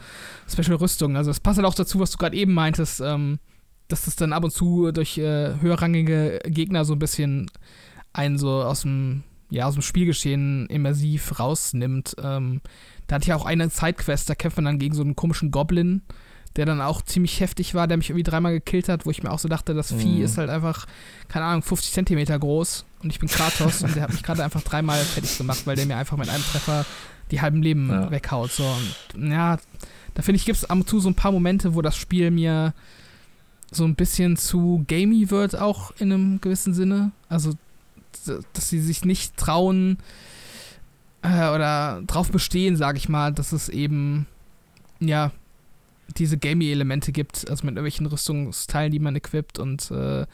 Special-Rüstungen. Also es passt halt auch dazu, was du gerade eben meintest, ähm, dass das dann ab und zu durch äh, höherrangige Gegner so ein bisschen einen so aus dem, ja, aus dem Spielgeschehen immersiv rausnimmt. Ähm, da hatte ich auch eine Sidequest, da kämpft man dann gegen so einen komischen Goblin, der dann auch ziemlich heftig war, der mich irgendwie dreimal gekillt hat, wo ich mir auch so dachte, das Vieh mhm. ist halt einfach, keine Ahnung, 50 Zentimeter groß und ich bin Kratos und der hat mich gerade einfach dreimal fertig gemacht, weil der mir einfach mit einem Treffer die halben Leben ja. weghaut. So. Und, ja, da finde ich, gibt es ab und zu so ein paar Momente, wo das Spiel mir so ein bisschen zu gamey wird, auch in einem gewissen Sinne. Also dass sie sich nicht trauen äh, oder drauf bestehen, sage ich mal, dass es eben, ja, diese Gamey-Elemente gibt, also mit irgendwelchen Rüstungsteilen, die man equipt und, äh,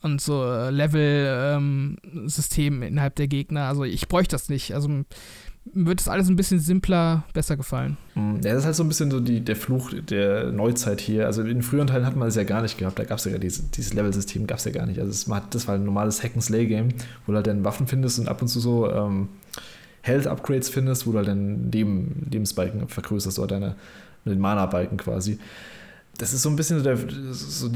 und so äh, Level-System ähm, innerhalb der Gegner. Also ich bräuchte das nicht. Also mir wird das alles ein bisschen simpler, besser gefallen. Mm, ja, das ist halt so ein bisschen so die, der Fluch der Neuzeit hier. Also in früheren Teilen hat man das ja gar nicht gehabt. Da gab es ja dieses, dieses Level-System, gab es ja gar nicht. Also es, das war ein normales Hack-and-Slay-Game, wo du halt dann Waffen findest und ab und zu so ähm, Health-Upgrades findest, wo du halt dann Leben, Lebensbalken vergrößerst oder deine mit den Mana-Balken quasi. Das ist so ein bisschen so, der, so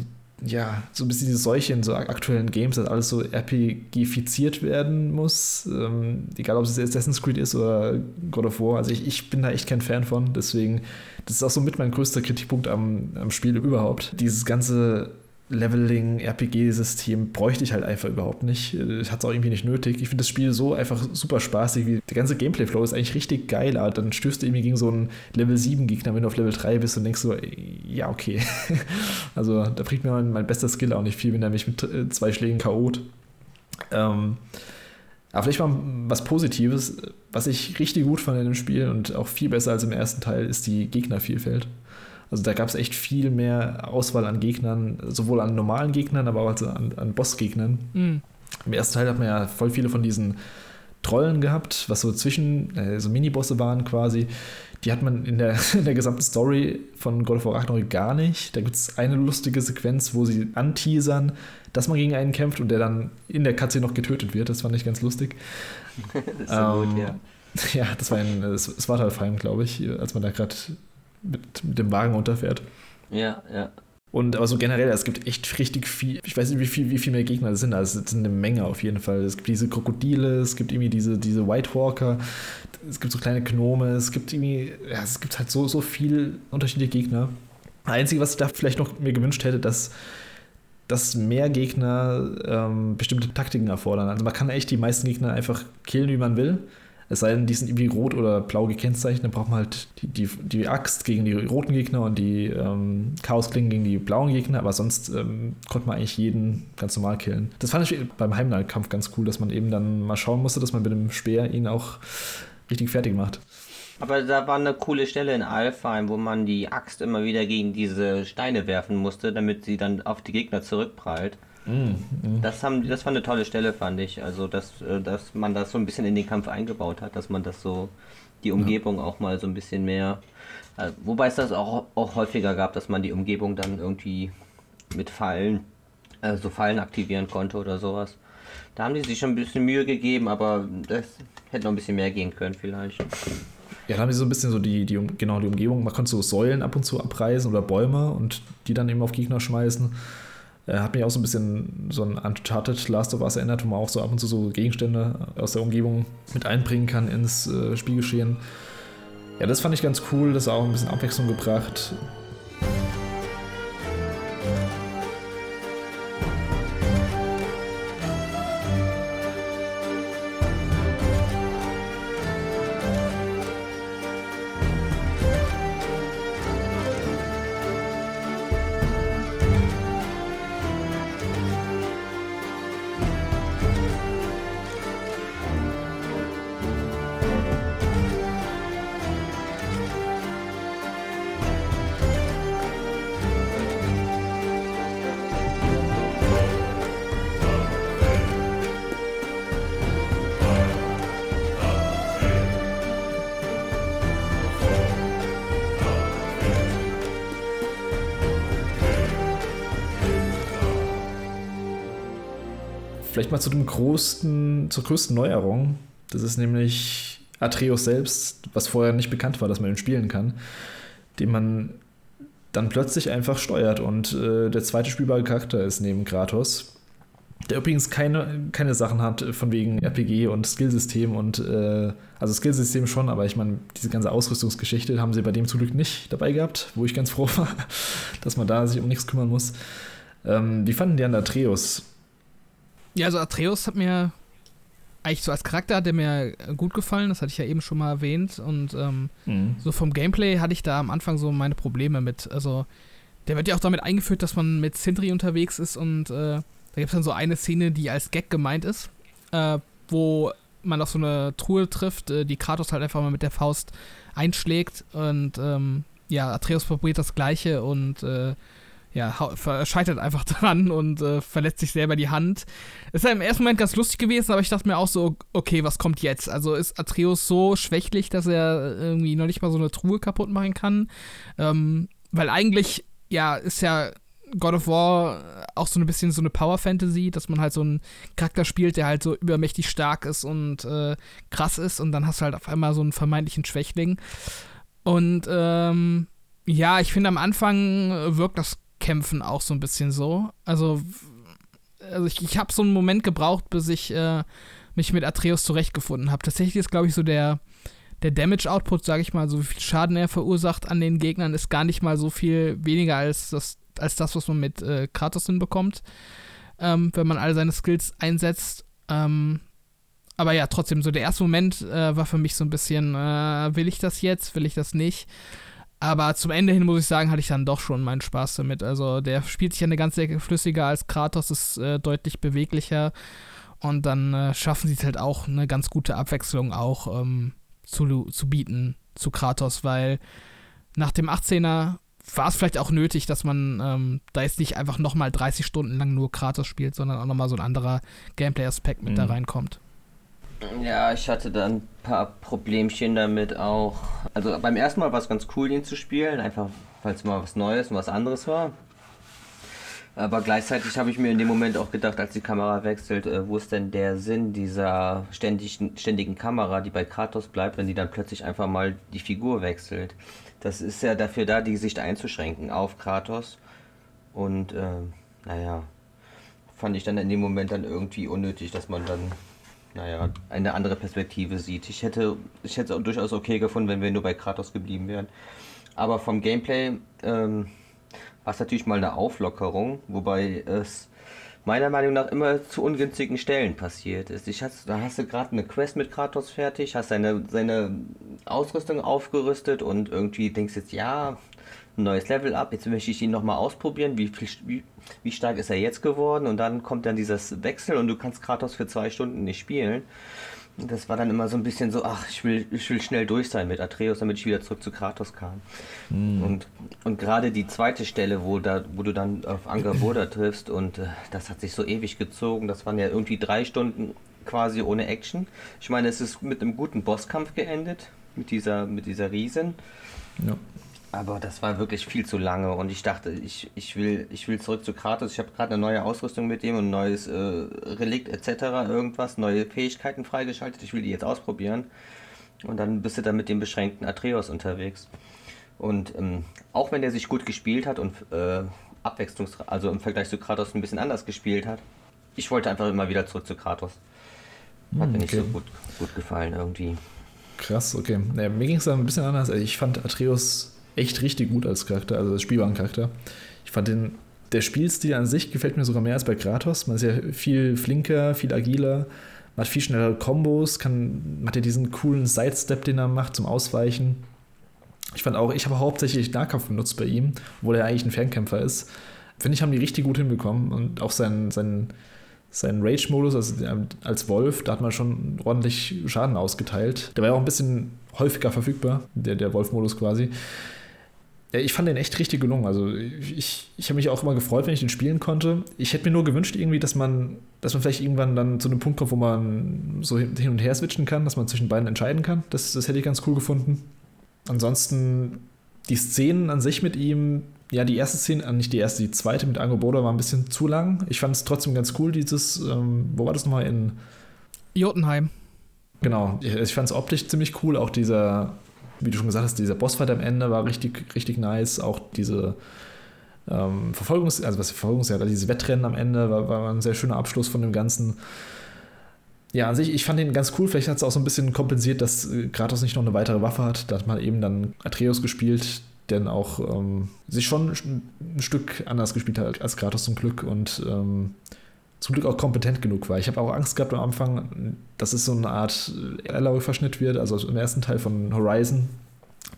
ja, so ein bisschen die Seuche in so aktuellen Games, dass alles so RPGifiziert werden muss. Ähm, egal, ob es Assassin's Creed ist oder God of War. Also ich, ich bin da echt kein Fan von. Deswegen, das ist auch so mit mein größter Kritikpunkt am, am Spiel überhaupt. Dieses ganze Leveling, RPG-System bräuchte ich halt einfach überhaupt nicht. Ich hatte es auch irgendwie nicht nötig. Ich finde das Spiel so einfach super spaßig. Wie, der ganze Gameplay-Flow ist eigentlich richtig geil, aber dann stößt du irgendwie gegen so einen Level 7-Gegner, wenn du auf Level 3 bist und denkst so, ja, okay. also da bringt mir mein, mein bester Skill auch nicht viel, wenn er mich mit äh, zwei Schlägen K.O.t. Ähm, aber vielleicht mal was Positives, was ich richtig gut fand in dem Spiel und auch viel besser als im ersten Teil, ist die Gegnervielfalt. Also da gab es echt viel mehr Auswahl an Gegnern, sowohl an normalen Gegnern, aber auch also an, an Bossgegnern. Mhm. Im ersten Teil hat man ja voll viele von diesen Trollen gehabt, was so zwischen, äh, so Minibosse waren quasi. Die hat man in der, in der gesamten Story von God of War Ragnarok gar nicht. Da gibt es eine lustige Sequenz, wo sie anteasern, dass man gegen einen kämpft und der dann in der Katze noch getötet wird. Das fand ich ganz lustig. das ist so ähm, gut, ja. Ja, das war ein Svartalfheim, glaube ich, als man da gerade mit, mit dem Wagen runterfährt. Ja, ja. Und aber so generell, es gibt echt richtig viel, ich weiß nicht, wie viel, wie viel mehr Gegner es sind, also es sind eine Menge auf jeden Fall. Es gibt diese Krokodile, es gibt irgendwie diese, diese White Walker, es gibt so kleine Gnome, es gibt irgendwie, ja, es gibt halt so, so viel unterschiedliche Gegner. Das Einzige, was ich da vielleicht noch mir gewünscht hätte, dass, dass mehr Gegner ähm, bestimmte Taktiken erfordern. Also man kann echt die meisten Gegner einfach killen, wie man will. Es sei denn, die sind irgendwie rot oder blau gekennzeichnet, dann braucht man halt die, die, die Axt gegen die roten Gegner und die ähm, Chaosklingen gegen die blauen Gegner, aber sonst ähm, konnte man eigentlich jeden ganz normal killen. Das fand ich beim Heimnahkampf ganz cool, dass man eben dann mal schauen musste, dass man mit dem Speer ihn auch richtig fertig macht. Aber da war eine coole Stelle in Alfheim, wo man die Axt immer wieder gegen diese Steine werfen musste, damit sie dann auf die Gegner zurückprallt. Mhm. Das, haben, das war eine tolle Stelle, fand ich. Also, dass, äh, dass man das so ein bisschen in den Kampf eingebaut hat, dass man das so, die Umgebung ja. auch mal so ein bisschen mehr. Äh, wobei es das auch, auch häufiger gab, dass man die Umgebung dann irgendwie mit Fallen, äh, so Fallen aktivieren konnte oder sowas. Da haben die sich schon ein bisschen Mühe gegeben, aber das hätte noch ein bisschen mehr gehen können, vielleicht. Ja, da haben sie so ein bisschen so die, die, genau die Umgebung. Man konnte so Säulen ab und zu abreißen oder Bäume und die dann eben auf Gegner schmeißen. Äh, hat mich auch so ein bisschen so ein Uncharted Last of Us erinnert, wo man auch so ab und zu so Gegenstände aus der Umgebung mit einbringen kann ins äh, Spielgeschehen. Ja, das fand ich ganz cool, das hat auch ein bisschen Abwechslung gebracht. Größten, zur größten Neuerung. Das ist nämlich Atreus selbst, was vorher nicht bekannt war, dass man ihn spielen kann, den man dann plötzlich einfach steuert und äh, der zweite spielbare Charakter ist neben Kratos. Der übrigens keine, keine Sachen hat von wegen RPG und Skillsystem und äh, also Skillsystem schon, aber ich meine, diese ganze Ausrüstungsgeschichte haben sie bei dem zum Glück nicht dabei gehabt, wo ich ganz froh war, dass man da sich um nichts kümmern muss. Ähm, wie fanden die an Atreus? Ja, also Atreus hat mir eigentlich so als Charakter hat der mir gut gefallen, das hatte ich ja eben schon mal erwähnt. Und ähm, mhm. so vom Gameplay hatte ich da am Anfang so meine Probleme mit. Also, der wird ja auch damit eingeführt, dass man mit Sindri unterwegs ist und äh, da gibt es dann so eine Szene, die als Gag gemeint ist. äh, wo man auf so eine Truhe trifft, äh, die Kratos halt einfach mal mit der Faust einschlägt und ähm, ja, Atreus probiert das Gleiche und äh, ja, scheitert einfach dran und äh, verletzt sich selber die Hand. Ist ja im ersten Moment ganz lustig gewesen, aber ich dachte mir auch so, okay, was kommt jetzt? Also ist Atreus so schwächlich, dass er irgendwie noch nicht mal so eine Truhe kaputt machen kann? Ähm, weil eigentlich, ja, ist ja God of War auch so ein bisschen so eine Power Fantasy, dass man halt so einen Charakter spielt, der halt so übermächtig stark ist und äh, krass ist und dann hast du halt auf einmal so einen vermeintlichen Schwächling. Und ähm, ja, ich finde am Anfang wirkt das Kämpfen auch so ein bisschen so. Also, also ich, ich habe so einen Moment gebraucht, bis ich äh, mich mit Atreus zurechtgefunden habe. Tatsächlich ist, glaube ich, so der, der Damage-Output, sage ich mal, so wie viel Schaden er verursacht an den Gegnern, ist gar nicht mal so viel weniger als das, als das was man mit äh, Kratos hinbekommt, ähm, wenn man all seine Skills einsetzt. Ähm, aber ja, trotzdem, so der erste Moment äh, war für mich so ein bisschen, äh, will ich das jetzt, will ich das nicht? Aber zum Ende hin muss ich sagen, hatte ich dann doch schon meinen Spaß damit. Also der spielt sich eine ganze Ecke flüssiger als Kratos, ist äh, deutlich beweglicher. Und dann äh, schaffen sie es halt auch, eine ganz gute Abwechslung auch ähm, zu, zu bieten zu Kratos, weil nach dem 18er war es vielleicht auch nötig, dass man ähm, da jetzt nicht einfach nochmal 30 Stunden lang nur Kratos spielt, sondern auch nochmal so ein anderer Gameplay-Aspekt mit mhm. da reinkommt. Ja, ich hatte da ein paar Problemchen damit auch. Also beim ersten Mal war es ganz cool, ihn zu spielen, einfach weil es mal was Neues und was anderes war. Aber gleichzeitig habe ich mir in dem Moment auch gedacht, als die Kamera wechselt, äh, wo ist denn der Sinn dieser ständigen, ständigen Kamera, die bei Kratos bleibt, wenn die dann plötzlich einfach mal die Figur wechselt. Das ist ja dafür da, die Sicht einzuschränken auf Kratos. Und äh, naja, fand ich dann in dem Moment dann irgendwie unnötig, dass man dann naja, eine andere Perspektive sieht. Ich hätte, ich hätte es durchaus okay gefunden, wenn wir nur bei Kratos geblieben wären. Aber vom Gameplay ähm, war es natürlich mal eine Auflockerung, wobei es meiner Meinung nach immer zu ungünstigen Stellen passiert ist. Ich hast, da hast du gerade eine Quest mit Kratos fertig, hast seine, seine Ausrüstung aufgerüstet und irgendwie denkst jetzt, ja, ein neues Level up, jetzt möchte ich ihn nochmal ausprobieren, wie, wie, wie stark ist er jetzt geworden und dann kommt dann dieses Wechsel und du kannst Kratos für zwei Stunden nicht spielen. Das war dann immer so ein bisschen so, ach, ich will, ich will schnell durch sein mit Atreus, damit ich wieder zurück zu Kratos kam. Mhm. Und, und gerade die zweite Stelle, wo, da, wo du dann auf Angerboda triffst und äh, das hat sich so ewig gezogen, das waren ja irgendwie drei Stunden quasi ohne Action. Ich meine, es ist mit einem guten Bosskampf geendet, mit dieser, mit dieser Riesen. Ja. Aber das war wirklich viel zu lange und ich dachte, ich, ich, will, ich will zurück zu Kratos. Ich habe gerade eine neue Ausrüstung mit dem und ein neues äh, Relikt etc. irgendwas, neue Fähigkeiten freigeschaltet. Ich will die jetzt ausprobieren. Und dann bist du dann mit dem beschränkten Atreus unterwegs. Und ähm, auch wenn der sich gut gespielt hat und äh, abwechslungs also im Vergleich zu Kratos ein bisschen anders gespielt hat, ich wollte einfach immer wieder zurück zu Kratos. Hat mir okay. nicht so gut, gut gefallen irgendwie. Krass, okay. Ja, mir ging es dann ein bisschen anders. Also ich fand Atreus echt richtig gut als Charakter, also als spielbaren Charakter. Ich fand den, der Spielstil an sich gefällt mir sogar mehr als bei Kratos. Man ist ja viel flinker, viel agiler, man hat viel schnellere Kombos, kann, man hat ja diesen coolen Sidestep, den er macht zum Ausweichen. Ich fand auch, ich habe hauptsächlich Nahkampf benutzt bei ihm, obwohl er eigentlich ein Fernkämpfer ist. Finde ich, haben die richtig gut hinbekommen und auch sein, sein, sein Rage-Modus also als Wolf, da hat man schon ordentlich Schaden ausgeteilt. Der war ja auch ein bisschen häufiger verfügbar, der, der Wolf-Modus quasi. Ich fand den echt richtig gelungen. Also ich, ich habe mich auch immer gefreut, wenn ich den spielen konnte. Ich hätte mir nur gewünscht, irgendwie, dass man, dass man vielleicht irgendwann dann zu einem Punkt kommt, wo man so hin und her switchen kann, dass man zwischen beiden entscheiden kann. Das, das hätte ich ganz cool gefunden. Ansonsten die Szenen an sich mit ihm, ja, die erste Szene, äh, nicht die erste, die zweite mit Ango Boda war ein bisschen zu lang. Ich fand es trotzdem ganz cool, dieses, ähm, wo war das nochmal in Jotunheim. Genau, ich fand es optisch ziemlich cool, auch dieser wie du schon gesagt hast, dieser Bossfight am Ende war richtig, richtig nice. Auch diese ähm, Verfolgungs-, also was Verfolgungsjagd, dieses Wettrennen am Ende war, war ein sehr schöner Abschluss von dem Ganzen. Ja, an sich, ich fand ihn ganz cool. Vielleicht hat es auch so ein bisschen kompensiert, dass äh, Kratos nicht noch eine weitere Waffe hat. Da hat man eben dann Atreus gespielt, der dann auch ähm, sich schon ein Stück anders gespielt hat als Kratos zum Glück und ähm, zum Glück auch kompetent genug war. Ich habe auch Angst gehabt am Anfang, dass es so eine Art Aloy-Verschnitt wird, also im ersten Teil von Horizon,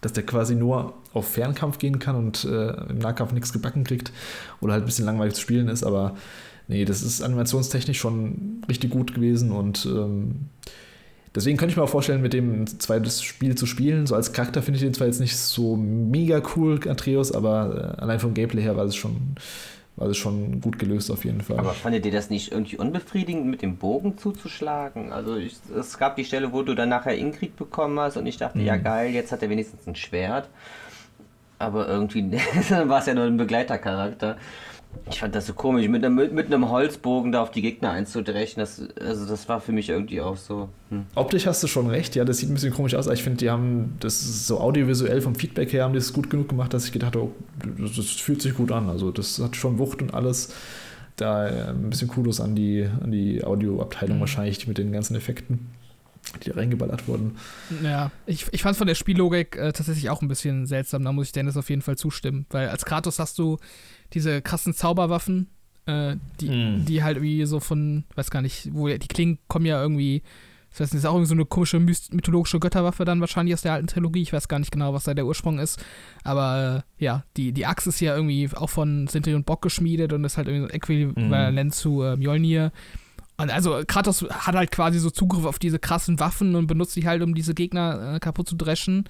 dass der quasi nur auf Fernkampf gehen kann und äh, im Nahkampf nichts gebacken kriegt oder halt ein bisschen langweilig zu spielen ist, aber nee, das ist animationstechnisch schon richtig gut gewesen und ähm, deswegen könnte ich mir auch vorstellen, mit dem ein zweites Spiel zu spielen. So als Charakter finde ich den zwar jetzt nicht so mega cool, Atreus, aber äh, allein vom Gameplay her war es schon das schon gut gelöst auf jeden Fall. Aber fandet ihr das nicht irgendwie unbefriedigend, mit dem Bogen zuzuschlagen? Also ich, es gab die Stelle, wo du dann nachher Ingrid bekommen hast und ich dachte, mhm. ja geil, jetzt hat er wenigstens ein Schwert. Aber irgendwie war es ja nur ein Begleitercharakter. Ich fand das so komisch, mit einem, mit einem Holzbogen da auf die Gegner einzudrechen. Das, also das war für mich irgendwie auch so. Hm. Optisch hast du schon recht, ja, das sieht ein bisschen komisch aus. Aber ich finde, die haben das ist so audiovisuell vom Feedback her haben die es gut genug gemacht, dass ich gedacht habe, oh, das, fühlt sich gut an. Also das hat schon Wucht und alles. Da äh, ein bisschen Kudos an die, an die Audioabteilung mhm. wahrscheinlich mit den ganzen Effekten die reingeballert wurden. Ja, ich, ich fand es von der Spiellogik äh, tatsächlich auch ein bisschen seltsam. Da muss ich Dennis auf jeden Fall zustimmen. Weil als Kratos hast du diese krassen Zauberwaffen, äh, die, mm. die halt irgendwie so von, weiß gar nicht, wo die Klingen kommen ja irgendwie, ich weiß nicht, ist auch irgendwie so eine komische mythologische Götterwaffe dann wahrscheinlich aus der alten Trilogie. Ich weiß gar nicht genau, was da der Ursprung ist. Aber äh, ja, die, die Axt ist ja irgendwie auch von Sintri und Bock geschmiedet und ist halt irgendwie so äquivalent mm. zu äh, Mjolnir. Und also Kratos hat halt quasi so Zugriff auf diese krassen Waffen und benutzt sie halt, um diese Gegner äh, kaputt zu dreschen.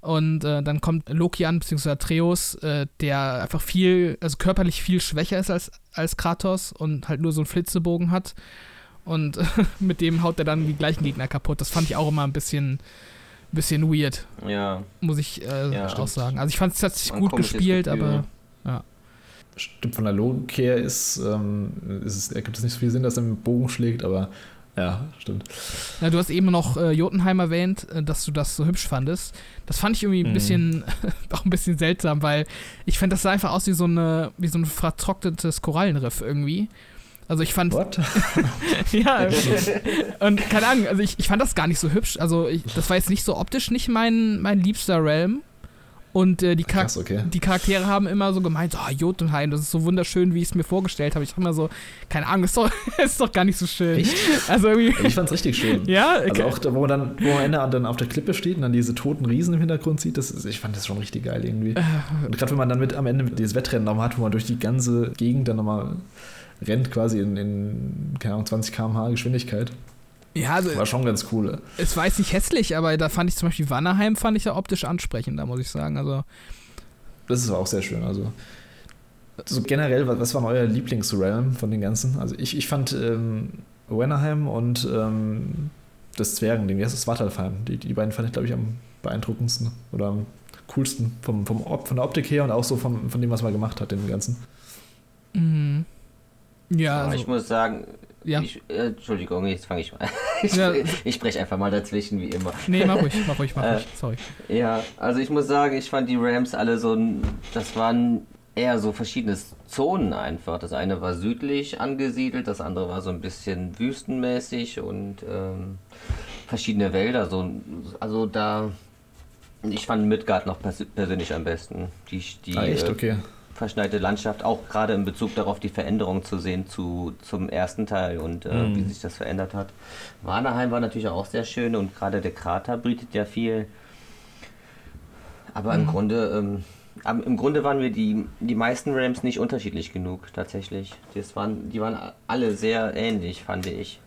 Und äh, dann kommt Loki an, beziehungsweise Atreus, äh, der einfach viel, also körperlich viel schwächer ist als, als Kratos und halt nur so einen Flitzebogen hat. Und mit dem haut er dann die gleichen Gegner kaputt. Das fand ich auch immer ein bisschen, bisschen weird. Ja. Muss ich äh, ja, auch sagen. Also ich fand es tatsächlich gut gespielt, aber ja. Stimmt, von der Logik her ist, ähm, ist es, ergibt es nicht so viel Sinn, dass er mit dem Bogen schlägt, aber ja, stimmt. Ja, du hast eben noch äh, Jotunheim erwähnt, äh, dass du das so hübsch fandest. Das fand ich irgendwie ein mhm. bisschen, auch ein bisschen seltsam, weil ich fand, das sah einfach aus wie so, eine, wie so ein vertrocknetes Korallenriff irgendwie. Also ich fand. What? ja, und keine Ahnung, also ich, ich fand das gar nicht so hübsch. Also ich, das war jetzt nicht so optisch nicht mein, mein liebster Realm. Und äh, die, Char Krass, okay. die, Charaktere haben immer so gemeint, oh, Jotunheim, das ist so wunderschön, wie ich es mir vorgestellt habe. Ich dachte immer so, keine Ahnung, ist doch, ist doch gar nicht so schön. Echt? Also irgendwie, ich fand's richtig schön. Ja? Okay. Also auch wo man dann, wo man am Ende dann auf der Klippe steht und dann diese toten Riesen im Hintergrund sieht, das ist, ich fand das schon richtig geil irgendwie. Äh. Und gerade wenn man dann mit am Ende dieses Wettrennen nochmal hat, wo man durch die ganze Gegend dann nochmal rennt, quasi in, in keine Ahnung, 20 km/h Geschwindigkeit. Ja, also, war schon ganz cool. Es war jetzt nicht hässlich, aber da fand ich zum Beispiel Wannerheim fand ich ja optisch ansprechender, muss ich sagen. Also das ist auch sehr schön. Also so generell, was war euer Lieblingsrealm von den ganzen? Also ich, ich fand ähm, Wennerheim und ähm, das Zwergending, wie heißt das? Svartalfheim. Die, die beiden fand ich, glaube ich, am beeindruckendsten oder am coolsten vom, vom, von der Optik her und auch so vom, von dem, was man gemacht hat, dem Ganzen. Mhm. Ja, also, ich muss sagen, ja. Ich, äh, Entschuldigung, jetzt fange ich mal. ich, ja. ich spreche einfach mal dazwischen, wie immer. Nee, mach ruhig, mach ruhig, mach ruhig. Äh, Sorry. Ja, also ich muss sagen, ich fand die Rams alle so, das waren eher so verschiedene Zonen einfach. Das eine war südlich angesiedelt, das andere war so ein bisschen wüstenmäßig und ähm, verschiedene Wälder. So, also da, ich fand Midgard noch pers persönlich am besten. Die, die, ah, echt? Äh, okay verschneite Landschaft, auch gerade in Bezug darauf die Veränderung zu sehen zu, zum ersten Teil und äh, mhm. wie sich das verändert hat. Warnerheim war natürlich auch sehr schön und gerade der Krater bietet ja viel. Aber mhm. im Grunde, ähm, im Grunde waren wir die, die meisten Rams nicht unterschiedlich genug, tatsächlich. Das waren, die waren alle sehr ähnlich, fand ich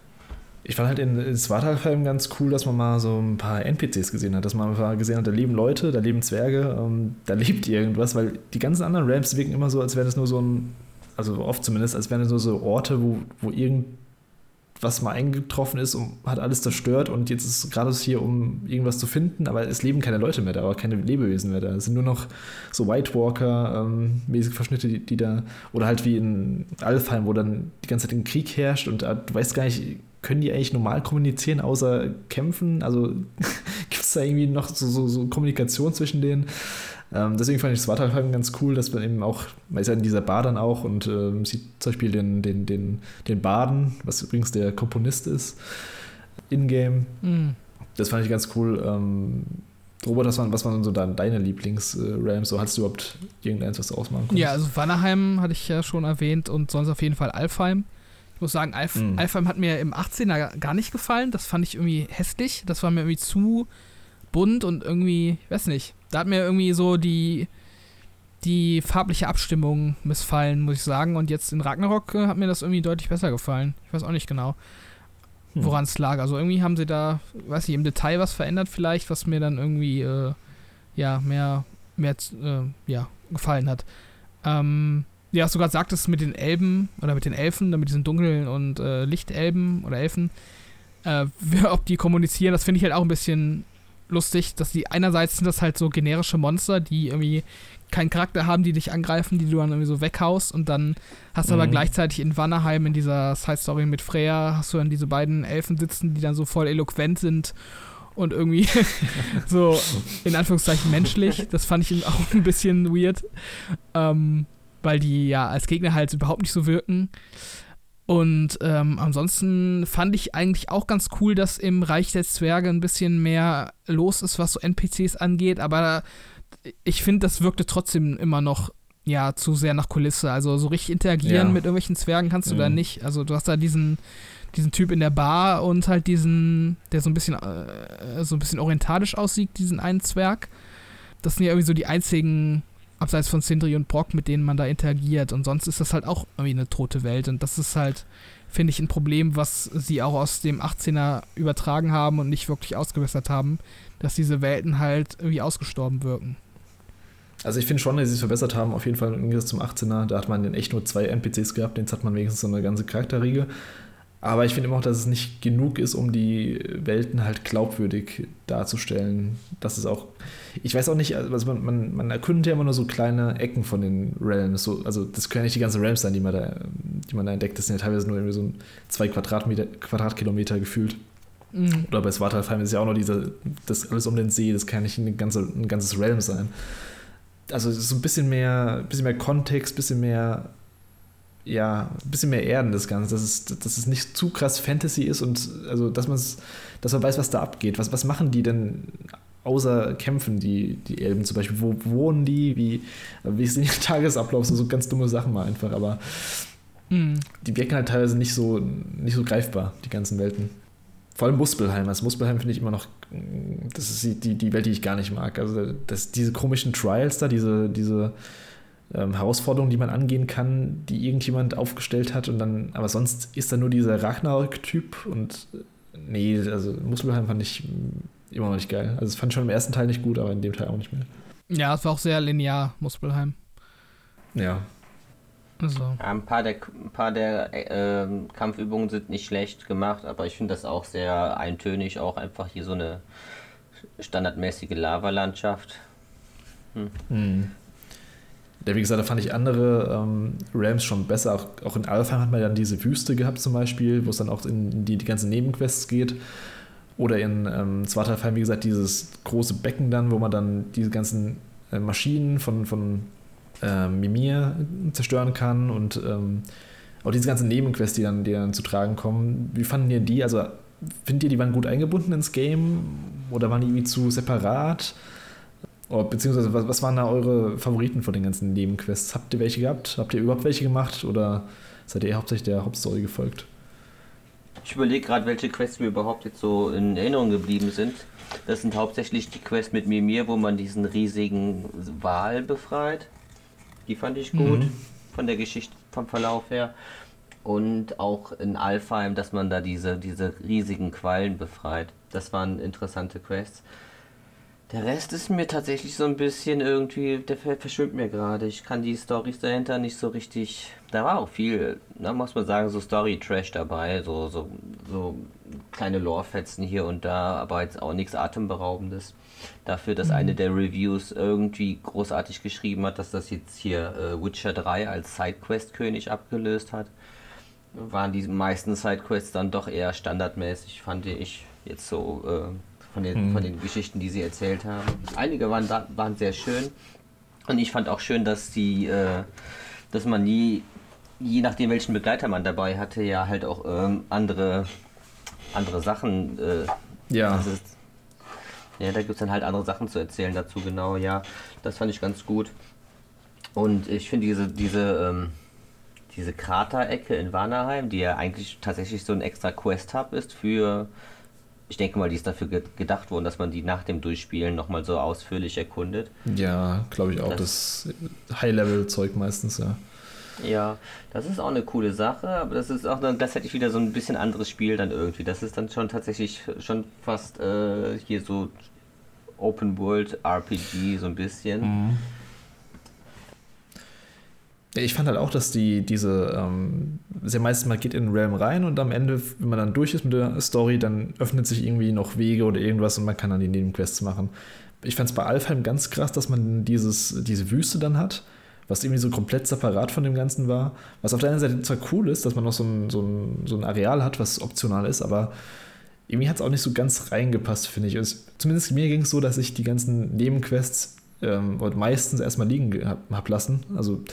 ich fand halt in, Svartalfheim ganz cool, dass man mal so ein paar NPCs gesehen hat, dass man mal gesehen hat, da leben Leute, da leben Zwerge, ähm, da lebt irgendwas, weil die ganzen anderen Ramps wirken immer so, als wären es nur so ein, also oft zumindest, als wären es nur so Orte, wo, wo irgendwas mal eingetroffen ist und hat alles zerstört und jetzt ist gerade hier, um irgendwas zu finden, aber es leben keine Leute mehr da, aber keine Lebewesen mehr da. Es sind nur noch so White Walker-mäßige ähm, Verschnitte, die, die, da, oder halt wie in Alfheim, wo dann die ganze Zeit ein Krieg herrscht und äh, du weißt gar nicht, können die eigentlich normal kommunizieren, außer kämpfen? Also gibt es da irgendwie noch so, so, so Kommunikation zwischen denen? Ähm, deswegen fand ich Svartalfheim ganz cool, dass man eben auch, man ist ja in dieser Bar dann auch und ähm, sieht zum Beispiel den, den, den, den Baden, was übrigens der Komponist ist, in-game. Mhm. Das fand ich ganz cool. Ähm, Robert, was waren, was waren so deine Lieblings-Rams? So hattest du überhaupt irgendeins, was du ausmachen konntest? Ja, also Wannerheim hatte ich ja schon erwähnt und sonst auf jeden Fall Alfheim. Ich muss sagen, Alf mhm. Alfheim hat mir im 18er gar nicht gefallen. Das fand ich irgendwie hässlich. Das war mir irgendwie zu bunt und irgendwie, ich weiß nicht, da hat mir irgendwie so die, die farbliche Abstimmung missfallen, muss ich sagen. Und jetzt in Ragnarok äh, hat mir das irgendwie deutlich besser gefallen. Ich weiß auch nicht genau, hm. woran es lag. Also irgendwie haben sie da, weiß ich, im Detail was verändert vielleicht, was mir dann irgendwie, äh, ja, mehr, mehr, äh, ja, gefallen hat. Ähm, ja, was du gerade sagtest mit den Elben oder mit den Elfen, mit diesen dunklen und äh, Lichtelben oder Elfen, äh, ob die kommunizieren, das finde ich halt auch ein bisschen lustig, dass die einerseits sind das halt so generische Monster, die irgendwie keinen Charakter haben, die dich angreifen, die du dann irgendwie so weghaust und dann hast du mhm. aber gleichzeitig in Wannerheim in dieser Side-Story mit Freya hast du dann diese beiden Elfen sitzen, die dann so voll eloquent sind und irgendwie so in Anführungszeichen menschlich. Das fand ich auch ein bisschen weird, ähm, weil die ja als Gegner halt überhaupt nicht so wirken. Und ähm, ansonsten fand ich eigentlich auch ganz cool, dass im Reich der Zwerge ein bisschen mehr los ist, was so NPCs angeht, aber ich finde, das wirkte trotzdem immer noch ja zu sehr nach Kulisse. Also so richtig interagieren ja. mit irgendwelchen Zwergen kannst du mhm. da nicht. Also du hast da diesen diesen Typ in der Bar und halt diesen, der so ein bisschen äh, so ein bisschen orientalisch aussieht, diesen einen Zwerg. Das sind ja irgendwie so die einzigen abseits von Sindri und Brock, mit denen man da interagiert. Und sonst ist das halt auch irgendwie eine tote Welt. Und das ist halt, finde ich, ein Problem, was sie auch aus dem 18er übertragen haben und nicht wirklich ausgebessert haben, dass diese Welten halt irgendwie ausgestorben wirken. Also ich finde schon, dass sie es verbessert haben, auf jeden Fall im Gegensatz zum 18er. Da hat man echt nur zwei NPCs gehabt, jetzt hat man wenigstens so eine ganze Charakterriege. Aber ich finde immer auch, dass es nicht genug ist, um die Welten halt glaubwürdig darzustellen. Das ist auch, ich weiß auch nicht, also man, man, man erkundet ja immer nur so kleine Ecken von den Realms. So, also das können ja nicht die ganzen Realms sein, die man da, die man da entdeckt. Das sind ja teilweise nur irgendwie so zwei Quadratmeter, Quadratkilometer gefühlt. Mhm. Oder bei Svartalfheim ist ja auch noch dieser, das alles um den See, das kann nicht ein, ganze, ein ganzes Realm sein. Also so ein bisschen mehr, bisschen mehr Kontext, bisschen mehr ja, ein bisschen mehr Erden das Ganze, dass es, dass es nicht zu krass Fantasy ist und also, dass, dass man weiß, was da abgeht. Was, was machen die denn außer kämpfen, die, die Elben zum Beispiel? Wo wohnen die? Wie, wie ist der Tagesablauf? So, so ganz dumme Sachen mal einfach, aber mhm. die wirken halt teilweise nicht so, nicht so greifbar, die ganzen Welten. Vor allem Muspelheim. Also Muspelheim finde ich immer noch, das ist die, die Welt, die ich gar nicht mag. Also das, diese komischen Trials da, diese, diese ähm, Herausforderungen, die man angehen kann, die irgendjemand aufgestellt hat und dann, aber sonst ist da nur dieser Ragnarök-Typ und äh, nee, also Muspelheim fand ich immer noch nicht geil. Also es fand ich schon im ersten Teil nicht gut, aber in dem Teil auch nicht mehr. Ja, es war auch sehr linear, Muspelheim. Ja. Also. Ja, ein paar der, ein paar der äh, Kampfübungen sind nicht schlecht gemacht, aber ich finde das auch sehr eintönig, auch einfach hier so eine standardmäßige Lavalandschaft. Hm. Hm. Ja, wie gesagt, da fand ich andere ähm, Rams schon besser. Auch, auch in Alpha hat man dann diese Wüste gehabt zum Beispiel, wo es dann auch in die, die ganzen Nebenquests geht. Oder in ähm, Zweiter wie gesagt, dieses große Becken dann, wo man dann diese ganzen äh, Maschinen von, von äh, Mimir zerstören kann und ähm, auch diese ganzen Nebenquests, die dann, die dann zu tragen kommen. Wie fanden ihr die? Also, findet ihr, die waren gut eingebunden ins Game oder waren die irgendwie zu separat? Oh, beziehungsweise, was, was waren da eure Favoriten von den ganzen Nebenquests? Habt ihr welche gehabt? Habt ihr überhaupt welche gemacht? Oder seid ihr hauptsächlich der Hauptstory gefolgt? Ich überlege gerade, welche Quests mir überhaupt jetzt so in Erinnerung geblieben sind. Das sind hauptsächlich die Quests mit Mimir, wo man diesen riesigen Wal befreit. Die fand ich gut, mhm. von der Geschichte, vom Verlauf her. Und auch in Alfheim, dass man da diese, diese riesigen Quallen befreit. Das waren interessante Quests. Der Rest ist mir tatsächlich so ein bisschen irgendwie, der verschwimmt mir gerade. Ich kann die Storys dahinter nicht so richtig. Da war auch viel, da muss man sagen, so Story-Trash dabei, so, so, so kleine Lore-Fetzen hier und da, aber jetzt auch nichts Atemberaubendes. Dafür, dass mhm. eine der Reviews irgendwie großartig geschrieben hat, dass das jetzt hier äh, Witcher 3 als Sidequest-König abgelöst hat, waren die meisten Sidequests dann doch eher standardmäßig, fand ich jetzt so. Äh, von den, mhm. von den Geschichten, die sie erzählt haben. Einige waren, waren sehr schön. Und ich fand auch schön, dass die, äh, dass man nie, je nachdem welchen Begleiter man dabei hatte, ja halt auch ähm, andere, andere Sachen. Äh, ja. Ist, ja, da gibt es dann halt andere Sachen zu erzählen dazu, genau, ja. Das fand ich ganz gut. Und ich finde diese, diese, ähm, diese Kraterecke in Warnerheim, die ja eigentlich tatsächlich so ein extra Quest-Hub ist für ich denke mal, die ist dafür ge gedacht worden, dass man die nach dem Durchspielen nochmal so ausführlich erkundet. Ja, glaube ich auch. Das, das High-Level-Zeug meistens, ja. Ja, das ist auch eine coole Sache, aber das ist auch dann gleichzeitig wieder so ein bisschen anderes Spiel dann irgendwie. Das ist dann schon tatsächlich schon fast äh, hier so Open World RPG so ein bisschen. Mhm. Ich fand halt auch, dass die diese, ähm, sehr meistens mal geht in den Realm rein und am Ende, wenn man dann durch ist mit der Story, dann öffnet sich irgendwie noch Wege oder irgendwas und man kann dann die Nebenquests machen. Ich fand es bei Alfheim ganz krass, dass man dieses, diese Wüste dann hat, was irgendwie so komplett separat von dem Ganzen war. Was auf der einen Seite zwar cool ist, dass man noch so ein, so ein, so ein Areal hat, was optional ist, aber irgendwie hat es auch nicht so ganz reingepasst, finde ich. Es, zumindest mir ging es so, dass ich die ganzen Nebenquests ähm, meistens erstmal liegen habe hab lassen. Also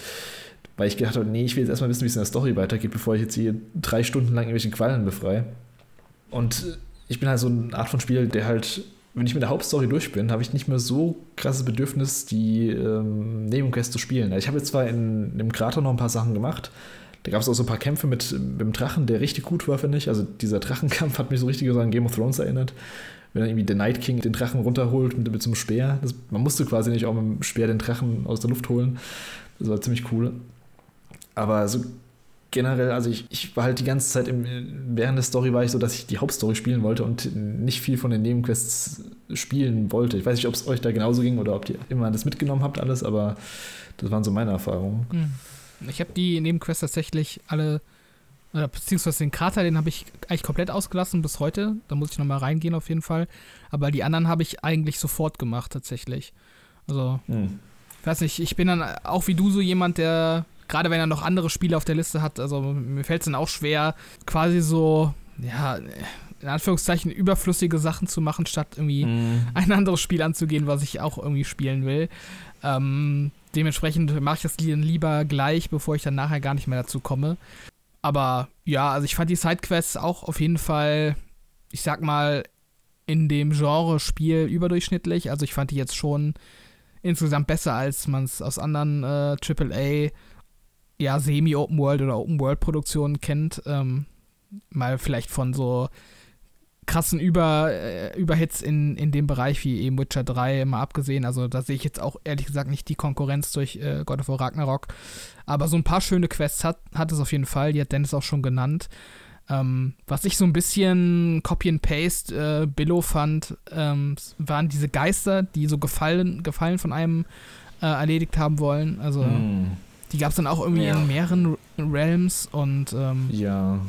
weil ich gedacht habe, nee, ich will jetzt erstmal wissen, wie es in der Story weitergeht, bevor ich jetzt hier drei Stunden lang irgendwelche Quallen befreie. Und ich bin halt so eine Art von Spiel, der halt, wenn ich mit der Hauptstory durch bin, habe ich nicht mehr so krasses Bedürfnis, die ähm, Nebenquests zu spielen. Ich habe jetzt zwar in, in dem Krater noch ein paar Sachen gemacht, da gab es auch so ein paar Kämpfe mit, mit dem Drachen, der richtig gut war, finde ich. Also dieser Drachenkampf hat mich so richtig an Game of Thrones erinnert. Wenn dann irgendwie der Night King den Drachen runterholt mit, mit so einem Speer. Das, man musste quasi nicht auch mit dem Speer den Drachen aus der Luft holen. Das war ziemlich cool. Aber so generell, also ich, ich war halt die ganze Zeit im, während der Story war ich so, dass ich die Hauptstory spielen wollte und nicht viel von den Nebenquests spielen wollte. Ich weiß nicht, ob es euch da genauso ging oder ob ihr immer das mitgenommen habt, alles, aber das waren so meine Erfahrungen. Hm. Ich habe die Nebenquests tatsächlich alle, oder beziehungsweise den Krater, den habe ich eigentlich komplett ausgelassen bis heute. Da muss ich nochmal reingehen auf jeden Fall. Aber die anderen habe ich eigentlich sofort gemacht, tatsächlich. Also, hm. ich weiß nicht, ich bin dann auch wie du so jemand, der gerade wenn er noch andere Spiele auf der Liste hat, also mir fällt es dann auch schwer, quasi so, ja, in Anführungszeichen überflüssige Sachen zu machen, statt irgendwie mm. ein anderes Spiel anzugehen, was ich auch irgendwie spielen will. Ähm, dementsprechend mache ich das lieber gleich, bevor ich dann nachher gar nicht mehr dazu komme. Aber ja, also ich fand die Sidequests auch auf jeden Fall, ich sag mal, in dem Genre Spiel überdurchschnittlich. Also ich fand die jetzt schon insgesamt besser, als man es aus anderen äh, AAA ja, Semi-Open World oder Open World Produktionen kennt. Ähm, mal vielleicht von so krassen Über, äh, Überhits in, in dem Bereich wie eben Witcher 3 mal abgesehen. Also da sehe ich jetzt auch ehrlich gesagt nicht die Konkurrenz durch äh, God of War Ragnarok. Aber so ein paar schöne Quests hat, hat es auf jeden Fall. Die hat Dennis auch schon genannt. Ähm, was ich so ein bisschen Copy and Paste äh, Billow fand, ähm, waren diese Geister, die so gefallen, gefallen von einem äh, erledigt haben wollen. Also mm. Die gab es dann auch irgendwie ja. in mehreren Realms und ähm, ja.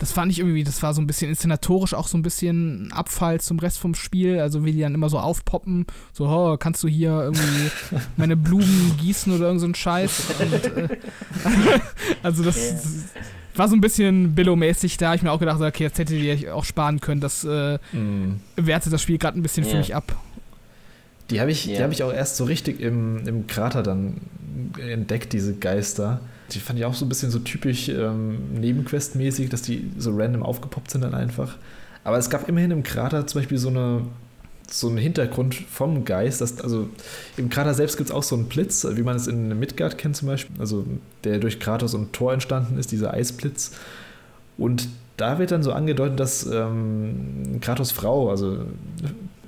Das fand ich irgendwie, das war so ein bisschen inszenatorisch auch so ein bisschen ein Abfall zum Rest vom Spiel. Also wie die dann immer so aufpoppen, so, oh, kannst du hier irgendwie meine Blumen gießen oder irgend so ein Scheiß. Und, äh, also das, yeah. war so ein bisschen Billow-mäßig. Da habe ich mir auch gedacht, okay, jetzt hättet ihr auch sparen können. Das äh, mm. wertet das Spiel gerade ein bisschen yeah. für mich ab. Die habe ich, yeah. hab ich auch erst so richtig im, im Krater dann entdeckt, diese Geister. Die fand ich auch so ein bisschen so typisch ähm, Nebenquest-mäßig, dass die so random aufgepoppt sind dann einfach. Aber es gab immerhin im Krater zum Beispiel so eine so einen Hintergrund vom Geist. Dass, also im Krater selbst gibt es auch so einen Blitz, wie man es in Midgard kennt zum Beispiel. Also der durch Kratos und Tor entstanden ist, dieser Eisblitz. Und da wird dann so angedeutet, dass ähm, Kratos Frau, also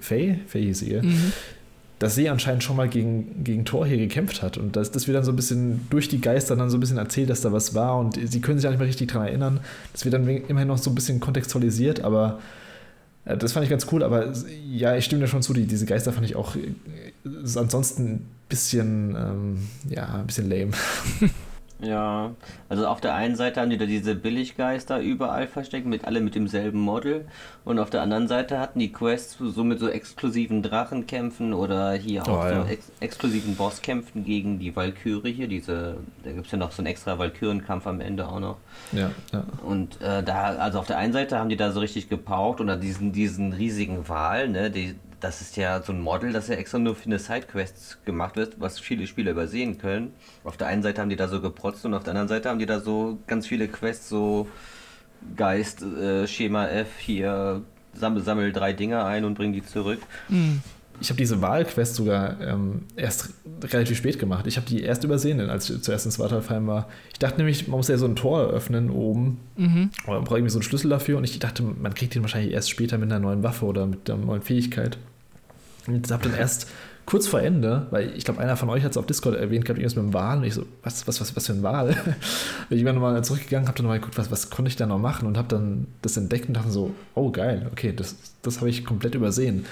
Faye, Faye hieß ihr, mhm dass sie anscheinend schon mal gegen, gegen Thor hier gekämpft hat. Und das, das wird dann so ein bisschen durch die Geister dann so ein bisschen erzählt, dass da was war. Und sie können sich auch nicht mehr richtig daran erinnern. Das wird dann immerhin noch so ein bisschen kontextualisiert, aber äh, das fand ich ganz cool. Aber ja, ich stimme dir schon zu, die, diese Geister fand ich auch äh, ansonsten ein bisschen, ähm, ja, ein bisschen lame. Ja, also auf der einen Seite haben die da diese Billiggeister überall versteckt, mit alle mit demselben Model. Und auf der anderen Seite hatten die Quests so mit so exklusiven Drachenkämpfen oder hier auch oh, ja. so ex exklusiven Bosskämpfen gegen die Valkyrie hier. Diese, da gibt es ja noch so einen extra Valkyrenkampf am Ende auch noch. Ja, ja. Und äh, da, also auf der einen Seite haben die da so richtig gepaukt oder diesen, diesen riesigen Wal, ne, die, das ist ja so ein Model, das ja extra nur für eine Sidequest gemacht wird, was viele Spieler übersehen können. Auf der einen Seite haben die da so geprotzt und auf der anderen Seite haben die da so ganz viele Quests, so Geist, äh, Schema F, hier sammel, sammel drei Dinge ein und bring die zurück. Mhm. ich habe diese Wahlquest sogar ähm, erst relativ spät gemacht. Ich habe die erst übersehen, als ich zuerst in Svartalfheim war. Ich dachte nämlich, man muss ja so ein Tor öffnen oben. Mhm. Man braucht irgendwie so einen Schlüssel dafür. Und ich dachte, man kriegt den wahrscheinlich erst später mit einer neuen Waffe oder mit einer neuen Fähigkeit. Und habe dann erst kurz vor Ende, weil ich glaube, einer von euch hat es auf Discord erwähnt gehabt, irgendwas mit dem Wal. Und ich so, was, was, was, was für ein? Bin ich bin nochmal zurückgegangen, habe dann mal geguckt, was, was konnte ich da noch machen und habe dann das entdeckt und dachte so, oh geil, okay, das, das habe ich komplett übersehen.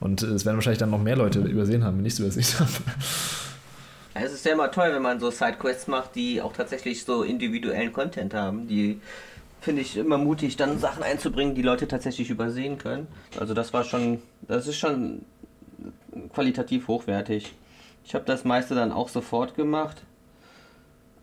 Und es werden wahrscheinlich dann noch mehr Leute übersehen haben, wenn ich es übersehen habe. Es ist ja immer toll, wenn man so Sidequests macht, die auch tatsächlich so individuellen Content haben, die finde ich immer mutig, dann Sachen einzubringen, die Leute tatsächlich übersehen können. Also das war schon, das ist schon qualitativ hochwertig. Ich habe das meiste dann auch sofort gemacht.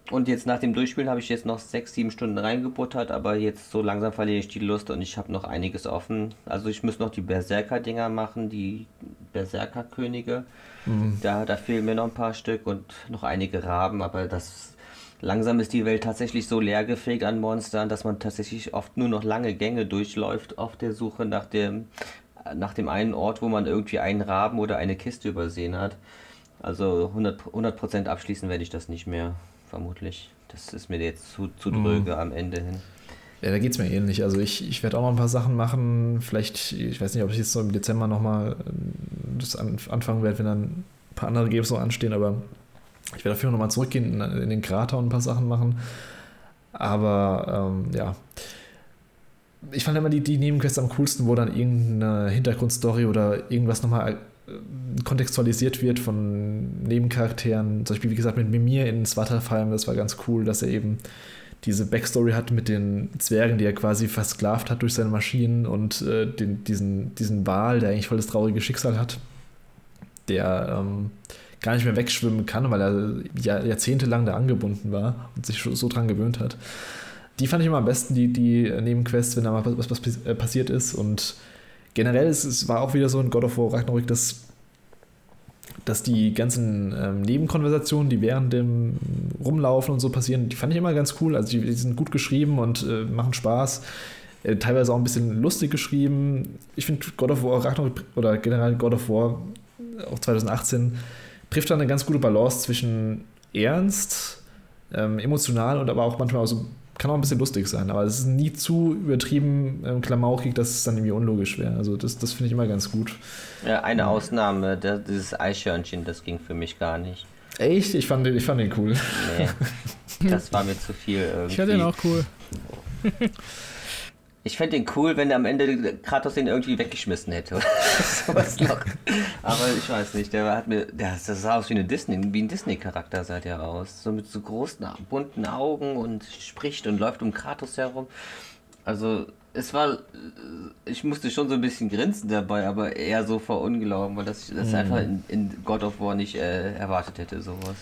Und jetzt nach dem Durchspielen habe ich jetzt noch 6, 7 Stunden reingebuttert, aber jetzt so langsam verliere ich die Lust und ich habe noch einiges offen. Also ich muss noch die Berserker-Dinger machen, die Berserker-Könige. Mhm. Da, da fehlen mir noch ein paar Stück und noch einige Raben, aber das langsam ist die Welt tatsächlich so leergefegt an Monstern, dass man tatsächlich oft nur noch lange Gänge durchläuft auf der Suche nach dem, nach dem einen Ort, wo man irgendwie einen Raben oder eine Kiste übersehen hat. Also 100%, 100 abschließen werde ich das nicht mehr, vermutlich. Das ist mir jetzt zu, zu mhm. dröge mhm. am Ende hin. Ja, da geht es mir ähnlich. Also ich, ich werde auch noch ein paar Sachen machen. Vielleicht, ich weiß nicht, ob ich jetzt so im Dezember nochmal äh, das anfangen werde, wenn dann ein paar andere Games so anstehen, aber ich werde dafür nochmal zurückgehen, in, in, den Krater und ein paar Sachen machen. Aber ähm, ja. Ich fand immer die, die Nebenquests am coolsten, wo dann irgendeine Hintergrundstory oder irgendwas nochmal äh, kontextualisiert wird von Nebencharakteren. Zum Beispiel, wie gesagt, mit Mimir in Svartalfheim, das war ganz cool, dass er eben diese Backstory hat mit den Zwergen, die er quasi versklavt hat durch seine Maschinen und äh, den, diesen, diesen Wal, der eigentlich voll das traurige Schicksal hat, der ähm, gar nicht mehr wegschwimmen kann, weil er Jahr, jahrzehntelang da angebunden war und sich so dran gewöhnt hat. Die fand ich immer am besten, die, die Nebenquests, wenn da mal was, was äh, passiert ist. Und generell, es, es war auch wieder so in God of War Ragnarok, dass dass die ganzen ähm, Nebenkonversationen, die während dem Rumlaufen und so passieren, die fand ich immer ganz cool. Also die, die sind gut geschrieben und äh, machen Spaß. Äh, teilweise auch ein bisschen lustig geschrieben. Ich finde God of War Ragnarok oder generell God of War auch 2018 trifft da eine ganz gute Balance zwischen ernst, ähm, emotional und aber auch manchmal auch so kann auch ein bisschen lustig sein, aber es ist nie zu übertrieben ähm, klamaukig, dass es dann irgendwie unlogisch wäre. Also das, das finde ich immer ganz gut. Ja, eine Ausnahme, der, dieses Eichhörnchen, das ging für mich gar nicht. Echt? Ich fand den, ich fand den cool. Nee, das war mir zu viel irgendwie. Ich fand den auch cool. Ich fände den cool, wenn am Ende Kratos den irgendwie weggeschmissen hätte. Aber ich weiß nicht, der hat mir. Der, das sah aus wie, eine Disney, wie ein Disney-Charakter, sah der aus. So mit so großen, bunten Augen und spricht und läuft um Kratos herum. Also, es war. Ich musste schon so ein bisschen grinsen dabei, aber eher so vor Unglauben, weil das, das mhm. einfach in, in, God of War nicht äh, erwartet hätte, sowas.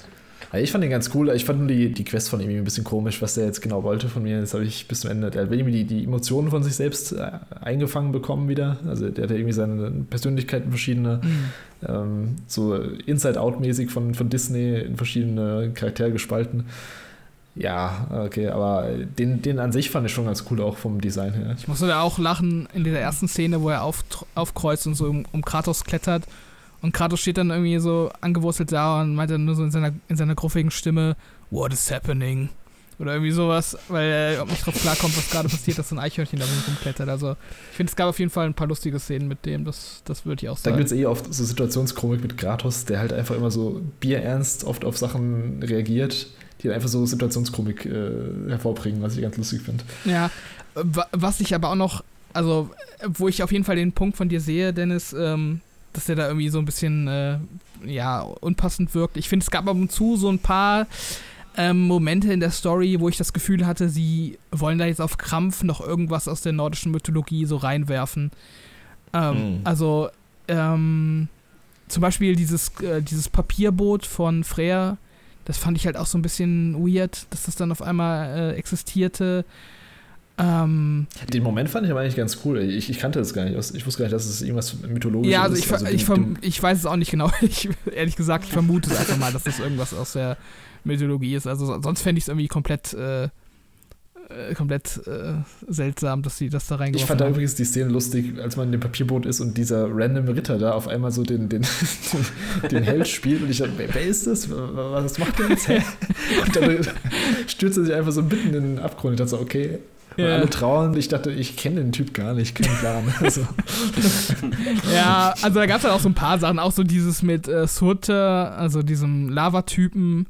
Ich fand den ganz cool. Ich fand nur die, die Quest von ihm ein bisschen komisch, was der jetzt genau wollte von mir. Das habe ich bis zum Ende. Der hat irgendwie die, die Emotionen von sich selbst äh, eingefangen bekommen wieder. Also der hat irgendwie seine Persönlichkeiten verschiedene, mhm. ähm, so Inside-Out-mäßig von, von Disney in verschiedene Charaktere gespalten. Ja, okay, aber den, den an sich fand ich schon ganz cool, auch vom Design her. Ich musste da auch lachen in dieser ersten Szene, wo er auf, aufkreuzt und so um, um Kratos klettert und Kratos steht dann irgendwie so angewurzelt da und meint dann nur so in seiner, in seiner gruffigen Stimme, What is happening? Oder irgendwie sowas, weil er nicht drauf klarkommt, was gerade passiert, dass so ein Eichhörnchen da rumklettert. Also ich finde, es gab auf jeden Fall ein paar lustige Szenen mit dem, das, das würde ich auch sagen. Da gibt es eh oft so Situationskomik mit Kratos, der halt einfach immer so bierernst oft auf Sachen reagiert, die einfach so Situationskomik äh, hervorbringen, was ich ganz lustig finde. Ja, was ich aber auch noch, also wo ich auf jeden Fall den Punkt von dir sehe, Dennis, ähm, dass der da irgendwie so ein bisschen äh, ja, unpassend wirkt. Ich finde, es gab ab und zu so ein paar ähm, Momente in der Story, wo ich das Gefühl hatte, sie wollen da jetzt auf Krampf noch irgendwas aus der nordischen Mythologie so reinwerfen. Ähm, mhm. Also, ähm, zum Beispiel dieses, äh, dieses Papierboot von Freya, das fand ich halt auch so ein bisschen weird, dass das dann auf einmal äh, existierte. Ähm, den Moment fand ich aber eigentlich ganz cool. Ich, ich kannte das gar nicht. Ich wusste gar nicht, dass es irgendwas mythologisches ja, also ich, ist. Also ich, dem, ich weiß es auch nicht genau. Ich, ehrlich gesagt, ich vermute es einfach mal, dass das irgendwas aus der Mythologie ist. Also sonst fände ich es irgendwie komplett, äh, äh, komplett äh, seltsam, dass sie das da reingeworfen Ich fand da übrigens die Szene lustig, als man in dem Papierboot ist und dieser random Ritter da auf einmal so den, den, den, den Held spielt und ich dachte, wer, ist das? Was macht der jetzt? Und dann stürzt er sich einfach so mitten in den Abgrund. Ich dachte so, okay. Und Ja. alle trauern. Ich dachte, ich kenne den Typ gar nicht, keinen Plan. Also, Ja, also da gab es halt auch so ein paar Sachen, auch so dieses mit äh, Surte, also diesem Lavatypen,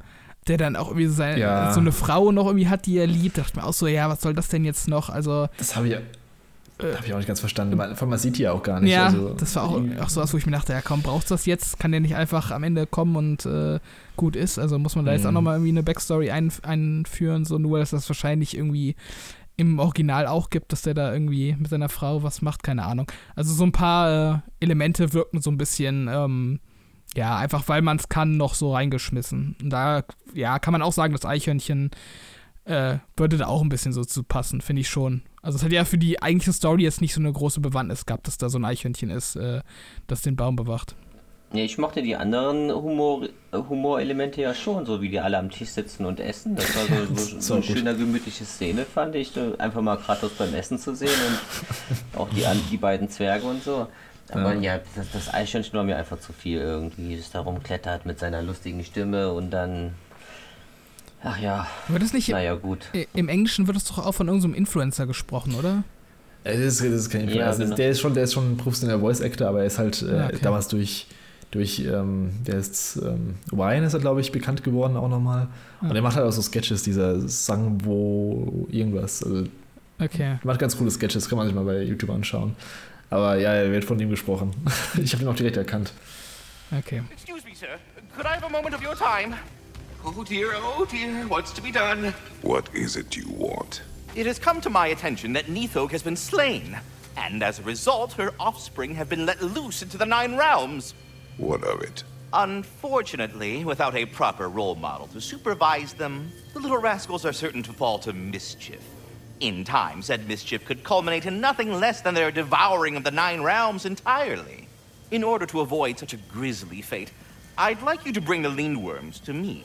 der dann auch irgendwie sein, Ja. so eine Frau noch irgendwie hat, die er liebt. Da dachte ich mir auch so, ja, was soll das denn jetzt noch? Also, das habe ich, hab ich auch nicht ganz verstanden. Man, man sieht die ja auch gar nicht. ja, also, das war auch, auch so was, wo ich mir dachte, ja komm, brauchst du das jetzt? Kann der nicht einfach am Ende kommen und äh, gut ist? Also muss man da jetzt auch Mhm. nochmal irgendwie eine Backstory ein, einführen, so nur, dass das wahrscheinlich irgendwie im Original auch gibt, dass der da irgendwie mit seiner Frau was macht, keine Ahnung. Also so ein paar äh, Elemente wirken so ein bisschen, ähm, ja, einfach weil man es kann, noch so reingeschmissen. Und da, ja, kann man auch sagen, das Eichhörnchen äh, würde da auch ein bisschen so zu passen, finde ich schon. Also es hat ja für die eigentliche Story jetzt nicht so eine große Bewandtnis gehabt, dass da so ein Eichhörnchen ist, äh, das den Baum bewacht. Nee, ich mochte die anderen Humor, äh, Humorelemente ja schon, so wie die alle am Tisch sitzen und essen. Das war so, so, Das so eine gut. schöne, gemütliche Szene, fand ich. Einfach mal Kratos beim Essen zu sehen und auch die, die beiden Zwerge und so. Aber ja, das, das Eichhörnchen war mir einfach zu viel irgendwie, das da rumklettert mit seiner lustigen Stimme und dann. Ach ja, Wird das nicht naja, gut. im Englischen wird das doch auch von irgendeinem Influencer gesprochen, oder? Das ist, das ist kein Ja, also genau. der ist schon, der ist schon ein professioneller Voice Actor, aber er ist halt äh, Ah, okay. damals durch, durch ähm, der ist ähm, Wine ist er, glaube ich, bekannt geworden auch nochmal. Und er macht halt auch so Sketches, dieser Sangwo irgendwas. Also, Okay. macht ganz coole Sketches, kann man sich mal bei YouTube anschauen. Aber ja, er wird von ihm gesprochen. ich habe ihn auch direkt erkannt. Okay. Excuse me, sir. Could I have a moment of your time? Oh dear, oh dear, what's to be done? What is it you want? It has come to my attention that Nethog has been slain, and as a result, her offspring have been let loose into the Nine Realms. What of it? Unfortunately, without a proper role model to supervise them, the little rascals are certain to fall to mischief. In time, said mischief could culminate in nothing less than their devouring of the Nine Realms entirely. In order to avoid such a grisly fate, I'd like you to bring the Leanworms to me.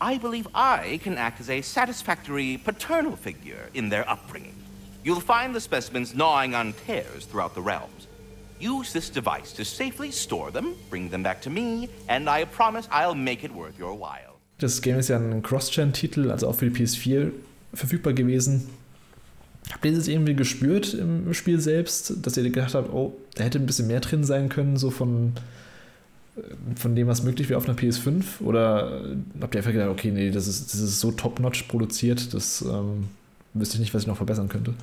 I believe I can act as a satisfactory paternal figure in their upbringing. You'll find the specimens gnawing on tears throughout the realms. Use this device to safely store them, bring them back to me, and I promise I'll make it worth your while. Das Game ist ja ein Cross-Gen-Titel, also auch für die PS4 verfügbar gewesen. Habt ihr das irgendwie gespürt im Spiel selbst, dass ihr gedacht habt, oh, da hätte ein bisschen mehr drin sein können, so von, äh, von dem, was möglich wäre auf einer PS5? Oder habt ihr einfach gedacht, okay, nee, das ist, das ist so top-notch produziert, das ähm, wüsste ich nicht, was ich noch verbessern könnte?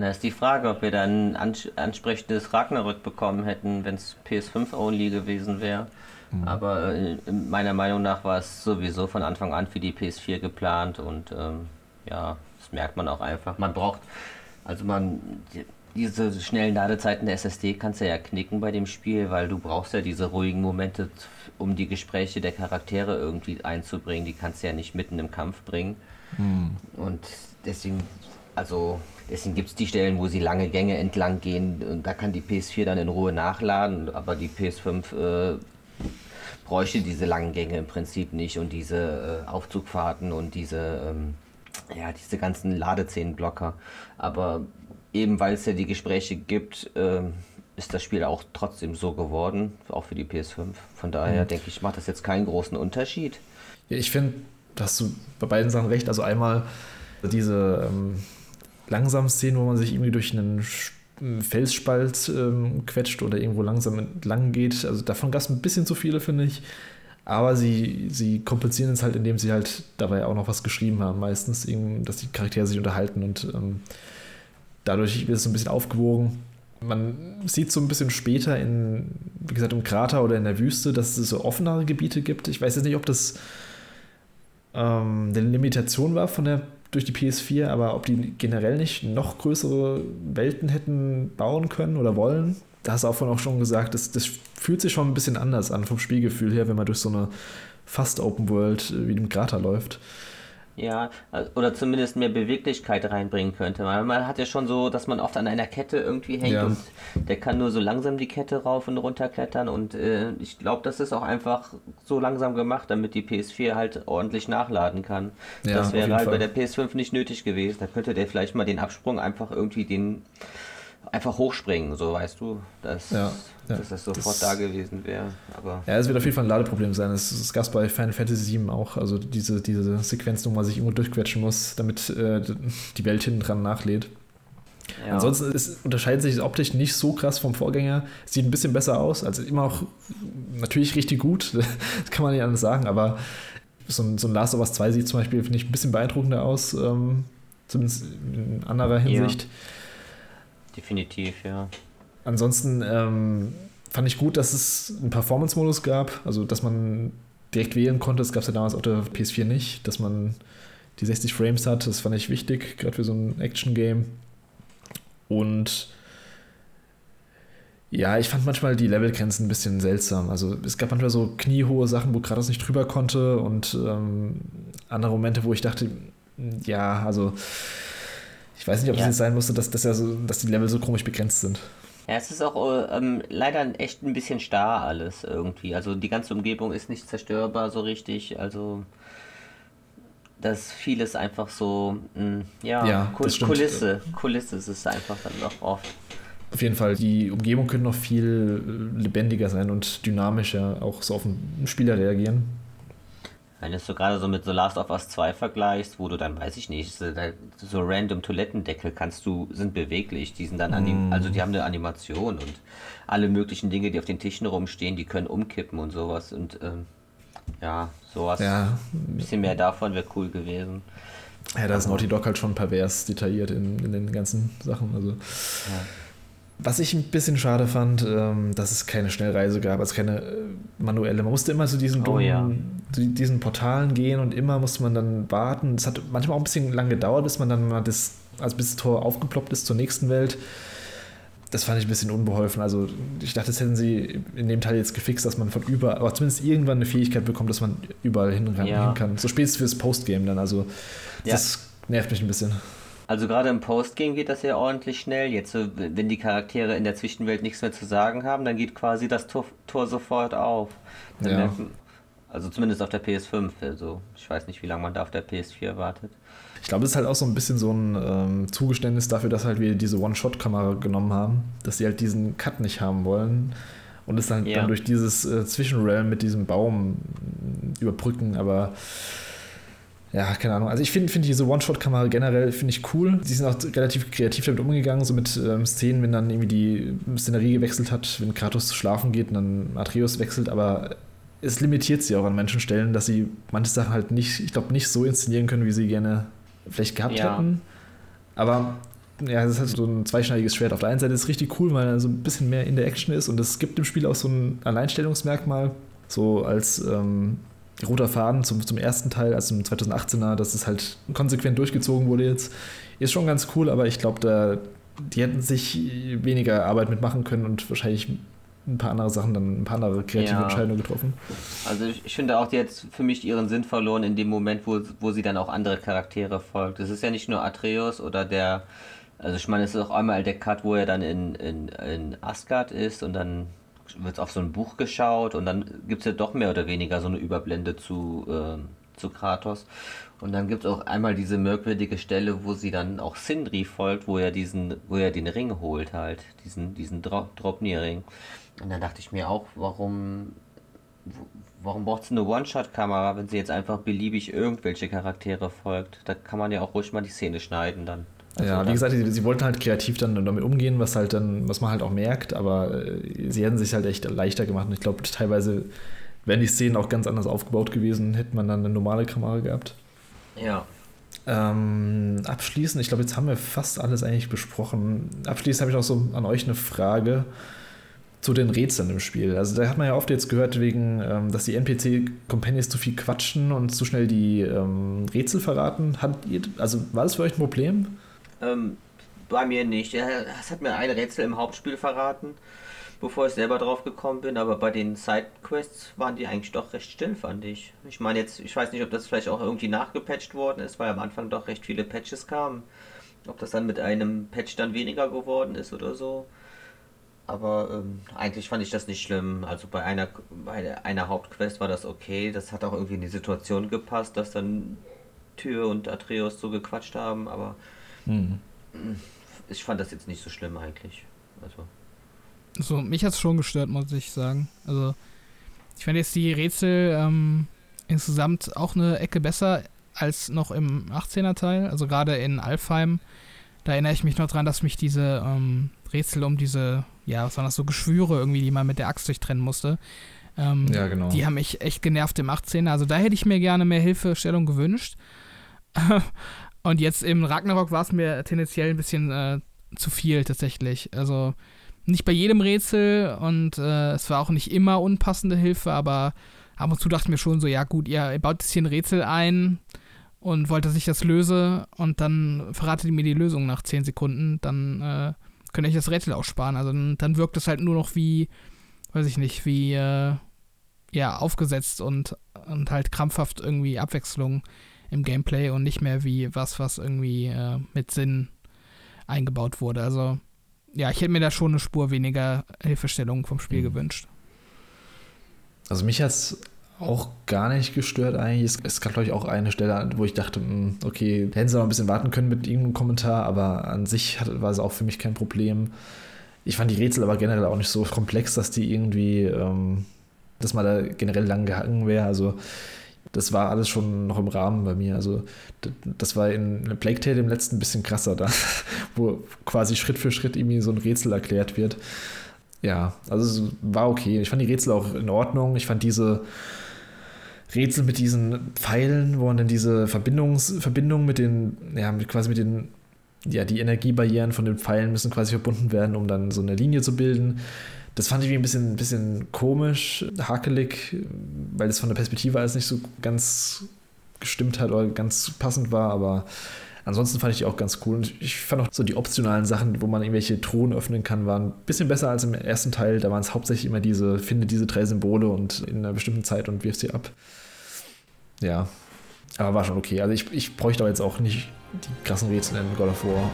Na, ist die Frage, ob wir dann ein ans ansprechendes Ragnarök bekommen hätten, wenn es PS5-only gewesen wäre. Aber äh, meiner Meinung nach war es sowieso von Anfang an für die PS4 geplant und ähm, ja, das merkt man auch einfach. Man braucht, also man, die- diese schnellen Ladezeiten der SSD kannst du ja knicken bei dem Spiel, weil du brauchst ja diese ruhigen Momente, um die Gespräche der Charaktere irgendwie einzubringen. Die kannst du ja nicht mitten im Kampf bringen. Und deswegen, also deswegen gibt es die Stellen, wo sie lange Gänge entlang gehen und da kann die PS4 dann in Ruhe nachladen, aber die PS5 äh, bräuchte diese langen Gänge im Prinzip nicht und diese äh, Aufzugfahrten und diese, ähm, ja, diese ganzen Ladezehnenblocker. Aber eben weil es ja die Gespräche gibt, ähm, ist das Spiel auch trotzdem so geworden, auch für die PS5. Von daher denke ich, macht das jetzt keinen großen Unterschied. Ja, ich finde, da hast du bei beiden Sachen recht. Also einmal diese ähm, langsamen Szenen, wo man sich irgendwie durch einen Felsspalt ähm, quetscht oder irgendwo langsam entlang geht. Also davon gab es ein bisschen zu viele, finde ich. Aber sie, sie kompensieren es halt, indem sie halt dabei auch noch was geschrieben haben. Meistens, dass die Charaktere sich unterhalten und ähm, dadurch wird es so ein bisschen aufgewogen. Man sieht so ein bisschen später in, wie gesagt, im Krater oder in der Wüste, dass es so offenere Gebiete gibt. Ich weiß jetzt nicht, ob das ähm, eine Limitation war von der durch die PS4, aber ob die generell nicht noch größere Welten hätten bauen können oder wollen. Da hast du auch vorhin auch schon gesagt, das, das fühlt sich schon ein bisschen anders an vom Spielgefühl her, wenn man durch so eine fast Open World äh, wie dem Krater läuft. Ja, also- oder zumindest mehr Beweglichkeit reinbringen könnte. Weil man hat ja schon so, dass man oft an einer Kette irgendwie hängt Ja. und der kann nur so langsam die Kette rauf und runter klettern und äh, ich glaube, das ist auch einfach so langsam gemacht, damit die PS4 halt ordentlich nachladen kann. Ja, das wäre halt bei Fall. der PS5 nicht nötig gewesen. Da könnte der vielleicht mal den Absprung einfach irgendwie den einfach hochspringen, so weißt du, dass, Ja, ja. dass das sofort Das- da gewesen wäre. Aber Ja, es wird auf jeden Fall ein Ladeproblem sein. Es, gab es bei Final Fantasy VII auch. Also diese, diese Sequenz, wo man sich irgendwo durchquetschen muss, damit äh, die Welt hinten dran nachlädt. ja. Ansonsten es unterscheidet sich optisch nicht so krass vom Vorgänger. Sieht ein bisschen besser aus. Also immer noch natürlich richtig gut. Das kann man nicht anders sagen. Aber so ein, so ein Last of Us 2 sieht zum Beispiel, finde ich, ein bisschen beeindruckender aus. Ähm, zumindest in anderer Hinsicht. Definitiv, ja. Ansonsten ähm, fand ich gut, dass es einen Performance-Modus gab, also dass man direkt wählen konnte. Das gab es ja damals auf der PS4 nicht, dass man die 60 Frames hat. Das fand ich wichtig, gerade für so ein Action-Game. Und ja, ich fand manchmal die Levelgrenzen ein bisschen seltsam. Also es gab manchmal so kniehohe Sachen, wo Kratos nicht drüber konnte und ähm, andere Momente, wo ich dachte, ja, also ich weiß nicht, ob es Ja. jetzt sein musste, dass, dass, ja so, dass die Level so komisch begrenzt sind. Ja, es ist auch äh, ähm, leider echt ein bisschen starr alles irgendwie. Also die ganze Umgebung ist nicht zerstörbar so richtig. Also das vieles einfach so, mh, ja, Ja, Kul. Kulisse. Kulisse ist es einfach dann noch oft. Auf jeden Fall, die Umgebung könnte noch viel äh, lebendiger sein und dynamischer auch so auf den Spieler reagieren. Wenn du es so gerade so mit The Last of Us 2 vergleichst, wo du dann, weiß ich nicht, so, random Toilettendeckel kannst du, sind beweglich, die sind dann, anim also die haben eine Animation und alle möglichen Dinge, die auf den Tischen rumstehen, die können umkippen und sowas und ähm, ja, sowas, Ja, ein bisschen mehr davon wäre cool gewesen. ja da ist Naughty Dog halt schon pervers detailliert in, in den ganzen Sachen. Also. Was ich ein bisschen schade fand, ähm, dass es keine Schnellreise gab, also keine äh, manuelle. Man musste immer zu diesen Oh, ja. dummen, zu diesen Portalen gehen und immer musste man dann warten. Es hat manchmal auch ein bisschen lang gedauert, bis man dann mal das, also bis das Tor aufgeploppt ist zur nächsten Welt. Das fand ich ein bisschen unbeholfen. Also ich dachte, das hätten sie in dem Teil jetzt gefixt, dass man von überall, aber zumindest irgendwann eine Fähigkeit bekommt, dass man überall hin, Ja. hin kann. So spätestens fürs Postgame dann. Also Ja. das nervt mich ein bisschen. Also gerade im Postgame geht das ja ordentlich schnell. Jetzt, wenn die Charaktere in der Zwischenwelt nichts mehr zu sagen haben, dann geht quasi das Tor, Tor sofort auf. Ja. merken- also zumindest auf der PS5. Also ich weiß nicht, wie lange man da auf der PS4 wartet. Ich glaube, es ist halt auch so ein bisschen so ein ähm, Zugeständnis dafür, dass halt wir diese One-Shot-Kamera genommen haben, dass sie halt diesen Cut nicht haben wollen und es dann, Ja. dann durch dieses äh, Zwischenrealm mit diesem Baum überbrücken, aber ja, keine Ahnung. Also ich finde find diese One-Shot-Kamera generell finde ich cool. Sie sind auch relativ kreativ damit umgegangen, so mit ähm, Szenen, wenn dann irgendwie die Szenerie gewechselt hat, wenn Kratos zu schlafen geht und dann Atreus wechselt, aber es limitiert sie auch an manchen Stellen, dass sie manche Sachen halt nicht, ich glaube, nicht so inszenieren können, wie sie gerne vielleicht gehabt Ja. hätten. Aber ja, es ist halt so ein zweischneidiges Schwert. Auf der einen Seite ist es richtig cool, weil er so ein bisschen mehr in der Action ist und es gibt im Spiel auch so ein Alleinstellungsmerkmal, so als ähm, roter Faden zum, zum ersten Teil, also im 2018er, dass es halt konsequent durchgezogen wurde jetzt. Ist schon ganz cool, aber ich glaube, da die hätten sich weniger Arbeit mitmachen können und wahrscheinlich ein paar andere Sachen, dann ein paar andere kreative Ja. Entscheidungen getroffen. Also ich, ich finde auch, die hat für mich ihren Sinn verloren in dem Moment, wo, wo sie dann auch andere Charaktere folgt. Es ist ja nicht nur Atreus oder der, also ich meine, es ist auch einmal der Cut, wo er dann in, in, in Asgard ist und dann wird auf so ein Buch geschaut und dann gibt es ja doch mehr oder weniger so eine Überblende zu, ähm, zu Kratos. Und dann gibt es auch einmal diese merkwürdige Stelle, wo sie dann auch Sindri folgt, wo er diesen, wo er den Ring holt halt, diesen, diesen Dro Dropnir-Ring. Und dann dachte ich mir auch, warum warum braucht es eine One-Shot-Kamera, wenn sie jetzt einfach beliebig irgendwelche Charaktere folgt? Da kann man ja auch ruhig mal die Szene schneiden dann. Also ja, wie gesagt, sie, sie wollten halt kreativ dann damit umgehen, was halt dann, was man halt auch merkt, aber äh, sie hätten sich halt echt leichter gemacht. Und ich glaube, teilweise wären die Szenen auch ganz anders aufgebaut gewesen, hätte man dann eine normale Kamera gehabt. Ja. Ähm, abschließend, ich glaube, jetzt haben wir fast alles eigentlich besprochen. Abschließend habe ich auch so an euch eine Frage zu den Rätseln im Spiel. Also da hat man ja oft jetzt gehört, wegen, ähm, dass die NPC-Companions zu viel quatschen und zu schnell die ähm, Rätsel verraten. Hat ihr, also war das für euch ein Problem? Ähm, bei mir nicht. Es hat mir ein Rätsel im Hauptspiel verraten. bevor ich selber drauf gekommen bin, aber bei den Sidequests waren die eigentlich doch recht still, fand ich. Ich meine jetzt, ich weiß nicht, ob das vielleicht auch irgendwie nachgepatcht worden ist, weil am Anfang doch recht viele Patches kamen. Ob das dann mit einem Patch dann weniger geworden ist oder so. Aber ähm, eigentlich fand ich das nicht schlimm. Also bei einer, bei einer Hauptquest war das okay. Das hat auch irgendwie in die Situation gepasst, dass dann Tür und Atreus so gequatscht haben, aber mhm. ich fand das jetzt nicht so schlimm eigentlich. Also. So, mich hat es schon gestört, muss ich sagen. Also, ich fand jetzt die Rätsel ähm, insgesamt auch eine Ecke besser als noch im 18er Teil. Also gerade in Alfheim, da erinnere ich mich noch dran, dass mich diese ähm, Rätsel um diese, ja, was waren das, so Geschwüre irgendwie, die man mit der Axt durchtrennen musste. Ähm, ja, genau. Die haben mich echt genervt im 18er. Also da hätte ich mir gerne mehr Hilfestellung gewünscht. Und jetzt im Ragnarok war es mir tendenziell ein bisschen äh, zu viel tatsächlich. Also nicht bei jedem Rätsel und äh, es war auch nicht immer unpassende Hilfe, aber ab und zu dachte ich mir schon so, ja gut, ihr, baut jetzt hier ein Rätsel ein und wollt, dass ich das löse und dann verratet ihr mir die Lösung nach 10 Sekunden, dann äh, könnt ihr euch das Rätsel aussparen. Also dann, dann wirkt es halt nur noch wie, weiß ich nicht, wie äh, ja, aufgesetzt und, und halt krampfhaft irgendwie Abwechslung im Gameplay und nicht mehr wie was, was irgendwie äh, mit Sinn eingebaut wurde. Also ja, ich hätte mir da schon eine Spur weniger Hilfestellung vom Spiel mhm. gewünscht. Also mich hat es auch gar nicht gestört eigentlich. Es, gab, glaube ich, auch eine Stelle, wo ich dachte, hm, okay, hätten sie noch ein bisschen warten können mit irgendeinem Kommentar, aber an sich hat, war es auch für mich kein Problem. Ich fand die Rätsel aber generell auch nicht so komplex, dass die irgendwie, ähm, dass man da generell lang gehangen wäre. Also das war alles schon noch im Rahmen bei mir. Also das war in Plague Tale im letzten ein bisschen krasser da, wo quasi Schritt für Schritt irgendwie so ein Rätsel erklärt wird. Ja, also es war okay. Ich fand die Rätsel auch in Ordnung. Ich fand diese Rätsel mit diesen Pfeilen, wo man dann diese Verbindungs Verbindung mit den, ja, mit, quasi mit den, ja, die Energiebarrieren von den Pfeilen müssen quasi verbunden werden, um dann so eine Linie zu bilden. Das fand ich ein bisschen, bisschen komisch, hakelig, weil es von der Perspektive alles nicht so ganz gestimmt hat oder ganz passend war, aber ansonsten fand ich die auch ganz cool. Und ich fand auch so die optionalen Sachen, wo man irgendwelche Truhen öffnen kann, waren ein bisschen besser als im ersten Teil. Da waren es hauptsächlich immer diese, finde diese drei Symbole und in einer bestimmten Zeit und wirf sie ab. Ja, aber war schon okay. Also ich, ich bräuchte aber jetzt auch nicht die krassen Rätsel in God of War.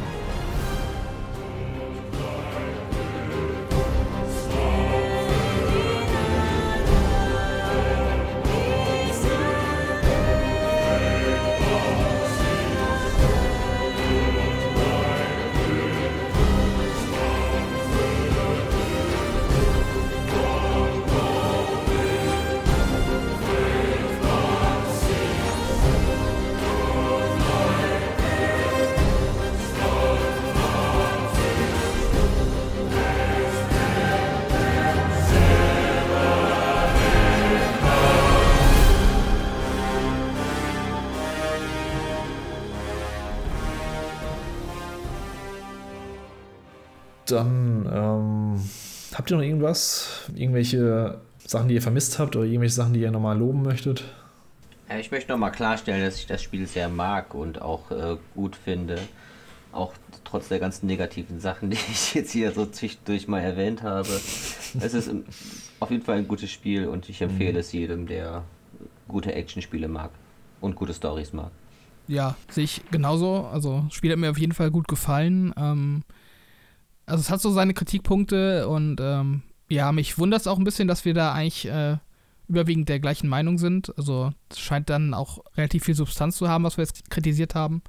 Irgendwas? Irgendwelche Sachen, die ihr vermisst habt oder irgendwelche Sachen, die ihr nochmal loben möchtet? Ja, ich möchte nochmal klarstellen, dass ich das Spiel sehr mag und auch äh, gut finde. Auch trotz der ganzen negativen Sachen, die ich jetzt hier so zwischendurch mal erwähnt habe. es ist auf jeden Fall ein gutes Spiel und ich empfehle mhm. es jedem, der gute Actionspiele mag und gute Stories mag. Ja, sehe ich genauso. Also, das Spiel hat mir auf jeden Fall gut gefallen. Ähm, also es hat so seine Kritikpunkte und ähm, ja, mich wundert es auch ein bisschen, dass wir da eigentlich äh, überwiegend der gleichen Meinung sind. Also es scheint dann auch relativ viel Substanz zu haben, was wir jetzt kritisiert haben.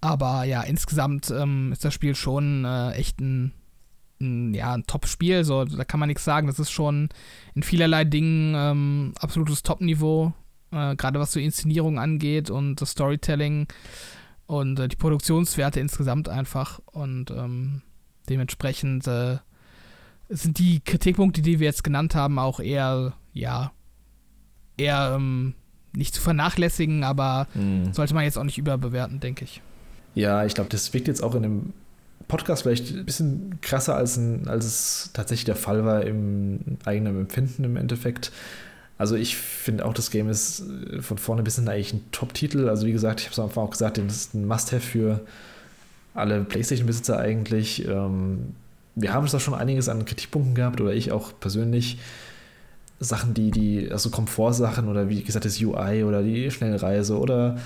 Aber ja, insgesamt ähm, ist das Spiel schon äh, echt ein, ein, ja, ein Top-Spiel. So, da kann man nichts sagen. Das ist schon in vielerlei Dingen ähm, absolutes Top-Niveau. Äh, Gerade was so Inszenierung angeht und das Storytelling und äh, die Produktionswerte insgesamt einfach. Und ähm, Dementsprechend äh, sind die Kritikpunkte, die wir jetzt genannt haben, auch eher, ja, eher ähm, nicht zu vernachlässigen, aber mhm. sollte man jetzt auch nicht überbewerten, denke ich. Ja, ich glaube, das wirkt jetzt auch in dem Podcast vielleicht ein bisschen krasser, als, ein, als es tatsächlich der Fall war im eigenen Empfinden im Endeffekt. Also ich finde auch, das Game ist äh, von vorne bis hinten eigentlich ein Top-Titel. Also wie gesagt, ich habe es am Anfang auch gesagt, das ist ein Must-Have für alle PlayStation-Besitzer eigentlich. Ähm, wir haben da schon einiges an Kritikpunkten gehabt, oder ich auch persönlich. Sachen, die, die, also Komfortsachen oder wie gesagt, das UI oder die Schnellreise oder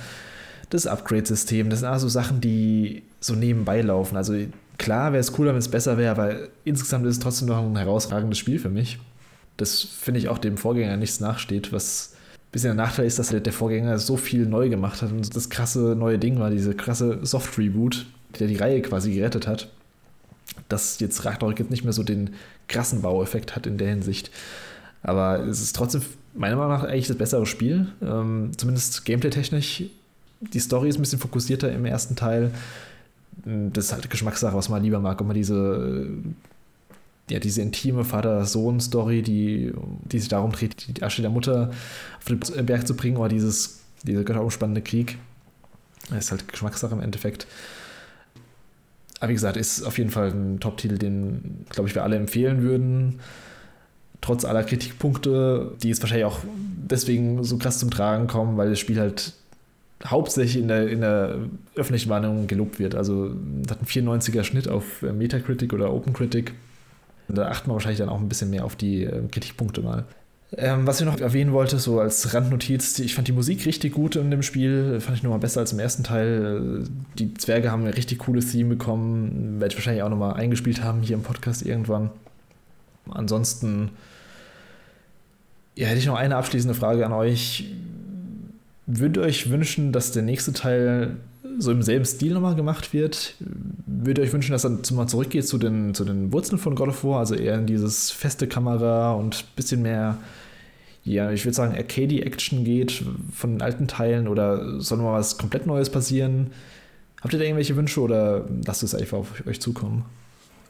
das Upgrade-System. Das sind also Sachen, die so nebenbei laufen. Also klar wäre es cooler, wenn es besser wäre, aber insgesamt ist es trotzdem noch ein herausragendes Spiel für mich. Das finde ich auch dem Vorgänger nichts nachsteht, was ein bisschen der Nachteil ist, dass der Vorgänger so viel neu gemacht hat und das krasse neue Ding war, diese krasse Soft-Reboot, der die Reihe quasi gerettet hat, dass jetzt Ragnarok jetzt nicht mehr so den krassen Baueffekt hat in der Hinsicht. Aber es ist trotzdem meiner Meinung nach eigentlich das bessere Spiel. Ähm, zumindest gameplay-technisch. Die Story ist ein bisschen fokussierter im ersten Teil. Das ist halt Geschmackssache, was man lieber mag. Ob man diese, ja, diese intime Vater-Sohn-Story, die, die sich darum dreht, die Asche der Mutter auf den Berg zu bringen, oder dieses, dieser götterumspannende Krieg. Das ist halt Geschmackssache im Endeffekt. Aber wie gesagt, ist auf jeden Fall ein Top-Titel, den, glaube ich, wir alle empfehlen würden trotz aller Kritikpunkte, die jetzt wahrscheinlich auch deswegen so krass zum Tragen kommen, weil das Spiel halt hauptsächlich in der, in der öffentlichen Wahrnehmung gelobt wird. Also hat einen 94er Schnitt auf äh, Metacritic oder OpenCritic. Da achten wir wahrscheinlich dann auch ein bisschen mehr auf die äh, Kritikpunkte mal. Ähm, was ich noch erwähnen wollte, so als Randnotiz, ich fand die Musik richtig gut in dem Spiel, fand ich nochmal besser als im ersten Teil. Die Zwerge haben ein richtig cooles Theme bekommen, werde ich wahrscheinlich auch nochmal eingespielt haben hier im Podcast irgendwann. Ansonsten ja, hätte ich noch eine abschließende Frage an euch. Würdet ihr euch wünschen, dass der nächste Teil so im selben Stil nochmal gemacht wird? Würdet ihr euch wünschen, dass er mal zurückgeht zu den, zu den Wurzeln von God of War, also eher in dieses feste Kamera und ein bisschen mehr, ja, ich würde sagen, Arcade-Action geht von den alten Teilen oder soll mal was komplett Neues passieren? Habt ihr da irgendwelche Wünsche oder lasst es einfach auf euch zukommen?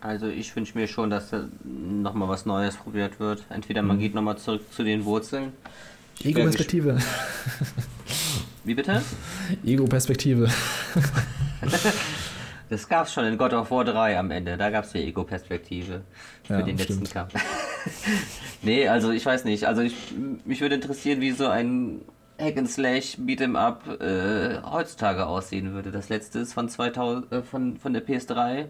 Also ich wünsche mir schon, dass da nochmal was Neues probiert wird. Entweder man mhm. geht nochmal zurück zu den Wurzeln. Ego-Perspektive. Wie bitte? Ego-Perspektive. das gab es schon in God of War 3 am Ende. Da gab es die Ego-Perspektive für ja, den letzten Kampf. nee, also ich weiß nicht. Also ich, mich würde interessieren, wie so ein Hack and Slash Beat'em Up äh, heutzutage aussehen würde. Das letzte ist von 2000 äh, von, von der PS3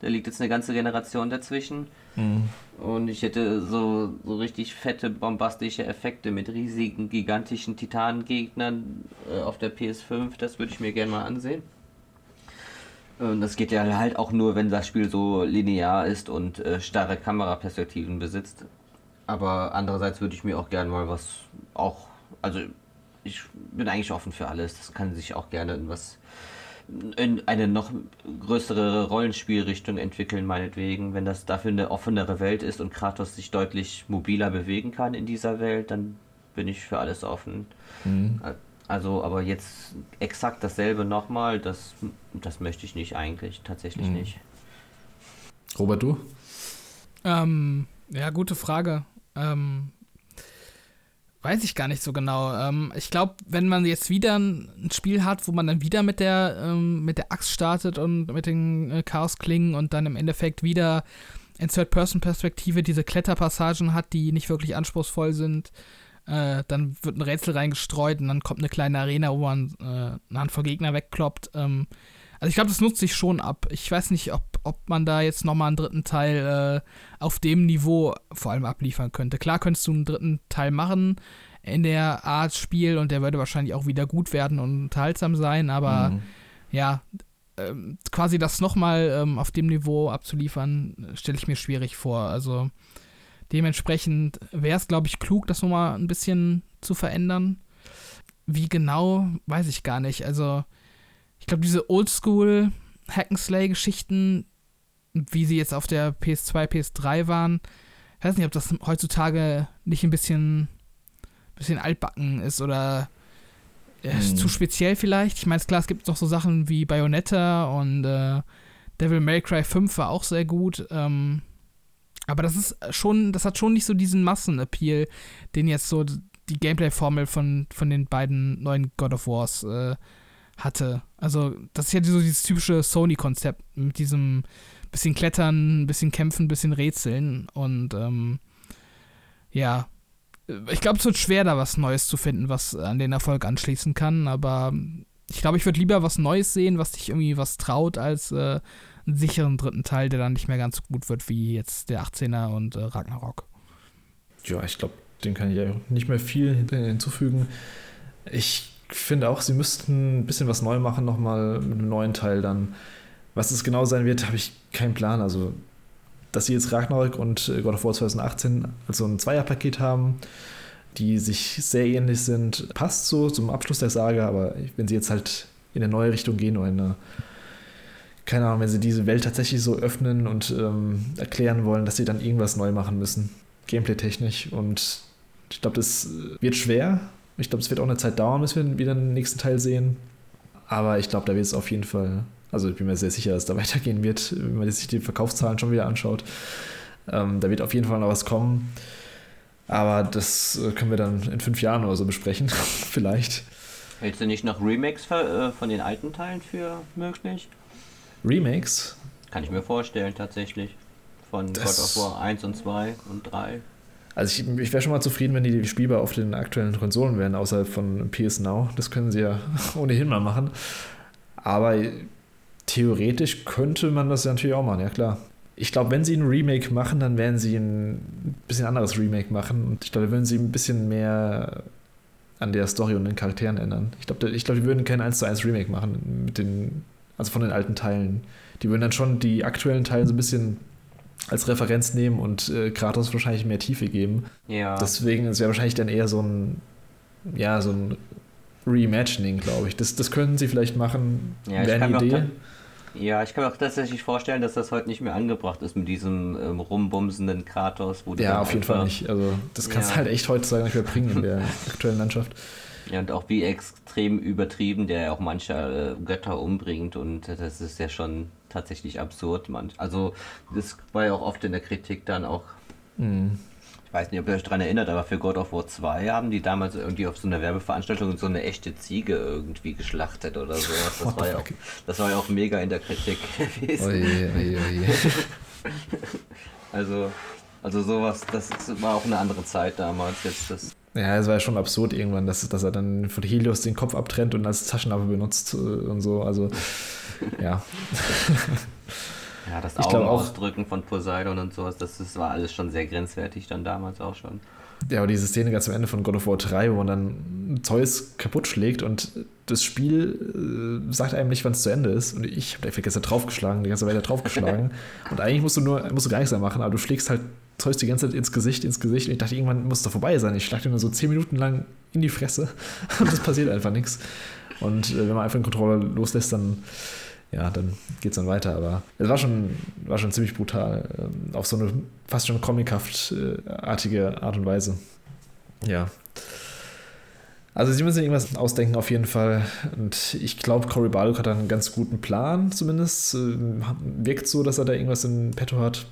da liegt jetzt eine ganze Generation dazwischen. Mhm. Und ich hätte so, so richtig fette, bombastische Effekte mit riesigen, gigantischen Titanengegnern äh, auf der PS5. Das würde ich mir gerne mal ansehen. Und das geht ja halt auch nur, wenn das Spiel so linear ist und äh, starre Kameraperspektiven besitzt. Aber andererseits würde ich mir auch gerne mal was auch, also ich bin eigentlich offen für alles. Das kann sich auch gerne in was in eine noch größere Rollenspielrichtung entwickeln, meinetwegen. Wenn das dafür eine offenere Welt ist und Kratos sich deutlich mobiler bewegen kann in dieser Welt, dann bin ich für alles offen. Mhm. Also, aber jetzt exakt dasselbe nochmal, das, das möchte ich nicht eigentlich, tatsächlich mhm. nicht. Robert, du? Ähm, ja, gute Frage. Ähm, Weiß ich gar nicht so genau. Ähm, ich glaube, wenn man jetzt wieder ein Spiel hat, wo man dann wieder mit der, ähm, mit der Axt startet und mit den äh, Chaosklingen und dann im Endeffekt wieder in Third-Person-Perspektive diese Kletterpassagen hat, die nicht wirklich anspruchsvoll sind, äh, dann wird ein Rätsel reingestreut und dann kommt eine kleine Arena, wo man äh, eine Handvoll Gegner wegkloppt. Ähm, also ich glaube, das nutzt sich schon ab. Ich weiß nicht, ob, ob man da jetzt nochmal einen dritten Teil äh, auf dem Niveau vor allem abliefern könnte. Klar könntest du einen dritten Teil machen in der Art Spiel und der würde wahrscheinlich auch wieder gut werden und unterhaltsam sein, aber mhm. ja, ähm, quasi das nochmal ähm, auf dem Niveau abzuliefern, stelle ich mir schwierig vor. Also dementsprechend wäre es, glaube ich, klug, das nochmal ein bisschen zu verändern. Wie genau, weiß ich gar nicht. Also ich glaube, diese Oldschool Hack'n'Slay-Geschichten, wie sie jetzt auf der PS2, PS3 waren, ich weiß nicht, ob das heutzutage nicht ein bisschen, bisschen altbacken ist oder äh, hm. zu speziell vielleicht. Ich meine, klar, es gibt noch so Sachen wie Bayonetta und äh, Devil May Cry 5 war auch sehr gut. Ähm, aber das ist schon, das hat schon nicht so diesen Massenappeal, den jetzt so die Gameplay-Formel von, von den beiden neuen God of Wars äh, hatte. Also, das ist ja so dieses typische Sony-Konzept mit diesem bisschen Klettern, bisschen Kämpfen, bisschen Rätseln und ähm, ja. Ich glaube, es wird schwer, da was Neues zu finden, was an den Erfolg anschließen kann, aber ich glaube, ich würde lieber was Neues sehen, was sich irgendwie was traut, als äh, einen sicheren dritten Teil, der dann nicht mehr ganz so gut wird wie jetzt der 18er und äh, Ragnarok. Ja, ich glaube, dem kann ich ja nicht mehr viel hinzufügen. Ich finde auch, sie müssten ein bisschen was neu machen, nochmal mit einem neuen Teil dann. Was es genau sein wird, habe ich keinen Plan. Also, dass sie jetzt Ragnarok und äh, God of War 2018 also ein Zweierpaket haben, die sich sehr ähnlich sind, passt so zum Abschluss der Saga, aber wenn sie jetzt halt in eine neue Richtung gehen oder in eine, keine Ahnung, wenn sie diese Welt tatsächlich so öffnen und ähm, erklären wollen, dass sie dann irgendwas neu machen müssen, gameplay-technisch und ich glaube, das wird schwer. Ich glaube, es wird auch eine Zeit dauern, bis wir wieder den nächsten Teil sehen. Aber ich glaube, da wird es auf jeden Fall, also ich bin mir sehr sicher, dass da weitergehen wird, wenn man sich die Verkaufszahlen schon wieder anschaut. Ähm, da wird auf jeden Fall noch was kommen. Aber das äh, können wir dann in fünf Jahren oder so besprechen, vielleicht. Hältst du nicht noch Remakes äh, von den alten Teilen für möglich? Remakes? Kann ich mir vorstellen, tatsächlich. Von das God of War 1 und 2 und 3. Also ich, ich wäre schon mal zufrieden, wenn die spielbar auf den aktuellen Konsolen wären, außerhalb von PS Now. Das können sie ja ohnehin mal machen. Aber theoretisch könnte man das ja natürlich auch machen, ja klar. Ich glaube, wenn sie ein Remake machen, dann werden sie ein bisschen anderes Remake machen. Und ich glaube, da würden sie ein bisschen mehr an der Story und den Charakteren ändern. Ich glaube, ich glaub, die würden kein 1 zu 1 Remake machen mit den, also von den alten Teilen. Die würden dann schon die aktuellen Teile so ein bisschen als Referenz nehmen und äh, Kratos wahrscheinlich mehr Tiefe geben. Ja. Deswegen ist ja wahrscheinlich dann eher so ein, ja, so ein Reimagining, glaube ich. Das, das könnten sie vielleicht machen. Ja, Wäre eine Idee. Ja, ich kann mir auch tatsächlich vorstellen, dass das heute nicht mehr angebracht ist mit diesem ähm, rumbumsenden Kratos. Wo ja, auf jeden Fall nicht. Also das kannst du halt echt heutzutage nicht mehr bringen in der aktuellen Landschaft. Ja, und auch wie extrem übertrieben der auch manche äh, Götter umbringt und das ist ja schon tatsächlich absurd. Manch. Also das war ja auch oft in der Kritik dann auch. Mhm. Ich weiß nicht, ob ihr euch daran erinnert, aber für God of War 2 haben die damals irgendwie auf so einer Werbeveranstaltung so eine echte Ziege irgendwie geschlachtet oder so. Das, war ja, auch, das war ja auch mega in der Kritik gewesen. Oje, oje, oje. also, also sowas, das war auch eine andere Zeit damals. Jetzt das ja, es war ja schon absurd irgendwann, dass, dass er dann von Helios den Kopf abtrennt und als Taschenlampe benutzt äh, und so. Also, ja. Ja, das Augenausdrücken von Poseidon und sowas, das, das war alles schon sehr grenzwertig dann damals auch schon. Ja, aber diese Szene ganz am Ende von God of War 3, wo man dann Zeus kaputt schlägt und das Spiel äh, sagt einem nicht, wann es zu Ende ist. Und ich habe da gestern draufgeschlagen, die ganze Weile draufgeschlagen. und eigentlich musst du nur, musst du gar nichts mehr machen, aber du schlägst halt Zeus die ganze Zeit ins Gesicht, ins Gesicht. Und ich dachte, irgendwann muss es doch vorbei sein. Ich schlag dir nur so 10 Minuten lang in die Fresse und es passiert einfach nichts. Und äh, wenn man einfach den Controller loslässt, dann ja, dann geht es dann weiter. Aber es war schon, war schon ziemlich brutal. Ähm, auf so eine fast schon comichaft-artige Art und Weise. Ja. Also sie müssen irgendwas ausdenken auf jeden Fall. Und ich glaube, Cory Barlog hat einen ganz guten Plan zumindest. Ähm, wirkt so, dass er da irgendwas in petto hat.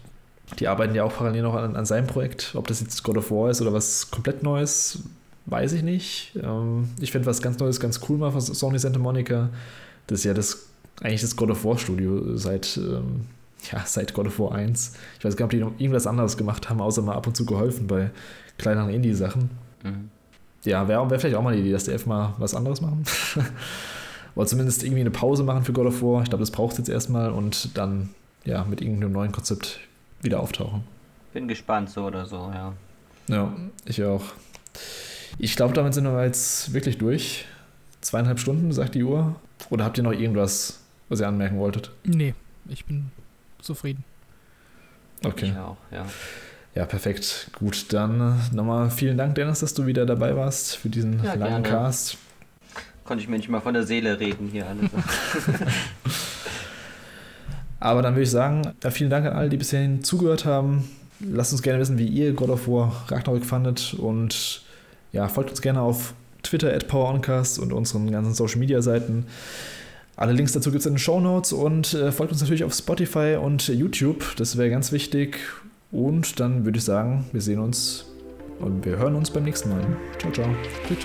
Die arbeiten ja auch parallel noch an, an seinem Projekt. Ob das jetzt God of War ist oder was komplett Neues, weiß ich nicht. Ähm, ich finde was ganz Neues ganz cool mal von Sony Santa Monica. Das ist ja das eigentlich das God of War Studio seit, ähm, ja, seit God of War 1. Ich weiß gar nicht, ob die noch irgendwas anderes gemacht haben, außer mal ab und zu geholfen bei kleineren Indie-Sachen. Mhm. Ja, wäre wär vielleicht auch mal die Idee, dass die F mal was anderes machen. Oder zumindest irgendwie eine Pause machen für God of War. Ich glaube, das braucht es jetzt erstmal und dann ja mit irgendeinem neuen Konzept wieder auftauchen. Bin gespannt, so oder so, ja. Ja, ich auch. Ich glaube, damit sind wir jetzt wirklich durch. Zweieinhalb Stunden, sagt die Uhr. Oder habt ihr noch irgendwas, was ihr anmerken wolltet? Nee, ich bin zufrieden. Okay. Ich auch, ja. Ja, perfekt. Gut, dann nochmal vielen Dank, Dennis, dass du wieder dabei warst für diesen ja, langen gerne. Cast. Konnte ich mir nicht mal von der Seele reden hier alles. Aber dann würde ich sagen, ja, vielen Dank an alle, die bisher zugehört haben. Lasst uns gerne wissen, wie ihr God of War Ragnarok fandet und ja, folgt uns gerne auf Twitter at PowerOncast und unseren ganzen Social Media Seiten. Alle Links dazu gibt es in den Show Notes und äh, folgt uns natürlich auf Spotify und YouTube. Das wäre ganz wichtig. Und dann würde ich sagen, wir sehen uns und wir hören uns beim nächsten Mal. Ciao, ciao. Tschüss.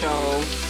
Ciao.